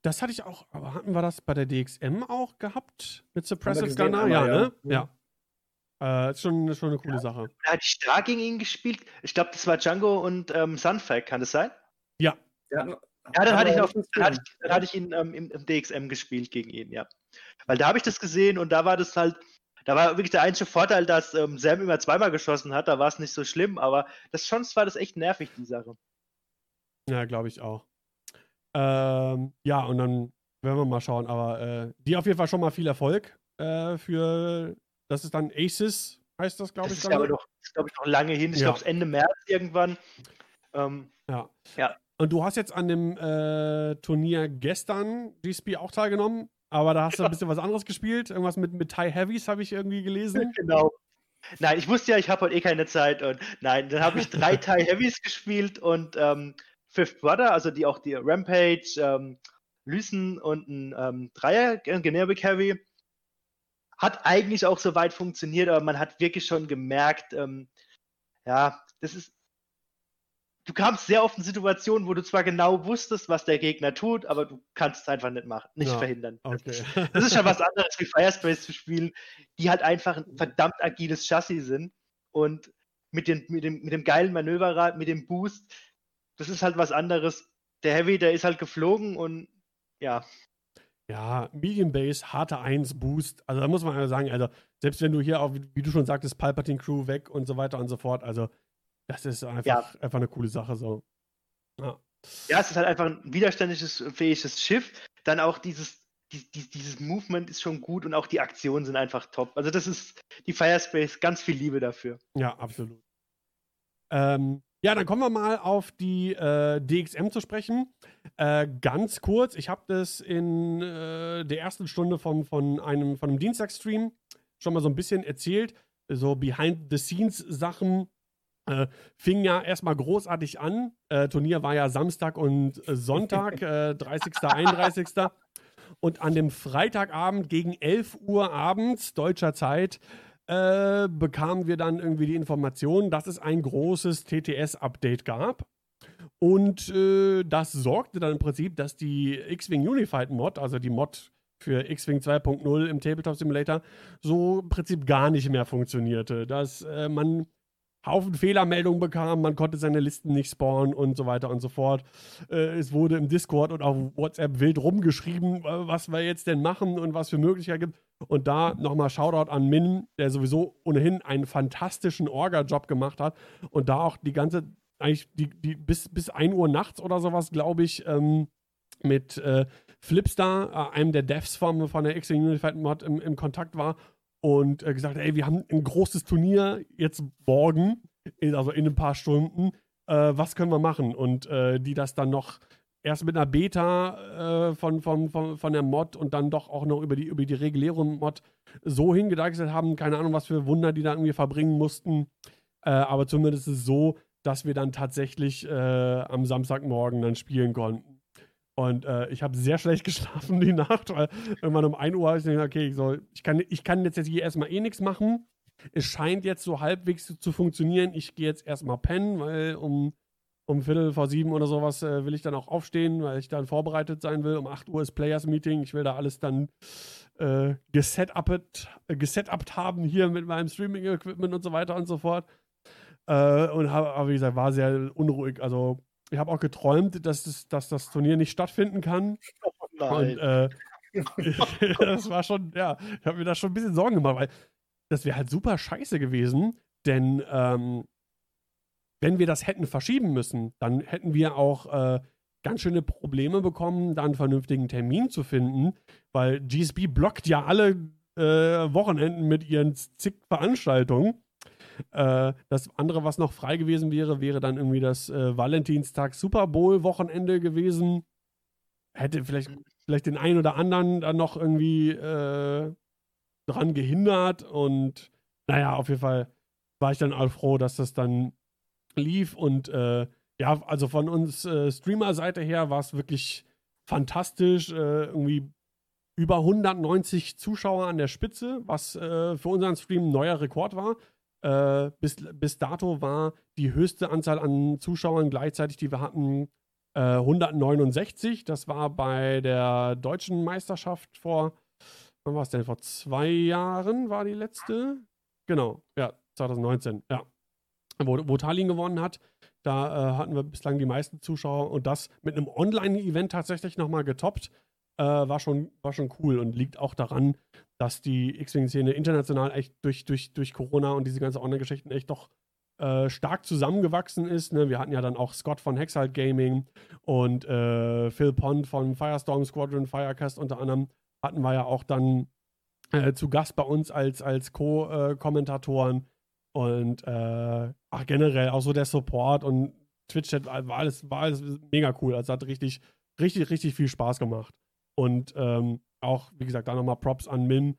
Das hatte ich auch, aber hatten wir das bei der DXM auch gehabt? Mit Suppressive Gunner? Ja, ja. ne? Ja. Äh, ist schon, schon eine coole Sache. Da hatte ich da gegen ihn gespielt. Ich glaube, das war Django und ähm, Sunfac, kann das sein? Ja, Ja, dann hatte ich, noch dann hatte ich, dann hatte ich ihn ähm, im, im DXM gespielt gegen ihn, ja. Weil da habe ich das gesehen und da war das halt, da war wirklich der einzige Vorteil, dass ähm, Sam immer zweimal geschossen hat, da war es nicht so schlimm, aber das schon war das echt nervig, die Sache. Ja, glaube ich auch. Ähm, ja, und dann werden wir mal schauen. Aber äh, dir auf jeden Fall schon mal viel Erfolg äh, für, das ist dann Aces, heißt das, glaube Das ich. ist dann, aber noch, glaube ich, noch lange hin. Ich Ja. glaube, Ende März irgendwann. Ähm, Ja. Ja. Und du hast jetzt an dem äh, Turnier gestern GSP auch teilgenommen, aber da hast du ein bisschen was anderes gespielt. Irgendwas mit, mit Thai Heavies habe ich irgendwie gelesen. Genau. Nein, ich wusste ja, ich habe heute eh keine Zeit und nein, dann habe ich drei Thai Heavies gespielt und ähm, Fifth Brother, also die auch die Rampage, ähm, Lysen und ein ähm, Dreier Generic Heavy. Hat eigentlich auch soweit funktioniert, aber man hat wirklich schon gemerkt, ähm, ja, das ist. Du kamst sehr oft in Situationen, wo du zwar genau wusstest, was der Gegner tut, aber du kannst es einfach nicht machen, nicht Ja, verhindern. Okay. Das ist schon was anderes wie Firespace zu spielen, die halt einfach ein verdammt agiles Chassis sind. Und mit, den, mit, dem, mit dem geilen Manöverrad, mit dem Boost, das ist halt was anderes. Der Heavy, der ist halt geflogen und ja, Ja, Medium Base, harte 1, Boost. Also da muss man sagen, also selbst wenn du hier auch, wie, wie du schon sagtest, Palpatine Crew weg und so weiter und so fort, also das ist einfach, Ja. einfach eine coole Sache so. Ja. ja, es ist halt einfach ein widerständiges, fähiges Schiff. Dann auch dieses, die, die, dieses Movement ist schon gut und auch die Aktionen sind einfach top. Also das ist die Firespace, ganz viel Liebe dafür. Ja, absolut. Ähm, Ja, dann kommen wir mal auf die äh, DXM zu sprechen. Äh, ganz kurz, ich habe das in äh, der ersten Stunde vom, von, einem, von einem Dienstagsstream schon mal so ein bisschen erzählt. So Behind-the-Scenes-Sachen äh, fing ja erstmal großartig an. Äh, Turnier war ja Samstag und äh, Sonntag, 30., 31. Und an dem Freitagabend gegen 11 Uhr abends deutscher Zeit äh, bekamen wir dann irgendwie die Information, dass es ein großes TTS-Update gab. Und äh, das sorgte dann im Prinzip, dass die X-Wing Unified Mod, also die Mod für X-Wing 2.0 im Tabletop Simulator, so im Prinzip gar nicht mehr funktionierte. Dass äh, man Haufen Fehlermeldungen bekam, man konnte seine Listen nicht spawnen und so weiter und so fort. Äh, es wurde im Discord und auf WhatsApp wild rumgeschrieben, äh, was wir jetzt denn machen und was für Möglichkeiten gibt. Und da nochmal Shoutout an Min, der sowieso ohnehin einen fantastischen Orga-Job gemacht hat und da auch die ganze, eigentlich die, die bis, bis 1 Uhr nachts oder sowas, glaube ich, ähm, mit äh, Flipstar, äh, einem der Devs von, von der X-Wing Unified Mod, im, im Kontakt war und äh, gesagt, ey, wir haben ein großes Turnier jetzt morgen, also in ein paar Stunden. Äh, was können wir machen? Und äh, die das dann noch erst mit einer Beta äh, von, von, von, von der Mod und dann doch auch noch über die, über die regulären Mod so hingedeichselt haben. Keine Ahnung, was für Wunder die da irgendwie verbringen mussten. Äh, aber zumindest ist es so, dass wir dann tatsächlich äh, am Samstagmorgen dann spielen konnten. Und äh, ich habe sehr schlecht geschlafen die Nacht, weil irgendwann um 1 Uhr habe ich gedacht, okay, ich, soll, ich, kann, ich kann jetzt, hier erstmal eh nichts machen. Es scheint jetzt so halbwegs zu, funktionieren. Ich gehe jetzt erstmal pennen, weil um, um Viertel vor sieben oder sowas äh, will ich dann auch aufstehen, weil ich dann vorbereitet sein will. Um 8 Uhr ist Players Meeting. Ich will da alles dann äh, gesetupt, äh, haben hier mit meinem Streaming-Equipment und so weiter und so fort. Äh, und habe, wie gesagt, war sehr unruhig. Also ich habe auch geträumt, dass das, dass das Turnier nicht stattfinden kann. Oh nein. Und äh, das war schon, ja, ich habe mir da schon ein bisschen Sorgen gemacht, weil das wäre halt super scheiße gewesen, denn ähm, wenn wir das hätten verschieben müssen, dann hätten wir auch äh, ganz schöne Probleme bekommen, da einen vernünftigen Termin zu finden, weil GSB blockt ja alle äh, Wochenenden mit ihren zig Veranstaltungen. Äh, das andere, was noch frei gewesen wäre, wäre dann irgendwie das äh, Valentinstag Super Bowl Wochenende gewesen. Hätte vielleicht, vielleicht den einen oder anderen dann noch irgendwie äh, dran gehindert. Und naja, auf jeden Fall war ich dann auch froh, dass das dann lief. Und äh, ja, also von uns äh, Streamer-Seite her war es wirklich fantastisch. Äh, irgendwie über 190 Zuschauer an der Spitze, was für unseren Stream ein neuer Rekord war. Äh, bis, bis dato war die höchste Anzahl an Zuschauern gleichzeitig, die wir hatten, äh, 169. Das war bei der deutschen Meisterschaft vor, wann war es denn? Vor zwei Jahren war die letzte. Genau, ja, 2019, ja. Wo, wo Tallinn gewonnen hat. Da äh, hatten wir bislang die meisten Zuschauer und das mit einem Online-Event tatsächlich nochmal getoppt. Äh, war, schon, war schon cool und liegt auch daran, dass die X-Wing-Szene international echt durch, durch, durch Corona und diese ganzen Online-Geschichten echt doch äh, stark zusammengewachsen ist. Ne? Wir hatten ja dann auch Scott von Hexalt Gaming und äh, Phil Pond von Firestorm Squadron Firecast unter anderem hatten wir ja auch dann äh, zu Gast bei uns als, als Co-Kommentatoren. Und äh, ach, generell auch so der Support und Twitch-Chat war alles, war alles mega cool. Also hat richtig, richtig, richtig viel Spaß gemacht. Und ähm, auch, wie gesagt, da nochmal Props an Min.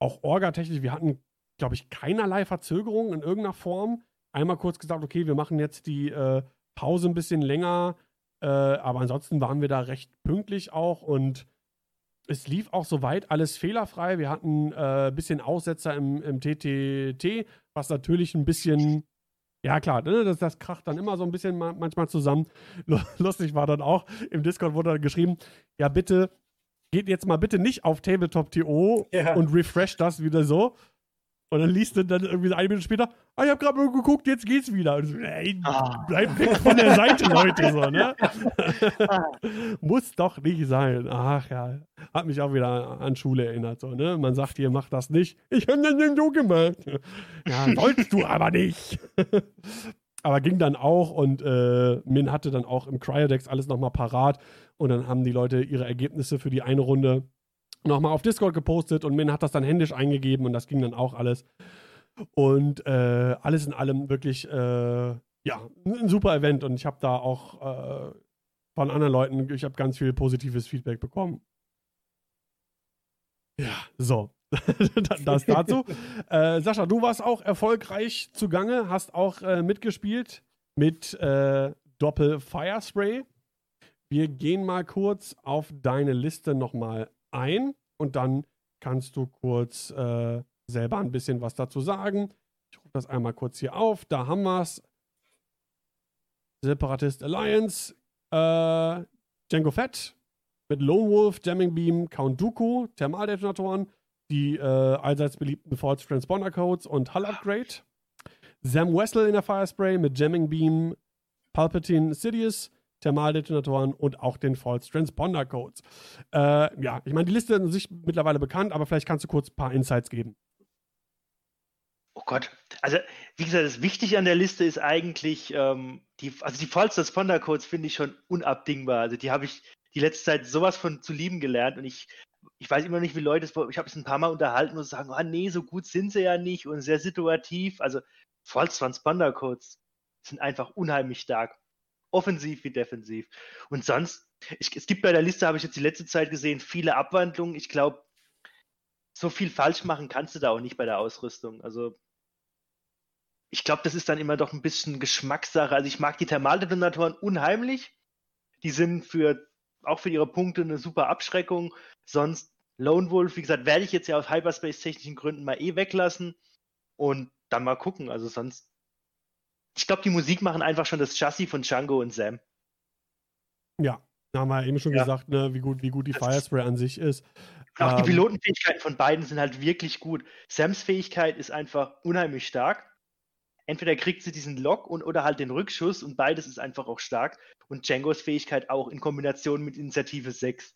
Auch orgatechnisch, wir hatten, glaube ich, keinerlei Verzögerung in irgendeiner Form. Einmal kurz gesagt, okay, wir machen jetzt die äh, Pause ein bisschen länger, äh, aber ansonsten waren wir da recht pünktlich auch und es lief auch soweit alles fehlerfrei. Wir hatten ein äh, bisschen Aussetzer im, im TTT, was natürlich ein bisschen ja, klar, ne, das, das kracht dann immer so ein bisschen manchmal zusammen. Lustig war dann auch, im Discord wurde dann geschrieben, ja, bitte geht jetzt mal bitte nicht auf Tabletop.to ja. und refresh das wieder so. Und dann liest du dann irgendwie eine Minute später, ah, ich habe gerade mal geguckt, jetzt geht's wieder. Und so, ey, ah. bleib weg von der Seite, Leute, so, ne? Muss doch nicht sein. Ach ja, hat mich auch wieder an Schule erinnert, so, ne? Man sagt hier, mach das nicht. Ich habe das nicht so gemacht. Ja, sollst du aber nicht. aber ging dann auch und äh, Min hatte dann auch im Cryodex alles nochmal parat und dann haben die Leute ihre Ergebnisse für die eine Runde nochmal auf Discord gepostet und Min hat das dann händisch eingegeben und das ging dann auch alles. Und äh, alles in allem wirklich äh, ja, ein super Event und ich habe da auch äh, von anderen Leuten, ich habe ganz viel positives Feedback bekommen. Ja, so. das dazu. äh, Sascha, du warst auch erfolgreich zugange, hast auch äh, mitgespielt mit äh, Doppel Firespray. Wir gehen mal kurz auf deine Liste nochmal ein und dann kannst du kurz äh, selber ein bisschen was dazu sagen. Ich rufe das einmal kurz hier auf. Da haben wir es. Separatist Alliance, äh, Django Fett mit Lone Wolf, Jamming Beam, Count Dooku, Thermaldetonatoren, die äh, allseits beliebten False Transponder Codes und Hull Upgrade. Sam Wessel in der Firespray mit Jamming Beam, Palpatine Sidious, Thermaldetonatoren und auch den False Transponder Codes. Äh, ja, ich meine, die Liste ist sich mittlerweile bekannt, aber vielleicht kannst du kurz ein paar Insights geben. Oh Gott. Also, wie gesagt, das Wichtige an der Liste ist eigentlich, ähm, die, also die False Transponder Codes finde ich schon unabdingbar. Also, die habe ich die letzte Zeit sowas von zu lieben gelernt und ich, ich weiß immer nicht, wie Leute es, ich habe es ein paar Mal unterhalten und sagen, ah, nee, so gut sind sie ja nicht und sehr situativ. Also, False Transponder Codes sind einfach unheimlich stark. Offensiv wie defensiv. Und sonst, ich, es gibt bei der Liste, habe ich jetzt die letzte Zeit gesehen, viele Abwandlungen. Ich glaube, so viel falsch machen kannst du da auch nicht bei der Ausrüstung. Also ich glaube, das ist dann immer doch ein bisschen Geschmackssache. Also ich mag die Thermaldetonatoren unheimlich. Die sind für auch für ihre Punkte eine super Abschreckung. Sonst Lone Wolf, wie gesagt, werde ich jetzt ja aus Hyperspace-technischen Gründen mal eh weglassen und dann mal gucken. Also sonst, ich glaube, die Musik machen einfach schon das Chassis von Django und Sam. Ja, da haben wir eben schon ja. gesagt, ne, wie gut, wie gut die Firespray an sich ist. Auch ähm, die Pilotenfähigkeiten von beiden sind halt wirklich gut. Sams Fähigkeit ist einfach unheimlich stark. Entweder kriegt sie diesen Lock und, oder halt den Rückschuss und beides ist einfach auch stark. Und Djangos Fähigkeit auch in Kombination mit Initiative 6.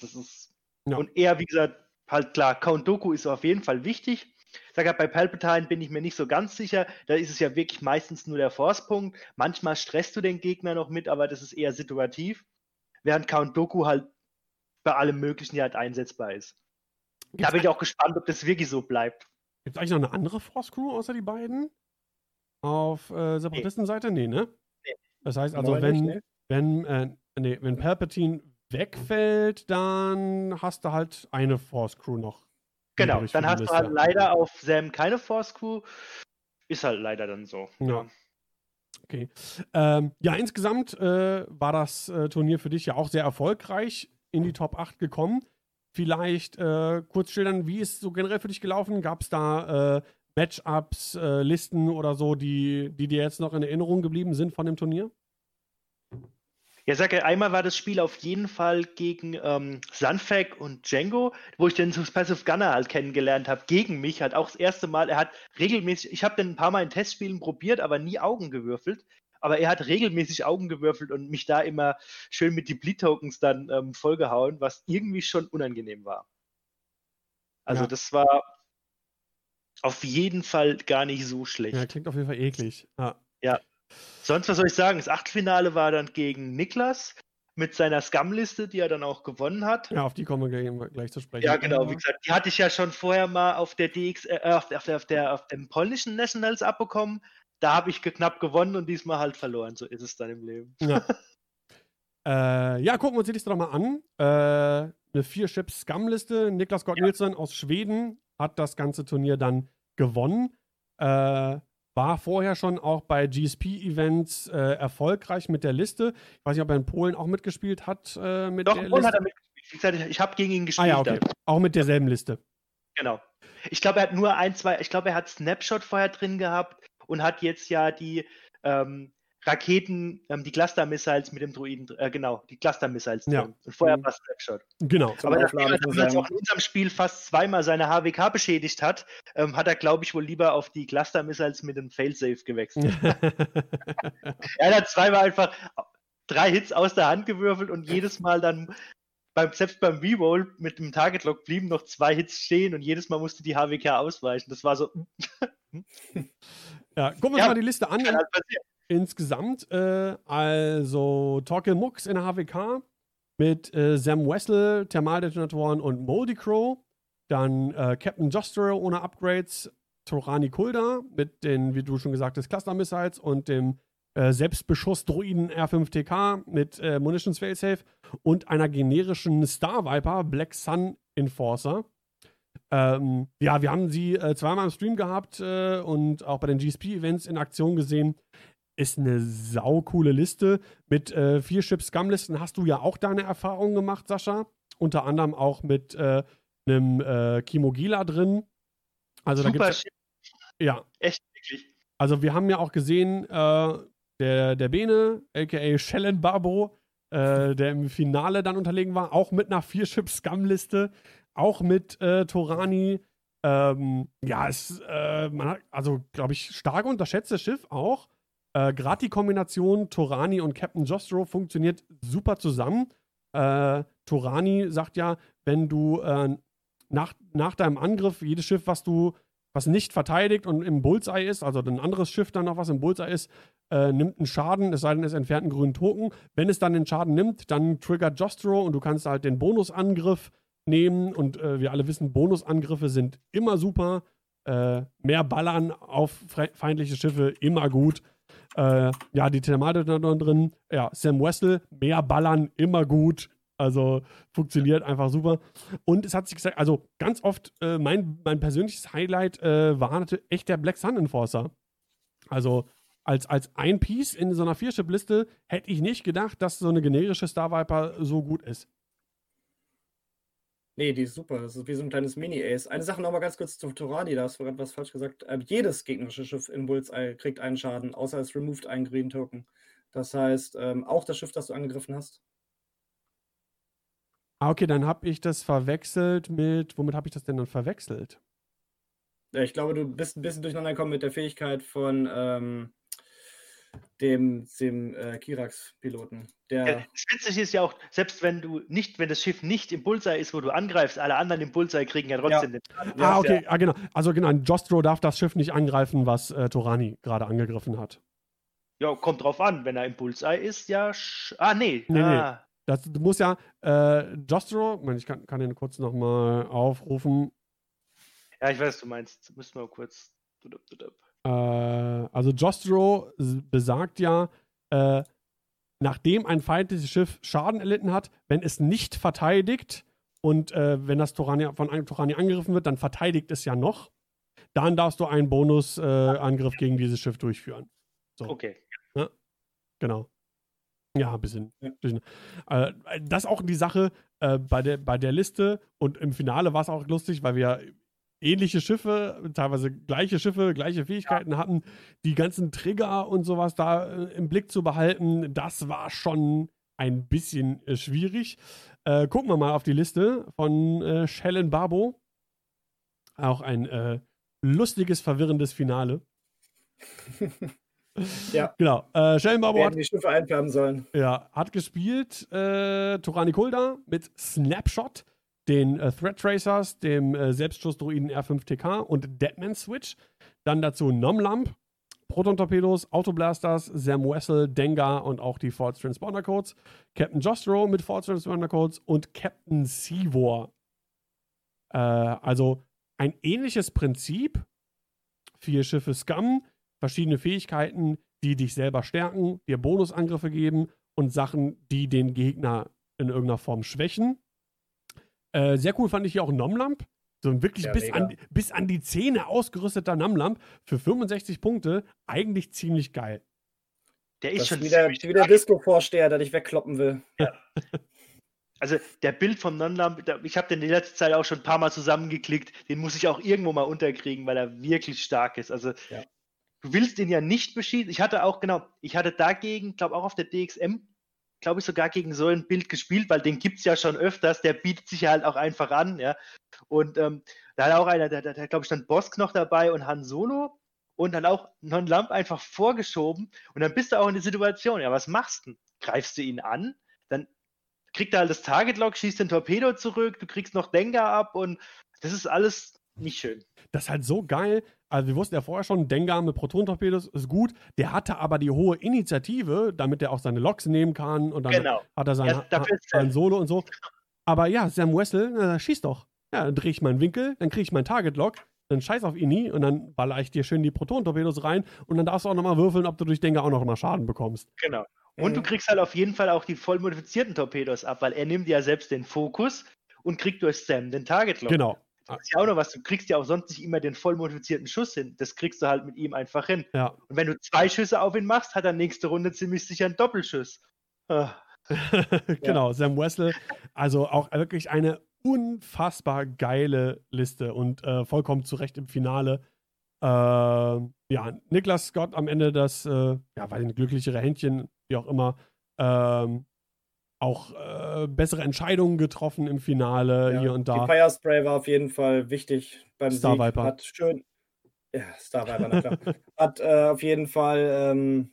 Das ist. Ja. Und er, wie gesagt, halt klar, Count Doku ist auf jeden Fall wichtig. Ich sage bei Palpatine bin ich mir nicht so ganz sicher. Da ist es ja wirklich meistens nur der Force-Punkt. Manchmal stresst du den Gegner noch mit, aber das ist eher situativ. Während Count Doku halt bei allem Möglichen ja halt einsetzbar ist. Gibt's da bin ich auch gespannt, ob das wirklich so bleibt. Gibt es eigentlich noch eine andere Force Crew außer die beiden? Auf äh, Separatistenseite? Nee, ne? Nee. Das heißt also, wenn, nee. wenn, äh, nee, wenn Palpatine wegfällt, dann hast du halt eine Force Crew noch. Genau, dann hast du halt leider auf Sam keine Force Crew. Ist halt leider dann so. Ja. Okay. Ähm, ja, insgesamt äh, war das äh, Turnier für dich ja auch sehr erfolgreich in die Top 8 gekommen. Vielleicht äh, kurz schildern, wie ist so generell für dich gelaufen? Gab es da äh, Matchups, äh, Listen oder so, die, die dir jetzt noch in Erinnerung geblieben sind von dem Turnier? Ja, sag ja, einmal war das Spiel auf jeden Fall gegen ähm, Sunfag und Django, wo ich den Passive Gunner halt kennengelernt habe, gegen mich, halt auch das erste Mal, er hat regelmäßig, ich habe den ein paar Mal in Testspielen probiert, aber nie Augen gewürfelt aber er hat regelmäßig Augen gewürfelt und mich da immer schön mit die Bleed-Tokens dann ähm, vollgehauen, was irgendwie schon unangenehm war. Also ja. das war auf jeden Fall gar nicht so schlecht. Ja, klingt auf jeden Fall eklig. Ja. ja. Sonst, was soll ich sagen? Das Achtelfinale war dann gegen Niklas mit seiner Scum-Liste, die er dann auch gewonnen hat. Ja, auf die kommen wir gleich zu sprechen. Ja, genau, wie gesagt, die hatte ich ja schon vorher mal auf der DX, äh, auf, der, auf, der, auf, der, auf dem polnischen Nationals abbekommen da habe ich knapp gewonnen und diesmal halt verloren. So ist es dann im Leben. Ja, äh, ja gucken wir uns die Liste doch mal an. Äh, eine Vier-Chips-Scum-Liste. Niklas Gott Nilsson aus Schweden hat das ganze Turnier dann gewonnen. Äh, war vorher schon auch bei GSP-Events äh, erfolgreich mit der Liste. Ich weiß nicht, ob er in Polen auch mitgespielt hat. Äh, mit Doch, in Polen hat er mitgespielt. Ich habe gegen ihn gespielt. Ah, ja, okay. Auch mit derselben Liste. Genau. Ich glaube, er hat nur ein, zwei, ich glaube, er hat Snapshot vorher drin gehabt und hat jetzt ja die ähm, Raketen, ähm, die Cluster-Missiles mit dem Druiden, äh, genau, die Cluster-Missiles ja. drin. Und vorher war Snapshot. Genau. Aber nachdem er auch in unserem Spiel fast zweimal seine HWK beschädigt hat, ähm, hat er, glaube ich, wohl lieber auf die Cluster-Missiles mit dem Failsafe gewechselt. er hat zweimal einfach drei Hits aus der Hand gewürfelt und jedes Mal dann beim, selbst beim Reroll mit dem Target Lock blieben noch zwei Hits stehen und jedes Mal musste die HWK ausweichen. Das war so. Ja, gucken wir uns ja, mal die Liste an. Insgesamt, äh, also Torkel Mux in der HWK mit äh, Sam Wessel, Thermaldetonatoren und Moldy Crow. Dann äh, Captain Jostro ohne Upgrades, Torani Kulda mit den, wie du schon gesagt hast, Cluster Missiles und dem äh, Selbstbeschuss-Droiden R5TK mit äh, Munitions Failsafe und einer generischen Star Viper Black Sun Enforcer. Ähm, ja, wir haben sie äh, zweimal im Stream gehabt äh, und auch bei den GSP-Events in Aktion gesehen. Ist eine saukoole Liste. Mit äh, vier Chip Scum-Listen hast du ja auch deine Erfahrungen gemacht, Sascha. Unter anderem auch mit äh, einem äh, Kimogila drin. Also Super da gibt's, Chip. ja, Echt, wirklich. also wir haben ja auch gesehen, äh, der, der Bene, aka Shellen Barbo, äh, der im Finale dann unterlegen war, auch mit einer Vier-Chip-Scum-Liste, auch mit äh, Torani. Ähm, ja, es, äh, hat, also glaube ich, stark unterschätztes Schiff auch. Äh, Gerade die Kombination Torani und Captain Jostro funktioniert super zusammen. Äh, Torani sagt ja, wenn du äh, nach, nach deinem Angriff jedes Schiff, was du was nicht verteidigt und im Bullseye ist, also ein anderes Schiff dann noch, was im Bullseye ist, äh, nimmt einen Schaden, es sei denn, es entfernt einen grünen Token. Wenn es dann den Schaden nimmt, dann triggert Jostro und du kannst halt den Bonusangriff nehmen. Und äh, wir alle wissen, Bonusangriffe sind immer super. Äh, mehr Ballern auf feindliche Schiffe, immer gut. Äh, ja, die Thematik drin. Ja, Sam Wessel, mehr Ballern, immer gut. Also funktioniert einfach super. Und es hat sich gesagt, also ganz oft, äh, mein, mein persönliches Highlight äh, war natürlich echt der Black Sun Enforcer. Also als, als ein Piece in so einer Viership-Liste hätte ich nicht gedacht, dass so eine generische Star Viper so gut ist. Nee, die ist super. Das ist wie so ein kleines Mini-Ace. Eine Sache nochmal ganz kurz zu Torani, da hast du gerade was falsch gesagt. Ähm, jedes gegnerische Schiff in Bullseye kriegt einen Schaden, außer es removed einen Green Token. Das heißt, ähm, auch das Schiff, das du angegriffen hast. Ah, okay, dann habe ich das verwechselt mit. Womit habe ich das denn dann verwechselt? Ja, ich glaube, du bist ein bisschen durcheinander gekommen mit der Fähigkeit von ähm, dem, dem äh, Kirax-Piloten. Ja, Der, das Witzige ist ja auch, selbst wenn du nicht, wenn das Schiff nicht im Bullseye ist, wo du angreifst, alle anderen im Bullseye kriegen ja trotzdem den Schaden. ah, Ja, okay, ah, genau. Also genau, Jostro darf das Schiff nicht angreifen, was äh, Torani gerade angegriffen hat. Ja, kommt drauf an, wenn er im Bullseye ist, ja. Ah, nee. Nee, nee. ah. Das, du musst ja, äh, Jostro, ich kann, kann den kurz nochmal aufrufen. Ja, ich weiß, was du meinst. Müssen wir kurz. Äh, also Jostro besagt ja, äh, nachdem ein feindliches Schiff Schaden erlitten hat, wenn es nicht verteidigt und äh, wenn das Torani, von einem Torani angegriffen wird, dann verteidigt es ja noch. Dann darfst du einen Bonusangriff äh, gegen dieses Schiff durchführen. So, Okay. genau. Ja, ein bisschen. Ja. bisschen. Äh, das ist auch die Sache äh, bei, der, bei der Liste und im Finale war es auch lustig, weil wir ähnliche Schiffe, teilweise gleiche Schiffe, gleiche Fähigkeiten hatten, die ganzen Trigger und sowas da äh, im Blick zu behalten, das war schon ein bisschen äh, schwierig. Äh, gucken wir mal auf die Liste von äh, Shellen Barbo. Auch ein äh, lustiges, verwirrendes Finale. Ja. Genau. Äh, Shellen Barbo hat die Schiffe einfärben sollen. ja, hat gespielt Torani Kulda mit Snapshot, den äh, Threat Tracers, dem äh, Selbstschussdruiden R5TK und Deadman Switch. Dann dazu Nomlamp, Proton Torpedos, Autoblasters, Sam Wessel, Dengar und auch die False Transponder Codes. Captain Jostro mit False Transponder Codes und Captain Seawar. Äh, also ein ähnliches Prinzip. Vier Schiffe Scum, verschiedene Fähigkeiten, die dich selber stärken, dir Bonusangriffe geben und Sachen, die den Gegner in irgendeiner Form schwächen. Äh, sehr cool fand ich hier auch Nomlamp. So ein wirklich Ja, bis, mega. an, bis an die Zähne ausgerüsteter Nomlamp für 65 Punkte. Eigentlich ziemlich geil. Der Das ist schon ist wieder, ziemlich wie der Disco-Vorsteher, der dich wegkloppen will. Also der Bild von Nonlamp, da- ich habe den die letzte Zeit auch schon ein paar Mal zusammengeklickt, den muss ich auch irgendwo mal unterkriegen, weil er wirklich stark ist. Also Ja. du willst ihn ja nicht beschießen. Ich hatte auch, genau, ich hatte dagegen, glaube auch auf der DXM, glaube ich sogar gegen so ein Bild gespielt, weil den gibt es ja schon öfters, der bietet sich ja halt auch einfach an, ja. Und ähm, da hat auch einer, der, der, der glaube ich, dann Bosk noch dabei und Han Solo und dann auch Non-Lamp einfach vorgeschoben und dann bist du auch in der Situation, ja, was machst du? Greifst du ihn an? Dann kriegt er halt das Target-Lock, schießt den Torpedo zurück, du kriegst noch Dengar ab und das ist alles nicht schön. Das ist halt so geil. Also wir wussten ja vorher schon, Dengar mit Proton-Torpedos ist gut. Der hatte aber die hohe Initiative, damit er auch seine Loks nehmen kann und dann Genau. hat er sein, Ja, sein Solo und so. Aber ja, Sam Wessel, äh, schieß doch. Ja, dann drehe ich meinen Winkel, dann kriege ich meinen Target-Lock, dann scheiß auf Ini und dann baller ich dir schön die Proton-Torpedos rein und dann darfst du auch nochmal würfeln, ob du durch Denker auch noch mal Schaden bekommst. Genau. Und mhm. du kriegst halt auf jeden Fall auch die voll modifizierten Torpedos ab, weil er nimmt ja selbst den Fokus und kriegt durch Sam den Target Lock. Genau. Das ist ja auch noch was. Du kriegst ja auch sonst nicht immer den voll modifizierten Schuss hin. Das kriegst du halt mit ihm einfach hin. Ja. Und wenn du zwei Schüsse auf ihn machst, hat er nächste Runde ziemlich sicher einen Doppelschuss. Ah. genau, ja. Sam Wessel. Also auch wirklich eine unfassbar geile Liste und äh, vollkommen zu Recht im Finale. Äh, ja, Niklas Scott am Ende das, äh, ja, weil ein glücklichere Händchen, wie auch immer, ähm, auch äh, bessere Entscheidungen getroffen im Finale ja, hier und da. Die Fire Spray war auf jeden Fall wichtig beim Star Sieg. Viper. Hat schön, ja, Star Viper, na klar. Hat äh, auf jeden Fall ähm,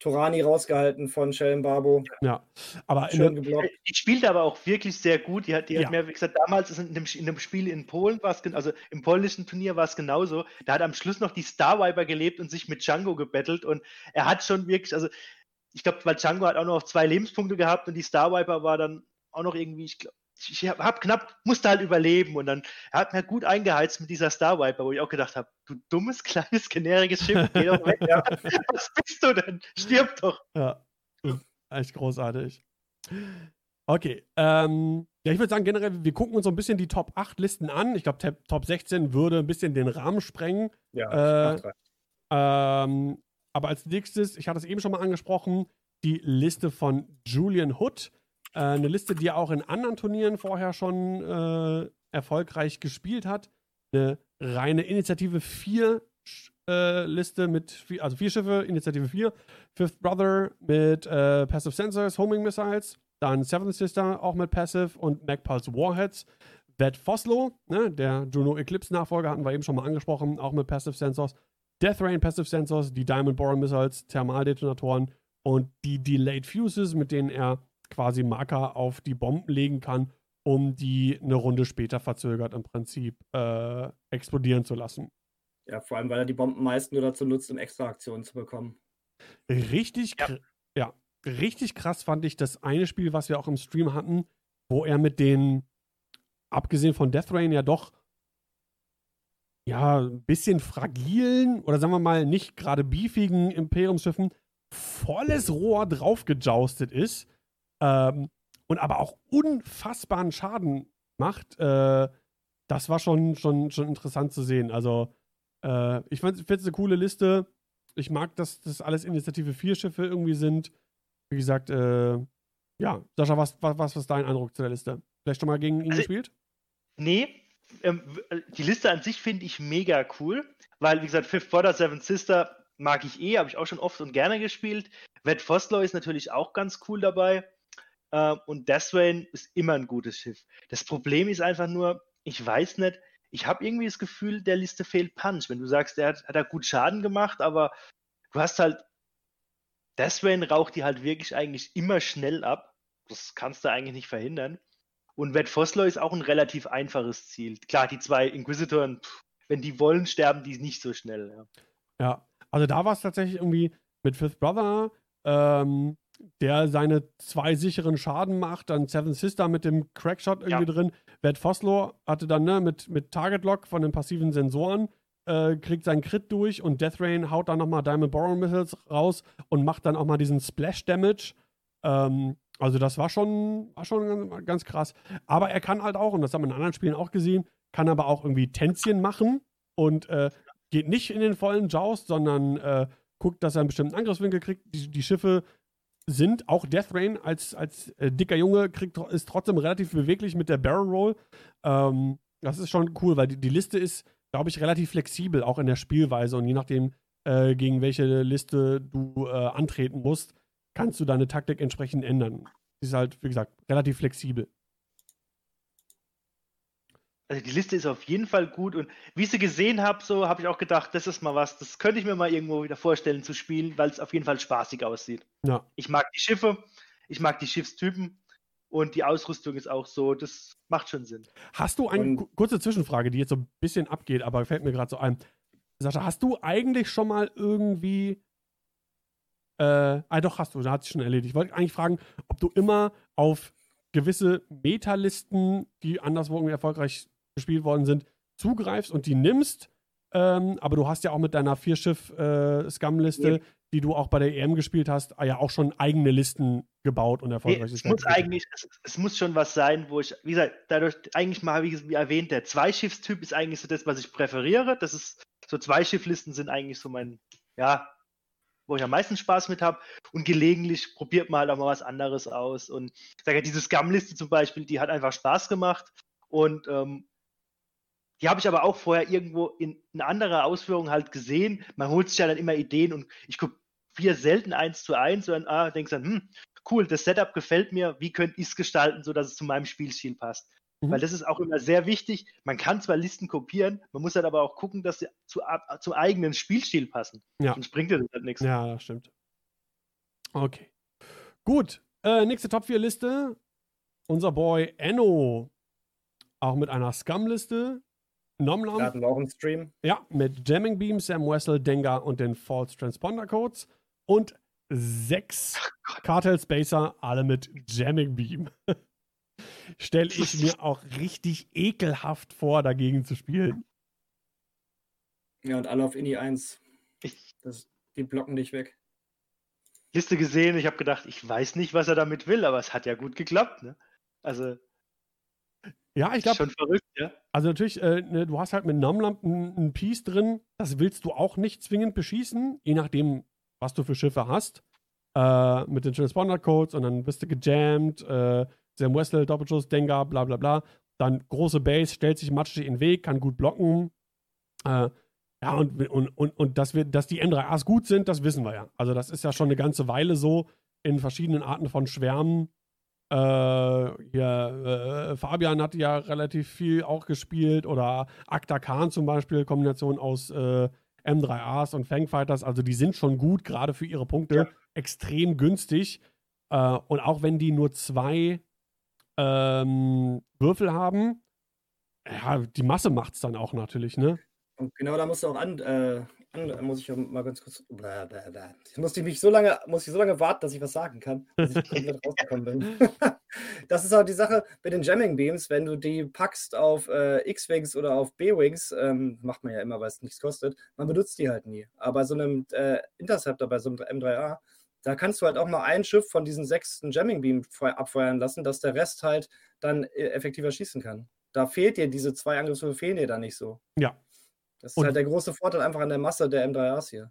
Torani rausgehalten von Shellen Barbo. Ja, aber schön geblockt. Die spielt aber auch wirklich sehr gut. Die hat, die ja. hat mir, wie gesagt, damals in dem, in dem Spiel in Polen war es, also im polnischen Turnier war es genauso. Da hat am Schluss noch die Star Viper gelebt und sich mit Django gebettelt und er hat schon wirklich, also ich glaube, weil Django hat auch noch zwei Lebenspunkte gehabt und die Star Viper war dann auch noch irgendwie, ich glaube, ich habe knapp, musste halt überleben und dann er hat mir gut eingeheizt mit dieser Star Viper, wo ich auch gedacht habe, du dummes, kleines, generisches Schiff, geh doch weg, ja. was bist du denn? Stirb doch. Ja, echt großartig. Okay, ähm, ja, ich würde sagen, generell, wir gucken uns so ein bisschen die Top 8 Listen an. Ich glaube, Top 16 würde ein bisschen den Rahmen sprengen. Ja, äh, ähm, aber als nächstes, ich hatte es eben schon mal angesprochen, die Liste von Julian Hood. Äh, eine Liste, die er auch in anderen Turnieren vorher schon äh, erfolgreich gespielt hat. Eine reine Initiative 4 äh, Liste mit, vier, also vier Schiffe, Initiative 4. Fifth Brother mit äh, Passive Sensors, Homing Missiles. Dann Seventh Sister auch mit Passive und Magpulse Warheads. That Foslo, ne, der Juno Eclipse Nachfolger, hatten wir eben schon mal angesprochen, auch mit Passive Sensors. Death Rain Passive Sensors, die Diamond Boron Missiles, Thermaldetonatoren und die Delayed Fuses, mit denen er quasi Marker auf die Bomben legen kann, um die eine Runde später verzögert im Prinzip äh, explodieren zu lassen. Ja, vor allem, weil er die Bomben meist nur dazu nutzt, um extra Aktionen zu bekommen. Richtig, ja. ja, richtig krass fand ich das eine Spiel, was wir auch im Stream hatten, wo er mit den, abgesehen von Death Rain, ja doch ja, ein bisschen fragilen oder sagen wir mal nicht gerade beefigen Imperiumsschiffen volles Rohr draufgejoustet ist ähm, und aber auch unfassbaren Schaden macht, äh, das war schon, schon, schon interessant zu sehen. Also, äh, ich finde es eine coole Liste. Ich mag, dass das alles Initiative 4 Schiffe irgendwie sind. Wie gesagt, äh, ja, Sascha, was, was, was ist dein Eindruck zu der Liste? Vielleicht schon mal gegen ihn also, gespielt? Nee, ähm, äh, die Liste an sich finde ich mega cool, weil, wie gesagt, Fifth Brother, Seven Sister mag ich eh, habe ich auch schon oft und gerne gespielt. Red Foslow ist natürlich auch ganz cool dabei. Äh, und Deathrain ist immer ein gutes Schiff. Das Problem ist einfach nur, ich weiß nicht, ich habe irgendwie das Gefühl, der Liste fehlt Punch. Wenn du sagst, der hat, hat er gut Schaden gemacht, aber du hast halt, Deathrain raucht die halt wirklich eigentlich immer schnell ab. Das kannst du eigentlich nicht verhindern. Und Red Foslow ist auch ein relativ einfaches Ziel. Klar, die zwei Inquisitoren, wenn die wollen, sterben die nicht so schnell. Ja, ja also da war es tatsächlich irgendwie mit Fifth Brother, ähm, der seine zwei sicheren Schaden macht, dann Seven Sister mit dem Crackshot irgendwie ja. drin. Red Foslow hatte dann ne, mit, mit Target Lock von den passiven Sensoren, äh, kriegt seinen Crit durch und Death Rain haut dann nochmal Diamond Boron Missiles raus und macht dann auch mal diesen Splash Damage. Ähm, also das war schon, war schon ganz, krass. Aber er kann halt auch, und das haben wir in anderen Spielen auch gesehen, kann aber auch irgendwie Tänzchen machen und äh, geht nicht in den vollen Joust, sondern äh, guckt, dass er einen bestimmten Angriffswinkel kriegt. Die, die Schiffe sind, auch Death Rain als, als äh, dicker Junge kriegt, ist trotzdem relativ beweglich mit der Barrel Roll. Ähm, das ist schon cool, weil die, die Liste ist, glaube ich, relativ flexibel, auch in der Spielweise. Und je nachdem, äh, gegen welche Liste du äh, antreten musst, kannst du deine Taktik entsprechend ändern. Sie ist halt, wie gesagt, relativ flexibel. Also die Liste ist auf jeden Fall gut und wie ich sie gesehen habe, so habe ich auch gedacht, das ist mal was, das könnte ich mir mal irgendwo wieder vorstellen zu spielen, weil es auf jeden Fall spaßig aussieht. Ja. Ich mag die Schiffe, ich mag die Schiffstypen und die Ausrüstung ist auch so, das macht schon Sinn. Hast du eine und, kurze Zwischenfrage, die jetzt so ein bisschen abgeht, aber fällt mir gerade so ein. Sascha, hast du eigentlich schon mal irgendwie äh, ah, doch, hast du, da hat sich schon erledigt. Ich wollte eigentlich fragen, ob du immer auf gewisse Metalisten, die anderswo irgendwie erfolgreich gespielt worden sind, zugreifst und die nimmst. Ähm, aber du hast ja auch mit deiner Vierschiff-Scum-Liste, Ja. die du auch bei der EM gespielt hast, ja auch schon eigene Listen gebaut und Nee, erfolgreich es muss eigentlich, es, es muss schon was sein, wo ich, wie gesagt, dadurch eigentlich mal, wie erwähnt, der Zweischiffstyp ist eigentlich so das, was ich präferiere. Das ist, so Zweischifflisten sind eigentlich so mein, ja, wo ich am meisten Spaß mit habe. Und gelegentlich probiert man halt auch mal was anderes aus. Und ich sage ja, diese Scum-Liste zum Beispiel, die hat einfach Spaß gemacht. Und ähm, die habe ich aber auch vorher irgendwo in, in anderer Ausführung halt gesehen. Man holt sich ja dann immer Ideen und ich kopiere selten eins zu eins, sondern ah, denkst dann, hm, cool, das Setup gefällt mir, wie könnte ich es gestalten, sodass es zu meinem Spielstil passt. Mhm. Weil das ist auch immer sehr wichtig. Man kann zwar Listen kopieren, man muss halt aber auch gucken, dass sie zu, ab- zum eigenen Spielstil passen. Ja. Sonst bringt dir das halt nichts. Ja, das stimmt. Okay. Gut. Äh, nächste Top 4 Liste. Unser Boy Enno. Auch mit einer Scum-Liste. Nomlam. Da hatten wir auch im Stream. Ja, mit Jamming Beam, Sam Wessel, Dengar und den False Transponder Codes. Und sechs Cartel Spacer, alle mit Jamming Beam. Stelle ich mir auch richtig ekelhaft vor, dagegen zu spielen. Ja, und alle auf INI 1. Ich- Das, die blocken dich weg. Liste gesehen, ich habe gedacht, ich weiß nicht, was er damit will, aber es hat ja gut geklappt. Ne? Also, Ja, ich glaube, schon verrückt, ja. Also natürlich, äh, ne, du hast halt mit Nomlamp ein, ein Piece drin, das willst du auch nicht zwingend beschießen, je nachdem, was du für Schiffe hast. Äh, mit den Transponder-Codes und dann bist du gejammt, äh, Sam Wessel, Doppelschuss, Dengar, bla bla bla. Dann große Base, stellt sich matschig in den Weg, kann gut blocken. Äh, ja, und, und, und, und dass, wir, dass die M3As gut sind, das wissen wir ja. Also das ist ja schon eine ganze Weile so in verschiedenen Arten von Schwärmen. Äh, hier, äh, Fabian hat ja relativ viel auch gespielt oder Akta Khan zum Beispiel, Kombination aus äh, M3As und Fangfighters, also die sind schon gut, gerade für ihre Punkte, Ja. extrem günstig. Äh, und auch wenn die nur zwei ähm, Würfel haben, ja, die Masse macht's dann auch natürlich, ne? Und genau da musst du auch an, äh, an muss ich mal ganz kurz. Bla, bla, bla. Ich musste mich so lange, muss ich so lange warten, dass ich was sagen kann, dass ich komplett rausgekommen bin. das ist auch die Sache mit den Jamming Beams, wenn du die packst auf äh, X-Wings oder auf B-Wings, ähm, macht man ja immer, weil es nichts kostet, man benutzt die halt nie. Aber bei so einem äh, Interceptor, bei so einem M3A, da kannst du halt auch mal ein Schiff von diesen sechsten Jamming Beam feu- abfeuern lassen, dass der Rest halt dann äh, effektiver schießen kann. Da fehlt dir diese zwei Angriffswürfe, fehlen dir da nicht so. Ja. Das ist Und- halt der große Vorteil einfach an der Masse der M3As hier.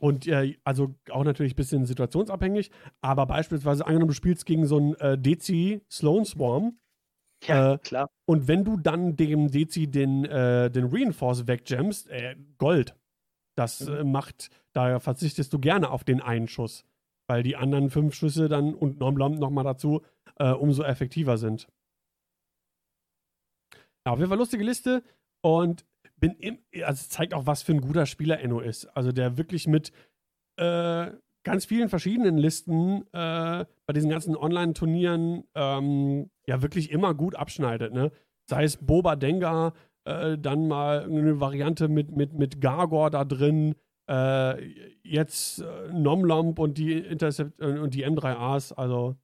Und äh, also auch natürlich ein bisschen situationsabhängig, aber beispielsweise angenommen, du spielst gegen so einen äh, Dezi Sloan Swarm Ja, Äh, klar. und wenn du dann dem Dezi den, äh, den Reinforce wegjammst, äh, Gold. Das Mhm. äh, macht, da verzichtest du gerne auf den einen Schuss, weil die anderen fünf Schüsse dann und Nomlom nochmal dazu äh, umso effektiver sind. Ja, auf jeden Fall lustige Liste und bin im, also zeigt auch, was für ein guter Spieler Enno ist. Also der wirklich mit äh, ganz vielen verschiedenen Listen äh, bei diesen ganzen Online-Turnieren ähm, ja wirklich immer gut abschneidet. Ne? Sei es Boba Dengar, äh, dann mal eine Variante mit, mit, mit Gargor da drin, äh, jetzt äh, Nomlomp und die Intercept äh, und die M3As. Also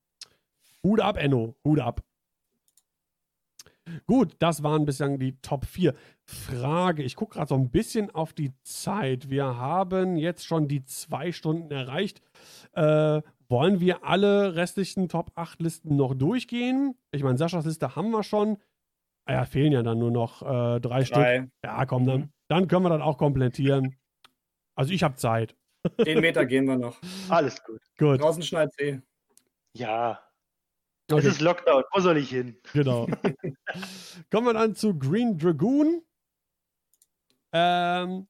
Hut ab, Enno, Hut ab. Gut, das waren bislang die Top 4. Frage, ich gucke gerade so ein bisschen auf die Zeit. Wir haben jetzt schon die zwei Stunden erreicht. Äh, wollen wir alle restlichen Top 8 Listen noch durchgehen? Ich meine, Saschas Liste haben wir schon. Ah Ja, fehlen ja dann nur noch äh, drei, Stück. Drei. Ja, komm, dann, dann können wir das auch komplettieren. Also ich habe Zeit. Den Meter gehen wir noch. Alles gut. Gut. Draußen schneit eh. Ja, es Okay, ist Lockdown. Wo soll ich hin? genau. Kommen wir dann zu Green Dragoon. Ähm,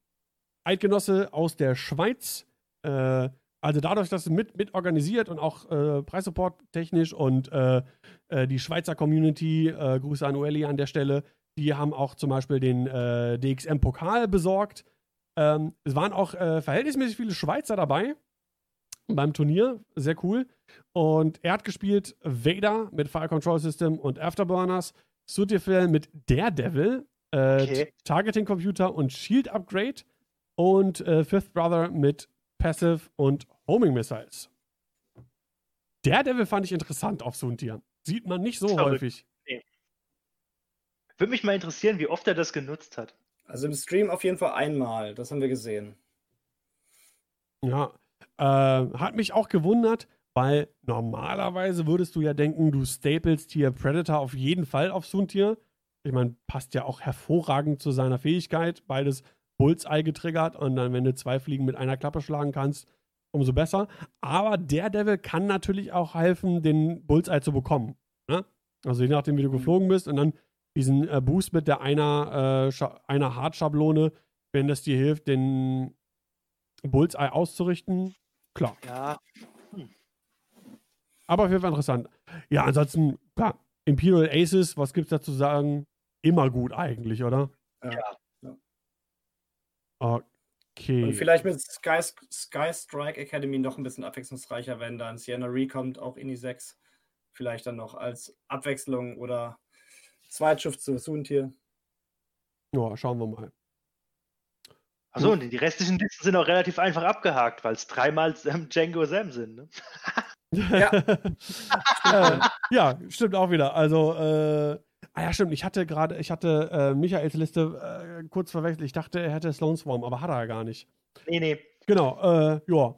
Eidgenosse aus der Schweiz. Äh, also dadurch, dass mit, mit organisiert und auch äh, Preissupport technisch und äh, äh, die Schweizer Community, äh, Grüße an Ueli an der Stelle, die haben auch zum Beispiel den äh, DXM-Pokal besorgt. Ähm, es waren auch äh, verhältnismäßig viele Schweizer dabei beim Turnier. Sehr cool. Und er hat gespielt Vader mit Fire Control System und Afterburners, Sutifel mit Daredevil, äh, Okay. Targeting Computer und Shield Upgrade und äh, Fifth Brother mit Passive und Homing Missiles. Daredevil fand ich interessant auf so ein Tier. Sieht man nicht so häufig. Würde mich mal interessieren, wie oft er das genutzt hat. Also im Stream auf jeden Fall einmal, das haben wir gesehen. Ja, äh, hat mich auch gewundert, weil normalerweise würdest du ja denken, du stapelst hier Predator auf jeden Fall auf Suntier. Ich meine, passt ja auch hervorragend zu seiner Fähigkeit. Beides Bullseye getriggert und dann, wenn du zwei Fliegen mit einer Klappe schlagen kannst, umso besser. Aber der Devil kann natürlich auch helfen, den Bullseye zu bekommen. Ne? Also je nachdem, wie du geflogen bist und dann diesen äh, Boost mit der einer, äh, einer Hartschablone, wenn das dir hilft, den Bullseye auszurichten, klar. Ja. Aber auf jeden Fall interessant. Ja, ansonsten, klar, Imperial Aces, was gibt's da zu sagen? Immer gut eigentlich, oder? Ja. Okay. Und vielleicht mit Sky, Sky Strike Academy noch ein bisschen abwechslungsreicher, wenn dann Sienna Ree kommt, auch in die 6. Vielleicht dann noch als Abwechslung oder Zweitschiff zu Suntier. Ja, schauen wir mal. Achso, und die restlichen Listen sind auch relativ einfach abgehakt, weil es dreimal ähm, Django Sam sind. Ne? Ja. äh, ja, stimmt auch wieder. Also, äh, ah ja, stimmt. Ich hatte gerade, ich hatte äh, Michaels Liste äh, kurz verwechselt. Ich dachte, er hätte Sloan Swarm, aber hat er ja gar nicht. Nee, nee. Genau, äh, ja.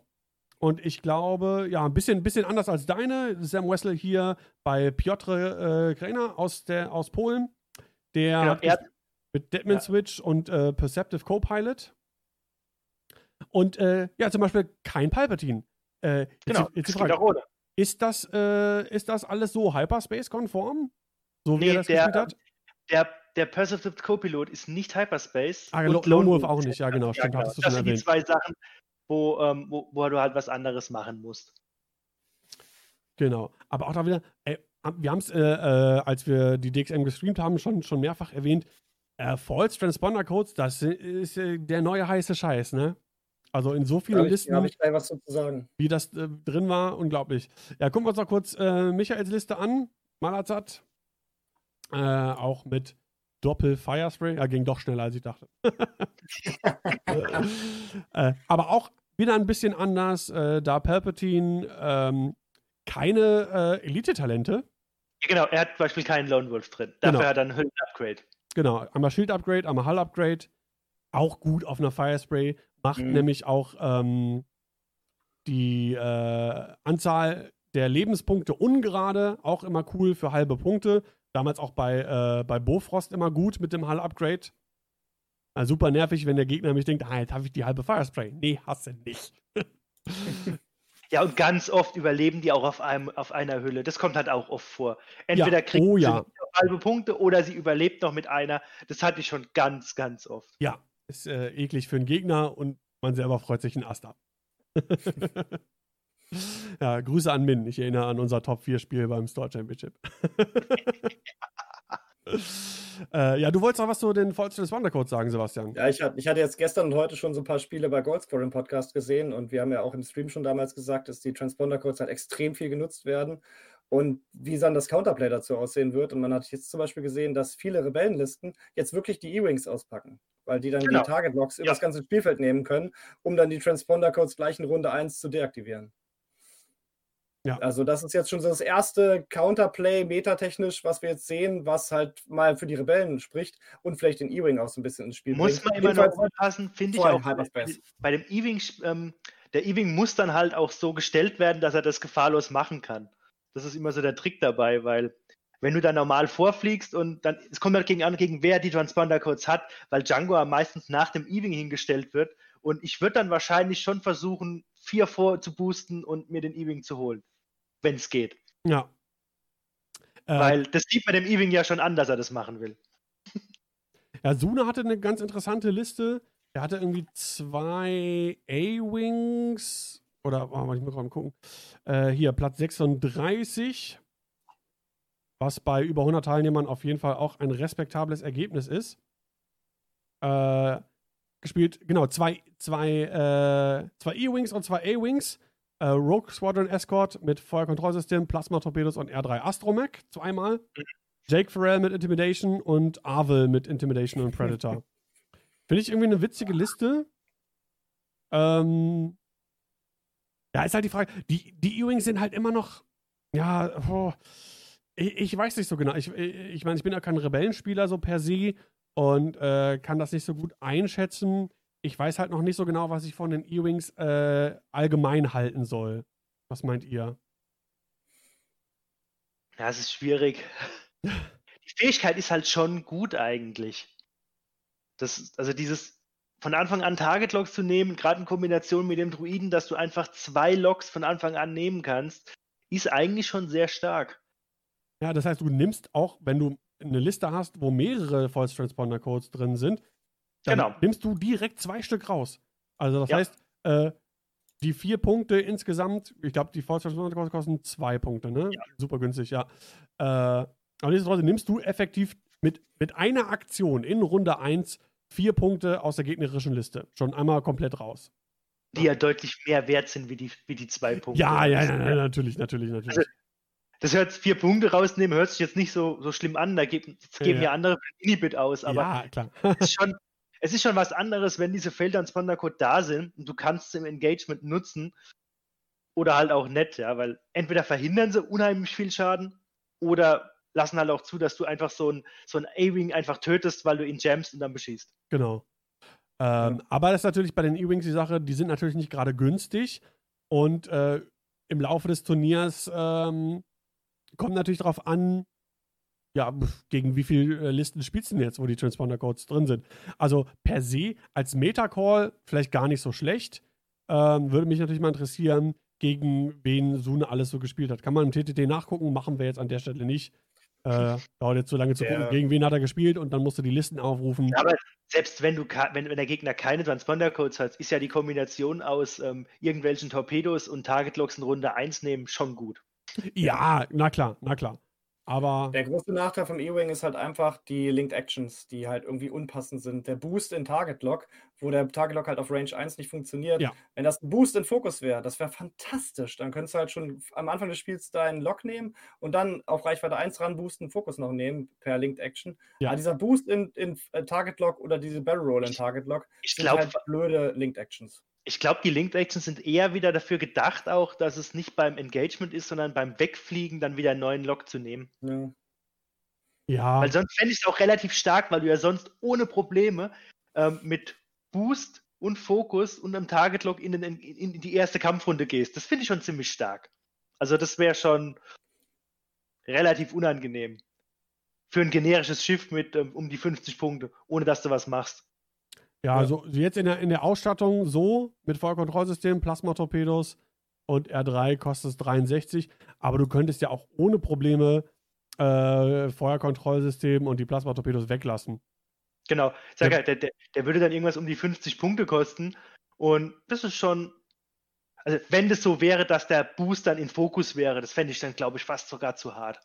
Und ich glaube, ja, ein bisschen, bisschen anders als deine. Sam Wessel hier bei Piotr äh, Greiner aus, der, aus Polen. Der Genau, hat er- mit Deadman ja. Switch und äh, Perceptive Copilot. Und äh, ja, zum Beispiel kein Palpatine. Äh, jetzt Genau. jetzt Frage, auch ohne. ist das, äh, ist das alles so Hyperspace-konform? So wie Nee, er das der- gespielt hat? Der, der Perceptive Copilot ist nicht Hyperspace. Ah, und Lo- Lone Wolf auch nicht, ja, genau, stimmt, genau. Das sind die zwei Sachen, wo, ähm, wo, wo du halt was anderes machen musst. Genau. Aber auch da wieder, ey, wir haben es, äh, äh, als wir die DXM gestreamt haben, schon, schon mehrfach erwähnt. Äh, False Transponder Codes, das ist äh, der neue heiße Scheiß, ne? Also in so vielen ich, Listen, ich was zu sagen. wie das äh, drin war, unglaublich. Ja, gucken wir uns noch kurz äh, Michaels Liste an. Malazat. Äh, auch mit Doppel Firespray. Ja, ging doch schneller, als ich dachte. äh, aber auch wieder ein bisschen anders, äh, da Palpatine ähm, keine äh, Elite-Talente. Ja, genau, er hat zum Beispiel keinen Lone Wolf drin. Dafür Genau. hat er ein Hüllen-Upgrade. Genau, einmal Shield-Upgrade, einmal Hull-Upgrade. Auch gut auf einer Firespray. Macht Mhm. nämlich auch ähm, die äh, Anzahl der Lebenspunkte ungerade. Auch immer cool für halbe Punkte. Damals auch bei, äh, bei Bofrost immer gut mit dem Hull-Upgrade. Ja, super nervig, wenn der Gegner mich denkt, ah, jetzt habe ich die halbe Firespray. Nee, hast du nicht. Ja, und ganz oft überleben die auch auf, einem, auf einer Hülle. Das kommt halt auch oft vor. Entweder Ja, kriegt oh sie ja. halbe Punkte oder sie überlebt noch mit einer. Das hatte ich schon ganz, ganz oft. Ja, ist äh, eklig für den Gegner und man selber freut sich einen Ast ab. ja, Grüße an Min. Ich erinnere an unser Top-4-Spiel beim Store Championship. äh, ja, du wolltest noch was zu den False Responder Codes sagen, Sebastian. Ja, ich, ich hatte jetzt gestern und heute schon so ein paar Spiele bei Goldscore im Podcast gesehen und wir haben ja auch im Stream schon damals gesagt, dass die Transponder-Codes halt extrem viel genutzt werden und wie dann das Counterplay dazu aussehen wird. Und man hat jetzt zum Beispiel gesehen, dass viele Rebellenlisten jetzt wirklich die E-Wings auspacken, weil die dann Genau. die Target-Locks über Ja. das ganze Spielfeld nehmen können, um dann die Transponder-Codes gleich in Runde 1 zu deaktivieren. Ja. Also das ist jetzt schon so das erste Counterplay metatechnisch, was wir jetzt sehen, was halt mal für die Rebellen spricht und vielleicht den E-Wing auch so ein bisschen ins Spiel Muss bringt. man immer noch aufpassen, finde ich auch. Hyperspace. Bei dem Ewing, ähm, der Ewing muss dann halt auch so gestellt werden, dass er das gefahrlos machen kann. Das ist immer so der Trick dabei, weil wenn du dann normal vorfliegst und dann, es kommt halt gegen an, gegen wer die Transponder-Codes hat, weil Django am meistens nach dem Ewing hingestellt wird und ich würde dann wahrscheinlich schon versuchen, vier vor zu boosten und mir den Ewing zu holen, wenn es geht. Ja. Äh, Weil das sieht man dem Ewing ja schon an, dass er das machen will. ja, Suna hatte eine ganz interessante Liste. Er hatte irgendwie zwei A-Wings. Oder, oh, ich muss mal gucken. Äh, hier, Platz 36. Was bei über 100 Teilnehmern auf jeden Fall auch ein respektables Ergebnis ist. Äh, gespielt, genau, zwei, zwei, äh, zwei E-Wings und zwei A-Wings. Äh, Rogue Squadron Escort mit Feuerkontrollsystem, Plasma-Torpedos und R3 Astromech zweimal. Jake Farrell mit Intimidation und Arvel mit Intimidation und Predator. Finde ich irgendwie eine witzige Liste. Ähm, ja, ist halt die Frage. Die, die E-Wings sind halt immer noch, ja, oh, Ich, ich weiß nicht so genau. Ich, ich meine, ich bin ja kein Rebellenspieler so per se und äh, kann das nicht so gut einschätzen. Ich weiß halt noch nicht so genau, was ich von den E-Wings äh, allgemein halten soll. Was meint ihr? Ja, es ist schwierig. Die Fähigkeit ist halt schon gut eigentlich. Das, also dieses von Anfang an Target Logs zu nehmen, gerade in Kombination mit dem Druiden, dass du einfach zwei Logs von Anfang an nehmen kannst, ist eigentlich schon sehr stark. Ja, das heißt, du nimmst auch, wenn du eine Liste hast, wo mehrere False Transponder Codes drin sind, dann genau. nimmst du direkt zwei Stück raus. Also das ja. heißt, äh, die vier Punkte insgesamt, ich glaube, die False Transponder Codes kosten zwei Punkte, ne? Ja. Super günstig, ja. Äh, aber nichtsdestotrotz nimmst du effektiv mit, mit einer Aktion in Runde 1 vier Punkte aus der gegnerischen Liste. Schon einmal komplett raus. Die ja deutlich mehr wert sind wie die, wie die zwei Punkte. Ja, ja, ja, ja natürlich, natürlich, natürlich. Also, das hört vier Punkte rausnehmen, hört sich jetzt nicht so, so schlimm an. Da geben, geben ja. ja andere Inhibit aus, aber ja, es, ist schon, es ist schon was anderes, wenn diese Felder in Spondercode da sind und du kannst sie im Engagement nutzen oder halt auch nicht, ja, weil entweder verhindern sie unheimlich viel Schaden oder lassen halt auch zu, dass du einfach so ein, so ein A-Wing einfach tötest, weil du ihn jammst und dann beschießt. Genau. Ähm, ja. Aber das ist natürlich bei den E-Wings die Sache, die sind natürlich nicht gerade günstig und äh, im Laufe des Turniers ähm, kommt natürlich darauf an, ja, gegen wie viele äh, Listen spielst du denn jetzt, wo die Transponder-Codes drin sind? Also per se als Metacall vielleicht gar nicht so schlecht. Ähm, würde mich natürlich mal interessieren, gegen wen Sune alles so gespielt hat. Kann man im TTT nachgucken, machen wir jetzt an der Stelle nicht. Äh, dauert jetzt so lange zu ja. gucken, gegen wen hat er gespielt und dann musst du die Listen aufrufen. Ja, aber selbst wenn du wenn, wenn der Gegner keine Transponder-Codes hat, ist ja die Kombination aus ähm, irgendwelchen Torpedos und Target-Logs in Runde 1 nehmen schon gut. Ja, na klar, na klar. Aber Der große Nachteil vom E-Wing ist halt einfach die Linked Actions, die halt irgendwie unpassend sind. Der Boost in Target Lock, wo der Target Lock halt auf Range 1 nicht funktioniert. Ja. Wenn das ein Boost in Fokus wäre, das wäre fantastisch. Dann könntest du halt schon am Anfang des Spiels deinen Lock nehmen und dann auf Reichweite 1 ran boosten, Fokus noch nehmen per Linked Action. Ja. Aber dieser Boost in, in äh, Target Lock oder diese Barrel Roll in Target Lock ich sind glaub, halt blöde Linked Actions ich glaube, die Linked Actions sind eher wieder dafür gedacht, auch, dass es nicht beim Engagement ist, sondern beim Wegfliegen dann wieder einen neuen Lock zu nehmen. Ja. ja. Weil sonst fände ich es auch relativ stark, weil du ja sonst ohne Probleme ähm, mit Boost und Fokus und einem Target Lock in, in, in die erste Kampfrunde gehst. Das finde ich schon ziemlich stark. Also das wäre schon relativ unangenehm. Für ein generisches Schiff mit ähm, um die 50 Punkte, ohne dass du was machst. Ja, ja. jetzt in der, in der Ausstattung so mit Feuerkontrollsystem, Plasmatorpedos und R3 kostet es 63, aber du könntest ja auch ohne Probleme äh, Feuerkontrollsystem und die Plasmatorpedos weglassen. Genau, sag ja. halt, der, der, der würde dann irgendwas um die 50 Punkte kosten und das ist schon, also wenn das so wäre, dass der Boost dann in Fokus wäre, das fände ich dann, glaube ich, fast sogar zu hart.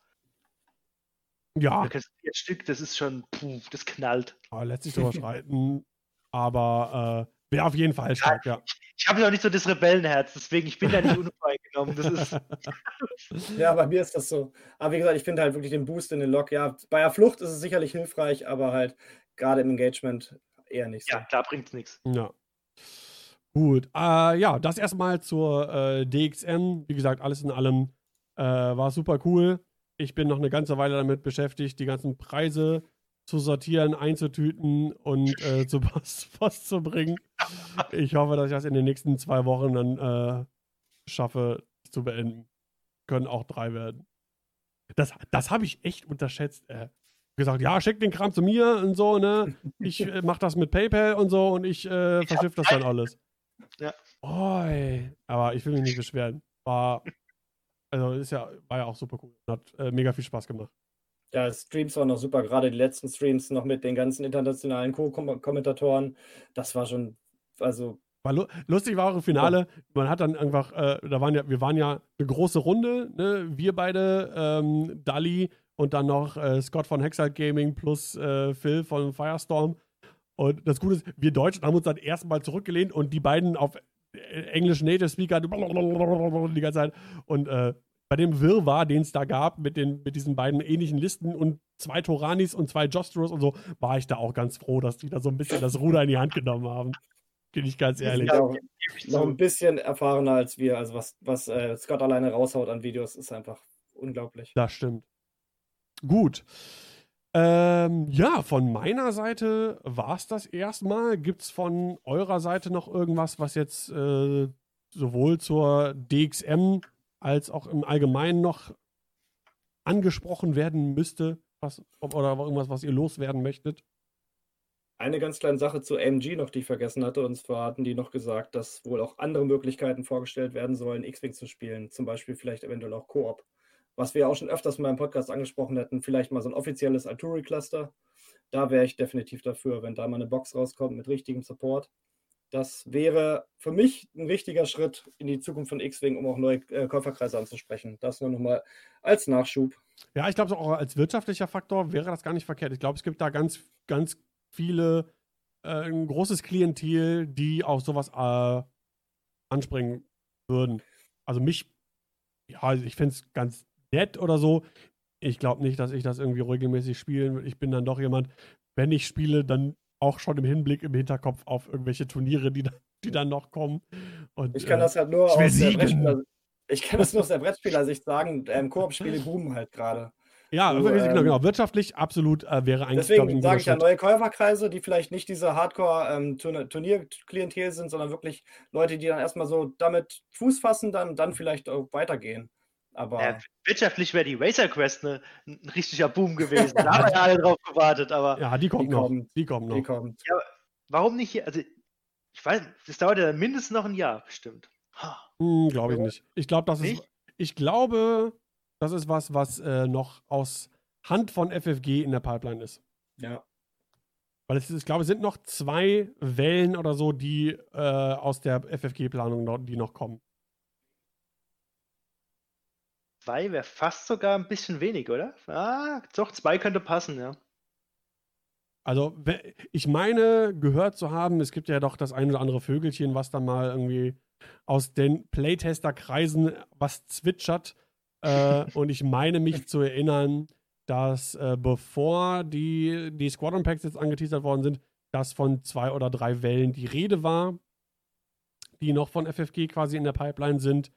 Ja. Vier Stück, das ist schon, puh, das knallt. Aber letztlich drüber schreiten. Aber äh, wäre auf jeden Fall stark, ja. Ich, ich habe ja auch nicht so das Rebellenherz, deswegen ich bin da nicht unvoreingenommen. Das ist ja, bei mir ist das so. Aber wie gesagt, ich finde halt wirklich den Boost in den Lock, ja, bei der Flucht ist es sicherlich hilfreich, aber halt gerade im Engagement eher nicht so. Ja, da bringt es nichts. Ja. Gut, äh, ja, das erstmal zur äh, DXM. Wie gesagt, alles in allem äh, war super cool. Ich bin noch eine ganze Weile damit beschäftigt, die ganzen Preise zu sortieren, einzutüten und äh, zur Post, Post, zu bringen. Ich hoffe, dass ich das in den nächsten zwei Wochen dann äh, schaffe zu beenden. Können auch drei werden. Das, das habe ich echt unterschätzt. Äh. Gesagt, ja, schick den Kram zu mir und so, ne? Ich äh, mach das mit PayPal und so und ich äh, verschiff das dann alles. Ja. Oi. Aber ich will mich nicht beschweren. War, also ist ja, war ja auch super cool. Hat äh, mega viel Spaß gemacht. Ja, Streams waren noch super, gerade die letzten Streams noch mit den ganzen internationalen Co-Kommentatoren. Das war schon, also. War lu lustig war auch im Finale, man hat dann einfach, äh, da waren ja, wir waren ja eine große Runde, ne? Wir beide, ähm, Dali und dann noch äh, Scott von Hexalt Gaming plus äh, Phil von Firestorm. Und das Gute ist, wir Deutschen haben uns dann erstmal zurückgelehnt und die beiden auf äh, Englisch Native Speaker die ganze Zeit. Und äh, bei dem Wirrwarr, den es da gab, mit, den, mit diesen beiden ähnlichen Listen und zwei Toranis und zwei Jostros und so, war ich da auch ganz froh, dass die da so ein bisschen das Ruder in die Hand genommen haben. Bin ich ganz ehrlich. Ja, noch, noch ein bisschen erfahrener als wir. Also was, was äh, Scott alleine raushaut an Videos, ist einfach unglaublich. Das stimmt. Gut. Ähm, ja, von meiner Seite war es das erstmal. Gibt es von eurer Seite noch irgendwas, was jetzt äh, sowohl zur DXM als auch im Allgemeinen noch angesprochen werden müsste? Was, oder irgendwas, was ihr loswerden möchtet? Eine ganz kleine Sache zu AMG noch, die ich vergessen hatte. Und zwar hatten die noch gesagt, dass wohl auch andere Möglichkeiten vorgestellt werden sollen, X-Wing zu spielen. Zum Beispiel vielleicht eventuell auch Koop. Was wir auch schon öfters mal im Podcast angesprochen hätten, vielleicht mal so ein offizielles Artillery-Cluster. Da wäre ich definitiv dafür, wenn da mal eine Box rauskommt mit richtigem Support. Das wäre für mich ein richtiger Schritt in die Zukunft von X-Wing, um auch neue äh, Käuferkreise anzusprechen. Das nur nochmal als Nachschub. Ja, ich glaube, auch als wirtschaftlicher Faktor wäre das gar nicht verkehrt. Ich glaube, es gibt da ganz, ganz viele, äh, ein großes Klientel, die auf sowas äh, anspringen würden. Also mich, ja, ich finde es ganz nett oder so. Ich glaube nicht, dass ich das irgendwie regelmäßig spielen will. Ich bin dann doch jemand, wenn ich spiele, dann auch schon im Hinblick, im Hinterkopf auf irgendwelche Turniere, die, die dann noch kommen. Und, ich kann äh, das halt nur aus der Brettspieler, ich kann das nur aus der Brettspielersicht sagen, ähm, Koop-Spiele boomen halt gerade. Ja, so, genau, ähm, genau, wirtschaftlich absolut äh, wäre eigentlich. Deswegen sage ich ja neue Käuferkreise, die vielleicht nicht diese Hardcore-Turnierklientel ähm, sind, sondern wirklich Leute, die dann erstmal so damit Fuß fassen, dann, dann vielleicht auch weitergehen. Aber ja, wirtschaftlich wäre die Racer Quest ne, ein richtiger Boom gewesen. da haben ja alle drauf gewartet, aber. Ja, die kommt die noch. Kommt. Die kommt noch. Die kommt. Ja, warum nicht hier? Also, ich weiß, das dauert ja mindestens noch ein Jahr, bestimmt. Hm, glaube ich nicht. Ich glaube, das nicht? ist. Ich glaube, das ist was, was äh, noch aus Hand von FFG in der Pipeline ist. Ja. Weil es ist, ich glaube, es sind noch zwei Wellen oder so, die äh, aus der FFG-Planung, die noch kommen. Zwei wäre fast sogar ein bisschen wenig, oder? Ah, doch, zwei könnte passen, ja. Also, ich meine, gehört zu haben, es gibt ja doch das ein oder andere Vögelchen, was da mal irgendwie aus den Playtester-Kreisen was zwitschert. Äh, und ich meine mich zu erinnern, dass äh, bevor die, die Squadron Packs jetzt angeteasert worden sind, dass von zwei oder drei Wellen die Rede war, die noch von FFG quasi in der Pipeline sind.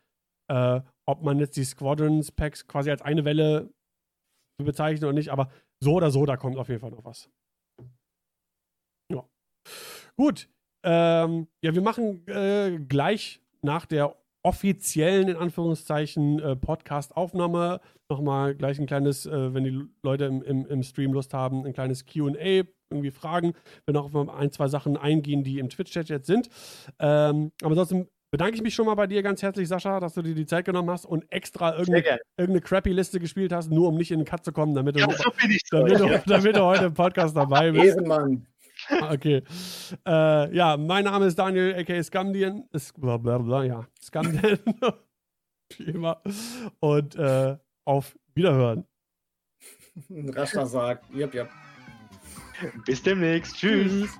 Äh, ob man jetzt die Squadrons Packs quasi als eine Welle bezeichnet oder nicht, aber so oder so, da kommt auf jeden Fall noch was. Ja. Gut. Ähm, ja, wir machen äh, gleich nach der offiziellen, in Anführungszeichen, äh, Podcast-Aufnahme nochmal gleich ein kleines, äh, wenn die Leute im, im, im Stream Lust haben, ein kleines QA, irgendwie Fragen, wenn auch auf ein, zwei Sachen eingehen, die im Twitch-Chat jetzt sind. Ähm, aber ansonsten bedanke ich mich schon mal bei dir ganz herzlich, Sascha, dass du dir die Zeit genommen hast und extra irgendeine, irgendeine crappy Liste gespielt hast, nur um nicht in den Cut zu kommen, damit, ja, du, so damit, du, damit du heute im Podcast dabei bist. Ehrenmann. Ah, okay. Äh, ja, mein Name ist Daniel, aka Scamdian. Blablabla, ja, Scamdian. Wie immer. Und äh, auf Wiederhören. Rascher sagt, yep, yep. Bis demnächst. Tschüss. Tschüss.